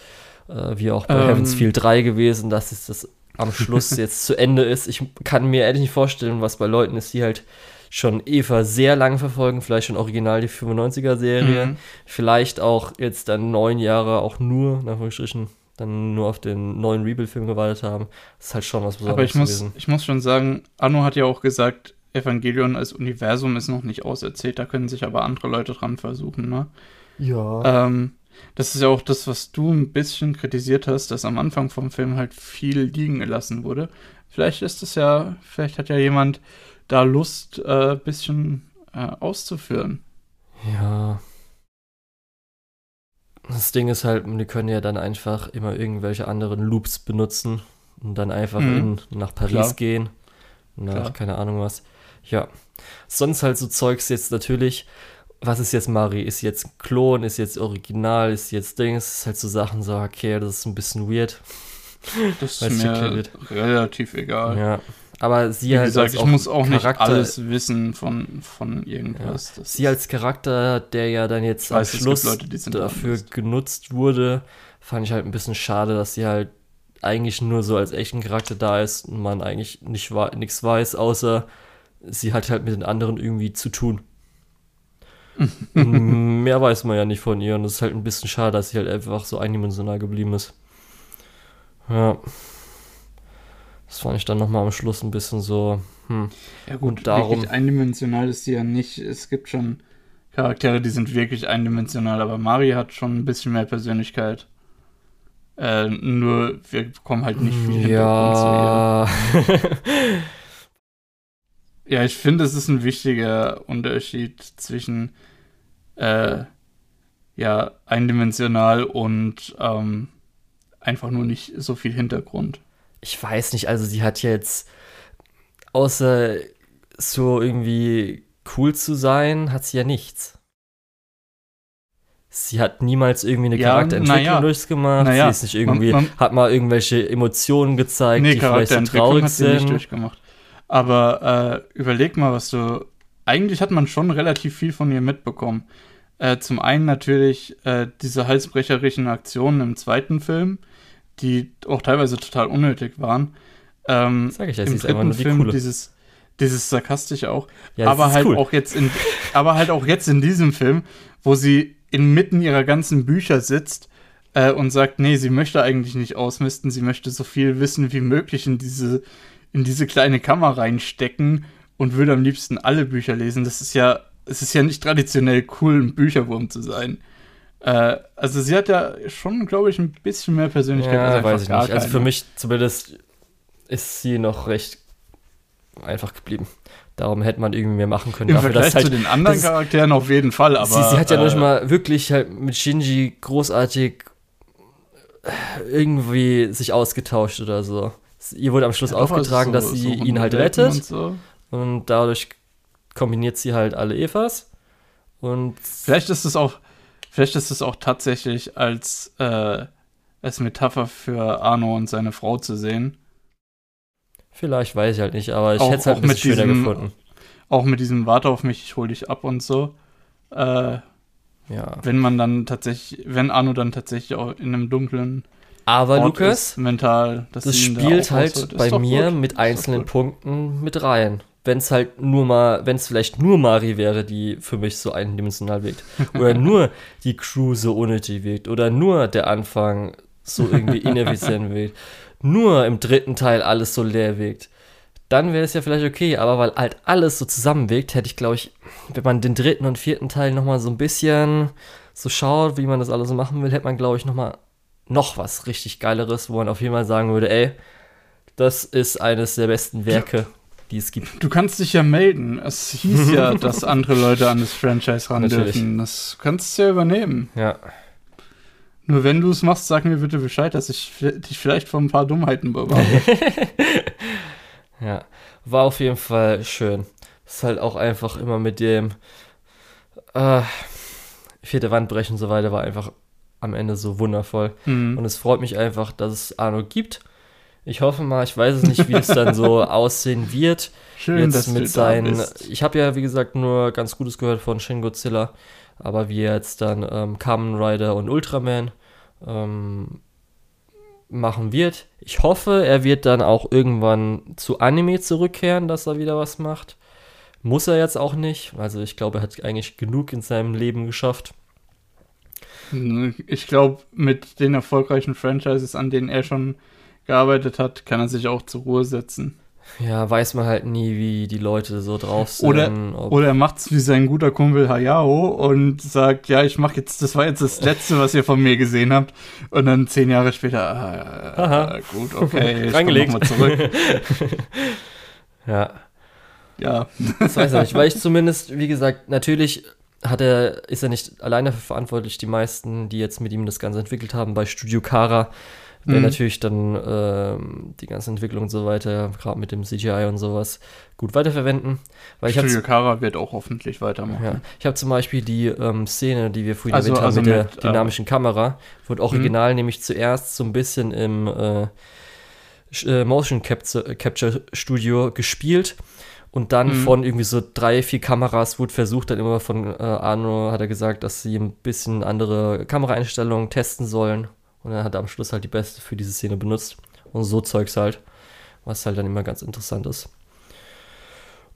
Äh, wie auch bei ähm. Heaven's Feel 3 gewesen, dass es das am Schluss jetzt zu Ende ist. Ich kann mir ehrlich nicht vorstellen, was bei Leuten ist, die halt schon Eva sehr lange verfolgen, vielleicht schon original die 95er-Serie, mhm. vielleicht auch jetzt dann neun Jahre auch nur, nach Anführungsstrichen, dann nur auf den neuen Rebuild-Film gewartet haben. Das ist halt schon was Besonderes Aber ich muss, gewesen. ich muss schon sagen, Anno hat ja auch gesagt, Evangelion als Universum ist noch nicht auserzählt, da können sich aber andere Leute dran versuchen, ne? Ja. Ähm, das ist ja auch das, was du ein bisschen kritisiert hast, dass am Anfang vom Film halt viel liegen gelassen wurde. Vielleicht ist es ja, vielleicht hat ja jemand da Lust, ein äh, bisschen äh, auszuführen. Ja. Das Ding ist halt, die können ja dann einfach immer irgendwelche anderen Loops benutzen und dann einfach Mhm. in, nach Paris Klar. gehen. Nach Klar. keine Ahnung was. Ja. Sonst halt so Zeugs jetzt natürlich. Was ist jetzt Mari? Ist jetzt ein Klon? Ist jetzt Original? Ist jetzt Dings? Ist halt so Sachen, so, okay, das ist ein bisschen weird. Das ist mir relativ egal. Ja. Aber sie Wie halt gesagt, als ich muss auch nicht Charakter- alles wissen von, von irgendwas. Das Sie als Charakter, der ja dann jetzt weiß, am Schluss Leute, dafür genutzt wurde, fand ich halt ein bisschen schade, dass sie halt eigentlich nur so als echten Charakter da ist und man eigentlich nicht nichts weiß, außer sie hat halt mit den anderen irgendwie zu tun. Mehr weiß man ja nicht von ihr und es ist halt ein bisschen schade, dass sie halt einfach so eindimensional geblieben ist. Ja. Das fand ich dann nochmal am Schluss ein bisschen so, hm. Ja gut, Und darum- wirklich eindimensional ist sie ja nicht. Es gibt schon Charaktere, die sind wirklich eindimensional, aber Mari hat schon ein bisschen mehr Persönlichkeit. Äh, nur wir bekommen halt nicht viel Hintergrund zu ihr. Ja. Ja, ich finde, es ist ein wichtiger Unterschied zwischen äh, ja, eindimensional und ähm, einfach nur nicht so viel Hintergrund. Ich weiß nicht, also sie hat jetzt, außer so irgendwie cool zu sein, hat sie ja nichts. Sie hat niemals irgendwie eine Ja, Charakterentwicklung naja. durchgemacht. Naja, sie ist nicht irgendwie, man- hat mal irgendwelche Emotionen gezeigt, Nee, die vielleicht so traurig hat sie nicht sind. durchgemacht. Aber äh, überleg mal, was du. Eigentlich hat man schon relativ viel von ihr mitbekommen. Äh, zum einen natürlich äh, diese halsbrecherischen Aktionen im zweiten Film, die auch teilweise total unnötig waren. Ähm, Sag ich ja, Im ist dritten die Film coole. dieses, dieses sarkastische auch. Ja, das aber halt cool. auch jetzt in, aber halt auch jetzt in diesem Film, wo sie inmitten ihrer ganzen Bücher sitzt äh, und sagt, nee, sie möchte eigentlich nicht ausmisten, sie möchte so viel Wissen wie möglich in diese, in diese kleine Kammer reinstecken und würde am liebsten alle Bücher lesen. Das ist ja, es ist ja nicht traditionell cool, ein Bücherwurm zu sein. Äh, also sie hat ja schon, glaube ich, ein bisschen mehr Persönlichkeit als Ja, einfach weiß ich nicht. Also für mich zumindest ist sie noch recht einfach geblieben. Darum hätte man irgendwie mehr machen können. Im dafür, Vergleich halt zu den anderen Charakteren auf jeden Fall, aber sie, sie hat ja äh, nicht mal wirklich halt mit Shinji großartig irgendwie sich ausgetauscht oder so. Ihr wurde am Schluss Ja, also aufgetragen, so- dass sie so ihn halt rettet Und so. und dadurch kombiniert sie halt alle Evas und Vielleicht ist es auch, vielleicht ist es auch tatsächlich als, äh, als Metapher für Arno und seine Frau zu sehen. vielleicht weiß ich halt nicht, aber ich hätte es halt auch ein mit bisschen schöner gefunden. Auch mit diesem Warte auf mich, ich hol dich ab und so. Äh, Ja. wenn man dann tatsächlich, wenn Arno dann tatsächlich auch in einem dunklen Aber Ort Lukas, ist, mental, das da spielt auch halt bei mir gut. mit einzelnen. Punkten mit rein. Wenn es halt nur mal, wenn es vielleicht nur Mari wäre, die für mich so eindimensional wirkt. Oder nur die Crew so unnötig wirkt. Oder nur der Anfang so irgendwie ineffizient wirkt. Nur im dritten Teil alles so leer wirkt. Dann wäre es ja vielleicht okay, aber weil halt alles so zusammenwirkt, hätte ich, glaube ich, wenn man den dritten und vierten Teil nochmal so ein bisschen so schaut, wie man das alles so machen will, hätte man, glaube ich, nochmal noch was richtig Geileres, wo man auf jeden Fall sagen würde, ey, das ist eines der besten Werke, die es gibt. Du kannst dich ja melden. Es hieß ja, dass andere Leute an das Franchise ran Natürlich. dürfen. Das kannst du ja übernehmen. Ja, Nur wenn du es machst, sag mir bitte Bescheid, dass ich dich vielleicht vor ein paar Dummheiten bewahre. ja. War auf jeden Fall schön. Ist halt auch einfach immer mit dem äh, vierte Wand brechen und so weiter, war einfach am Ende so wundervoll. Mhm. Und es freut mich einfach, dass es Arno gibt. Ich hoffe mal, ich weiß es nicht, wie es dann so aussehen wird. Schön, jetzt dass mit du seinen. Ich habe ja, wie gesagt, nur ganz Gutes gehört von Shin Godzilla. Aber wie jetzt dann ähm, Kamen Rider und Ultraman ähm, machen wird. Ich hoffe, er wird dann auch irgendwann zu Anime zurückkehren, dass er wieder was macht. Muss er jetzt auch nicht. Also ich glaube, er hat eigentlich genug in seinem Leben geschafft. Ich glaube, mit den erfolgreichen Franchises, an denen er schon gearbeitet hat, kann er sich auch zur Ruhe setzen. Ja, weiß man halt nie, wie die Leute so drauf sind. Oder- Oder er macht's wie sein guter Kumpel Hayao und sagt, ja, ich mach jetzt, das war jetzt das Letzte, was ihr von mir gesehen habt. Und dann zehn Jahre später, ah, Aha. gut, okay, ich komm Reingelegt. noch mal zurück. ja. ja. Das weiß ich nicht, weil ich zumindest, wie gesagt, natürlich hat er, ist er nicht alleine dafür verantwortlich. Die meisten, die jetzt mit ihm das Ganze entwickelt haben, bei Studio Kara, werden Mhm. natürlich dann ähm, die ganze Entwicklung und so weiter, gerade mit dem CGI und sowas, gut weiterverwenden. Weil ich habe Studio Kara wird auch hoffentlich weitermachen. ja, ich hab zum Beispiel die ähm, Szene, die wir vorhin Also- erwähnt haben, also mit der mit, äh, dynamischen Kamera, wurde original nämlich zuerst so ein bisschen im äh, äh, Motion Capture, Capture Studio gespielt und dann Mhm. von irgendwie so drei, vier Kameras wurde versucht, dann immer von äh, Arno hat er gesagt, dass sie ein bisschen andere Kameraeinstellungen testen sollen und dann hat er am Schluss halt die beste für diese Szene benutzt und so Zeugs halt, was halt dann immer ganz interessant ist.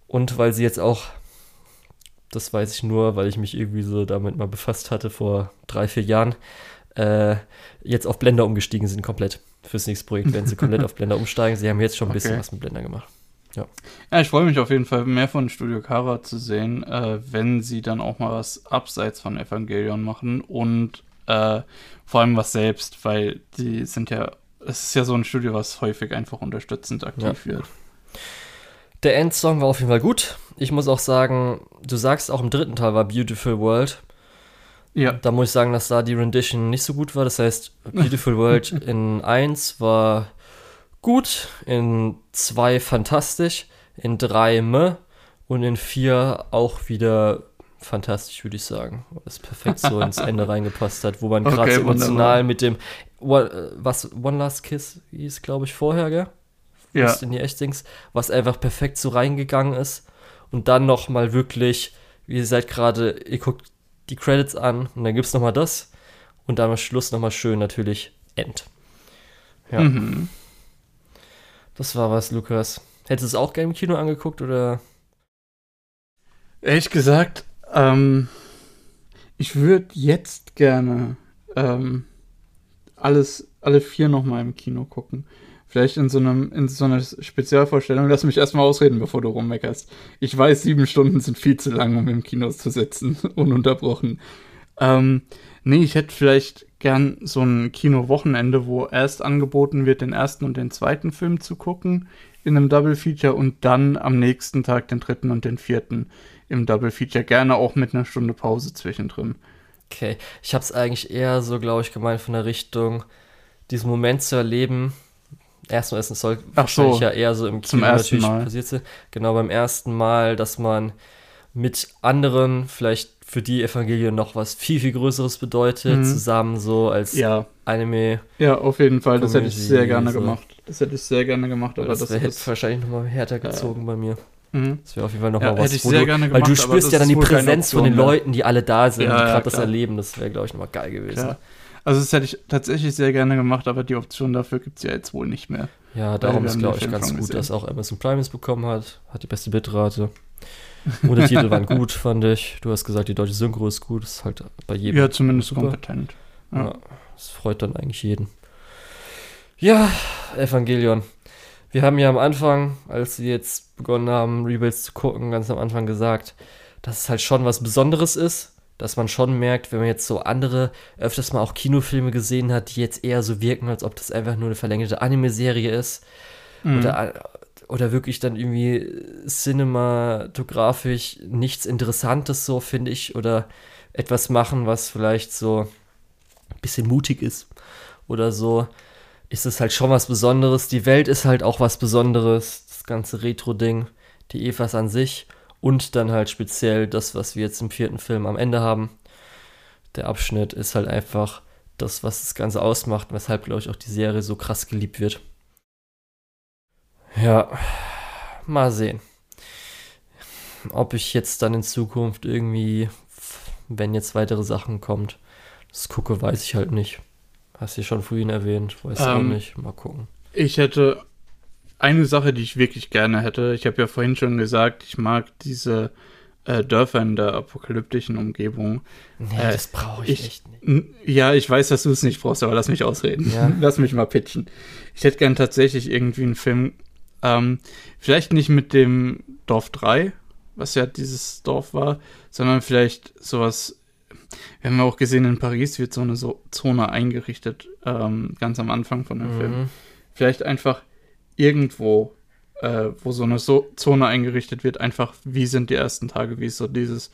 Und weil sie jetzt auch, das weiß ich nur, weil ich mich irgendwie so damit mal befasst hatte vor drei, vier Jahren, äh, jetzt auf Blender umgestiegen sind komplett. Fürs nächste Projekt werden sie komplett auf Blender umsteigen. Sie haben jetzt schon ein bisschen Okay. was mit Blender gemacht. Ja, ich freue mich auf jeden Fall, mehr von Studio Kara zu sehen, äh, wenn sie dann auch mal was abseits von Evangelion machen und äh, vor allem was selbst, weil die sind ja, es ist ja so ein Studio, was häufig einfach unterstützend aktiv wird. Der Endsong war auf jeden Fall gut. Ich muss auch sagen, du sagst auch im dritten Teil war Beautiful World. Ja, Da muss ich sagen, dass da die Rendition nicht so gut war. Das heißt, Beautiful World in 1 war gut, in 2 fantastisch, in 3 meh und in 4 auch wieder fantastisch, würde ich sagen. Es perfekt so ins Ende reingepasst hat, wo man gerade Okay, so wunderbar. emotional mit dem One- äh, was One Last Kiss hieß, glaube ich, vorher, gell? ja, was in die Echtdings, was einfach perfekt so reingegangen ist. Und dann noch mal wirklich, wie ihr seid gerade, ihr guckt die Credits an und dann gibt's noch mal das. Und dann am Schluss noch mal schön natürlich End. Ja, Mhm. das war was, Lukas. Hättest du es auch gerne im Kino angeguckt oder? Ehrlich gesagt, ähm, ich würde jetzt gerne ähm, alles, alle vier nochmal im Kino gucken. Vielleicht in so einem, in so einer Spezialvorstellung. Lass mich erstmal ausreden, bevor du rummeckerst. Ich weiß, sieben Stunden sind viel zu lang, um im Kino zu sitzen, ununterbrochen. Ähm, nee, ich hätte vielleicht gern so ein Kino-Wochenende, wo erst angeboten wird, den ersten und den zweiten Film zu gucken in einem Double Feature und dann am nächsten Tag den dritten und den vierten im Double Feature. Gerne auch mit einer Stunde Pause zwischendrin. Okay, ich hab's eigentlich eher so, glaube ich, gemeint von der Richtung, diesen Moment zu erleben. Erstmal ist es soll Ach wahrscheinlich so, ja eher so im Kino natürlich Mal. passiert. sein. Genau beim ersten Mal, dass man mit anderen, vielleicht für die Evangelien noch was viel, viel Größeres bedeutet, Mhm. zusammen so als Ja, Anime. ja, auf jeden Fall. Das hätte ich sehr gerne so. gemacht. Das hätte ich sehr gerne gemacht, aber das das, ist. wahrscheinlich nochmal härter gezogen bei mir. Mhm. Das wäre auf jeden Fall Ja, nochmal was. hätte ich sehr du, gerne weil gemacht, du aber spürst das ja dann die Präsenz von Option den mehr. Leuten, die alle da sind, Ja, die ja, gerade das klar. erleben. Das wäre, glaube ich, nochmal geil gewesen. Ja. Also das hätte ich tatsächlich sehr gerne gemacht, aber die Option dafür gibt es ja jetzt wohl nicht mehr. Ja, darum ist, glaube den ich, ganz gut, gesehen. dass auch Amazon Prime es bekommen hat. Hat die beste Bitrate. Untertitel waren gut, fand ich. Du hast gesagt, die deutsche Synchro ist gut. Das ist halt bei jedem. Ja, zumindest super. kompetent. Ja. Ja, das freut dann eigentlich jeden. Ja, Evangelion. Wir haben ja am Anfang, als sie jetzt begonnen haben, Rebuilds zu gucken, ganz am Anfang gesagt, dass es halt schon was Besonderes ist. Dass man schon merkt, wenn man jetzt so andere, öfters mal auch Kinofilme gesehen hat, die jetzt eher so wirken, als ob das einfach nur eine verlängerte Anime-Serie ist. Mhm. Oder, oder wirklich dann irgendwie cinematografisch nichts Interessantes, so finde ich. Oder etwas machen, was vielleicht so ein bisschen mutig ist. Oder so ist es halt schon was Besonderes. Die Welt ist halt auch was Besonderes. Das ganze Retro-Ding, die Evas an sich. Und dann halt speziell das, was wir jetzt im vierten Film am Ende haben. Der Abschnitt ist halt einfach das, was das Ganze ausmacht, weshalb, glaube ich, auch die Serie so krass geliebt wird. Ja, mal sehen. Ob ich jetzt dann in Zukunft irgendwie, wenn jetzt weitere Sachen kommt, das gucke, weiß ich halt nicht. Hast du schon vorhin erwähnt, weiß auch Ähm, nicht. Mal gucken. Ich hätte eine Sache, die ich wirklich gerne hätte. Ich habe ja vorhin schon gesagt, ich mag diese äh, Dörfer in der apokalyptischen Umgebung. Nee, äh, das brauche ich, ich- echt nicht. Ja, ich weiß, dass du es nicht brauchst, aber lass mich ausreden. Ja. Lass mich mal pitchen. Ich hätte gern tatsächlich irgendwie einen Film, ähm, vielleicht nicht mit dem Dorf 3, was ja dieses Dorf war, sondern vielleicht sowas. Wir haben ja auch gesehen, in Paris wird so eine so Zone eingerichtet, ähm, ganz am Anfang von dem Film. Mhm. vielleicht einfach irgendwo äh, wo so eine so Zone eingerichtet wird, einfach, wie sind die ersten Tage, wie ist so dieses.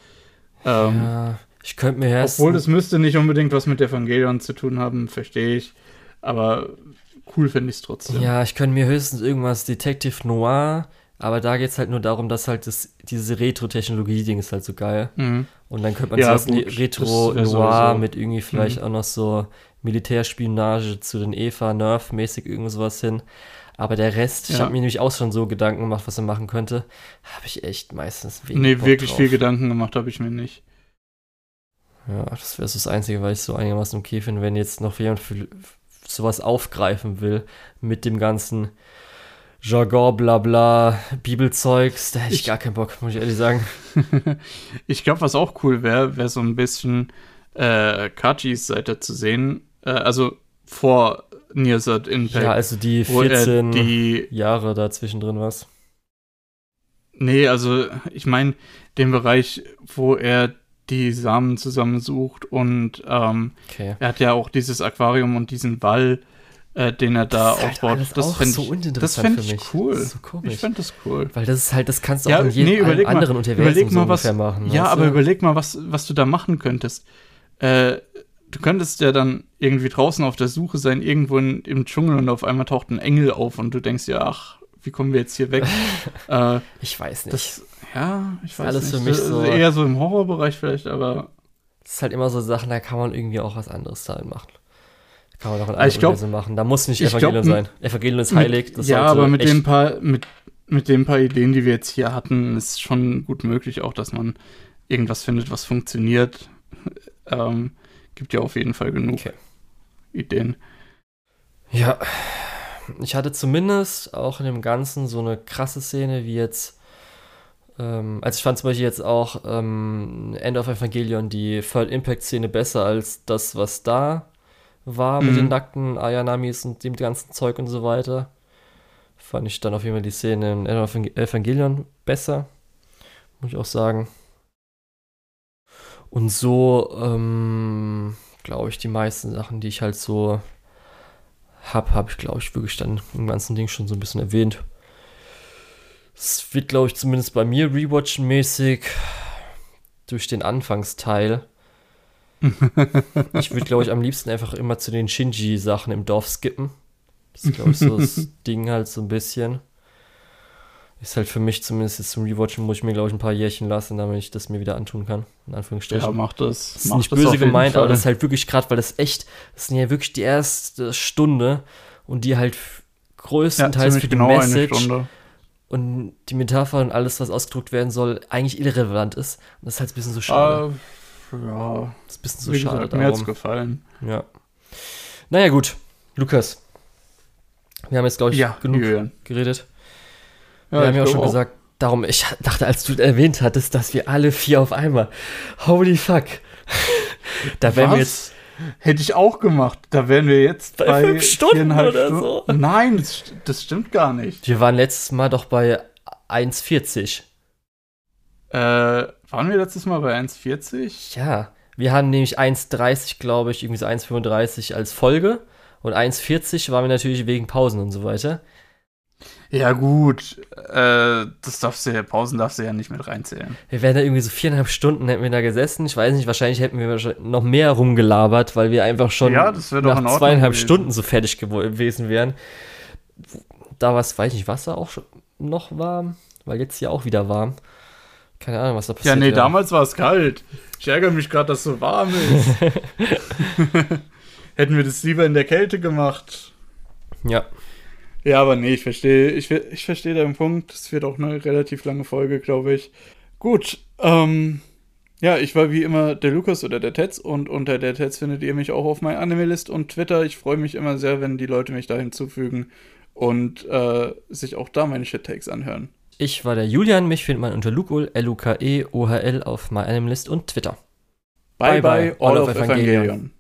Ähm, ja, ich könnte mir erst. Obwohl, das müsste nicht unbedingt was mit Evangelion zu tun haben, verstehe ich. Aber cool finde ich es trotzdem. Ja, ich könnte mir höchstens irgendwas Detective Noir, aber da geht es halt nur darum, dass halt das, diese Retro-Technologie-Ding ist halt so geil. Mhm. Und dann könnte man Ja, sowas Retro-Noir mit irgendwie vielleicht auch noch so Militärspionage zu den Eva, Nerf-mäßig irgend sowas hin. Aber der Rest, ich Ja. habe mir nämlich auch schon so Gedanken gemacht, was er machen könnte, habe ich echt meistens wenig Nee, Bock wirklich drauf. viel Gedanken gemacht habe ich mir nicht. Ja, das wäre so das Einzige, weil ich so einigermaßen okay finde, wenn jetzt noch jemand für sowas aufgreifen will mit dem ganzen Jargon, Blabla, Bibelzeugs, da hätte ich, Ich- gar keinen Bock, muss ich ehrlich sagen. ich glaube, was auch cool wäre, wäre so ein bisschen äh, Kachis Seite zu sehen. Äh, also vor Nearsat Impact. Ja, also die wo er 14 die. Jahre da zwischendrin was. Nee, also ich meine den Bereich, wo er die Samen zusammensucht und ähm, Okay. er hat ja auch dieses Aquarium und diesen Wall, äh, den er da Das ist halt aufbaut. alles das fände so ich, das für ich mich. cool. Das so. Ich fände das cool. Weil das ist halt, das kannst du Ja, auch in jedem nee, allen mal- anderen Universum überleg mal, so was- machen. Ja, aber du? überleg mal, was, was du da machen könntest. Äh, du könntest ja dann irgendwie draußen auf der Suche sein, irgendwo in, im Dschungel und auf einmal taucht ein Engel auf und du denkst ja, ach, wie kommen wir jetzt hier weg? äh, Ich weiß nicht. das, ja, ich weiß alles nicht. für mich so- Eher so im Horrorbereich vielleicht, aber Das ist halt immer so Sachen, da kann man irgendwie auch was anderes damit machen. Kann man ein anderes ich glaub- Universum machen. Da muss nicht ich Evangelion glaub, sein. Evangelion ist mit- heilig. Das ja, aber mit den paar, mit, mit den paar Ideen, die wir jetzt hier hatten, ist schon gut möglich auch, dass man irgendwas findet, was funktioniert. ähm, gibt ja auf jeden Fall genug Okay. Ideen. Ja, ich hatte zumindest auch in dem Ganzen so eine krasse Szene wie jetzt. Ähm, also ich fand zum Beispiel jetzt auch ähm, End of Evangelion die Third Impact Szene besser als das, was da war mit Mhm. den nackten Ayanamis und dem ganzen Zeug und so weiter. Fand ich dann auf jeden Fall die Szene in Evangelion besser. Muss ich auch sagen. Und so, ähm, glaube ich, die meisten Sachen, die ich halt so hab, habe ich, glaube ich, wirklich dann im ganzen Ding schon so ein bisschen erwähnt. Es wird, glaube ich, zumindest bei mir rewatchen-mäßig durch den Anfangsteil. Ich würde, glaube ich, am liebsten einfach immer zu den Shinji-Sachen im Dorf skippen. Das ist, glaube ich, so das Ding halt so ein bisschen. Ist halt für mich zumindest jetzt zum Rewatchen, muss ich mir, glaube ich, ein paar Jährchen lassen, damit ich das mir wieder antun kann. In Anführungsstrichen. Ja, mach das. Das ist mach nicht das böse gemeint, aber Fall. das ist halt wirklich gerade, weil das echt, das sind ja wirklich die erste Stunde und die halt f- ja, größtenteils für die genau Message und die Metapher und alles, was ausgedruckt werden soll, eigentlich irrelevant ist. Und das ist halt ein bisschen so schade. Ah, ja, das ist ein bisschen so schade gesagt, mir hat's gefallen. Ja. Naja, gut. Lukas. Wir haben jetzt, glaube ich, Ja, genug Julian. geredet. Ja, wir haben ja auch schon gesagt, darum, ich dachte, als du erwähnt hattest, dass wir alle vier auf einmal. Holy fuck. da wären wir jetzt. Hätte ich auch gemacht. Da wären wir jetzt Bei bei, fünf Stunden oder Stunden. so. Nein, das, das stimmt gar nicht. Wir waren letztes Mal doch bei 1,40. Äh, waren wir letztes Mal bei 1,40? Ja. Wir haben nämlich 1,30, glaube ich, irgendwie so 1,35 als Folge. Und 1,40 waren wir natürlich wegen Pausen und so weiter. Ja, gut. Äh, das darfst du ja, Pausen darfst du ja nicht mit reinzählen. Wir wären da irgendwie so viereinhalb Stunden hätten wir da gesessen. Ich weiß nicht, wahrscheinlich hätten wir noch mehr rumgelabert, weil wir einfach schon Ja, nach zweieinhalb gewesen. Stunden so fertig gewesen wären. Da war es, weiß ich nicht, Wasser auch noch warm, weil jetzt ja auch wieder warm. Keine Ahnung, was da passiert. Ja, nee, wäre. damals war es kalt. Ich ärgere mich gerade, dass es so warm ist. Hätten wir das lieber in der Kälte gemacht. Ja, Ja, aber nee, ich verstehe, ich, ich verstehe deinen Punkt. Es wird auch eine relativ lange Folge, glaube ich. Gut, ähm, ja, ich war wie immer der Lukas oder der Tetz und unter der Tetz findet ihr mich auch auf meiner Anime-List und Twitter. Ich freue mich immer sehr, wenn die Leute mich da hinzufügen und äh, sich auch da meine Shit-Takes anhören. Ich war der Julian. Mich findet man unter Lukol, L-U-K-E-O-H-L auf MyAnimalist und Twitter. Bye, Bye, bye, bye, all, of Evangelion.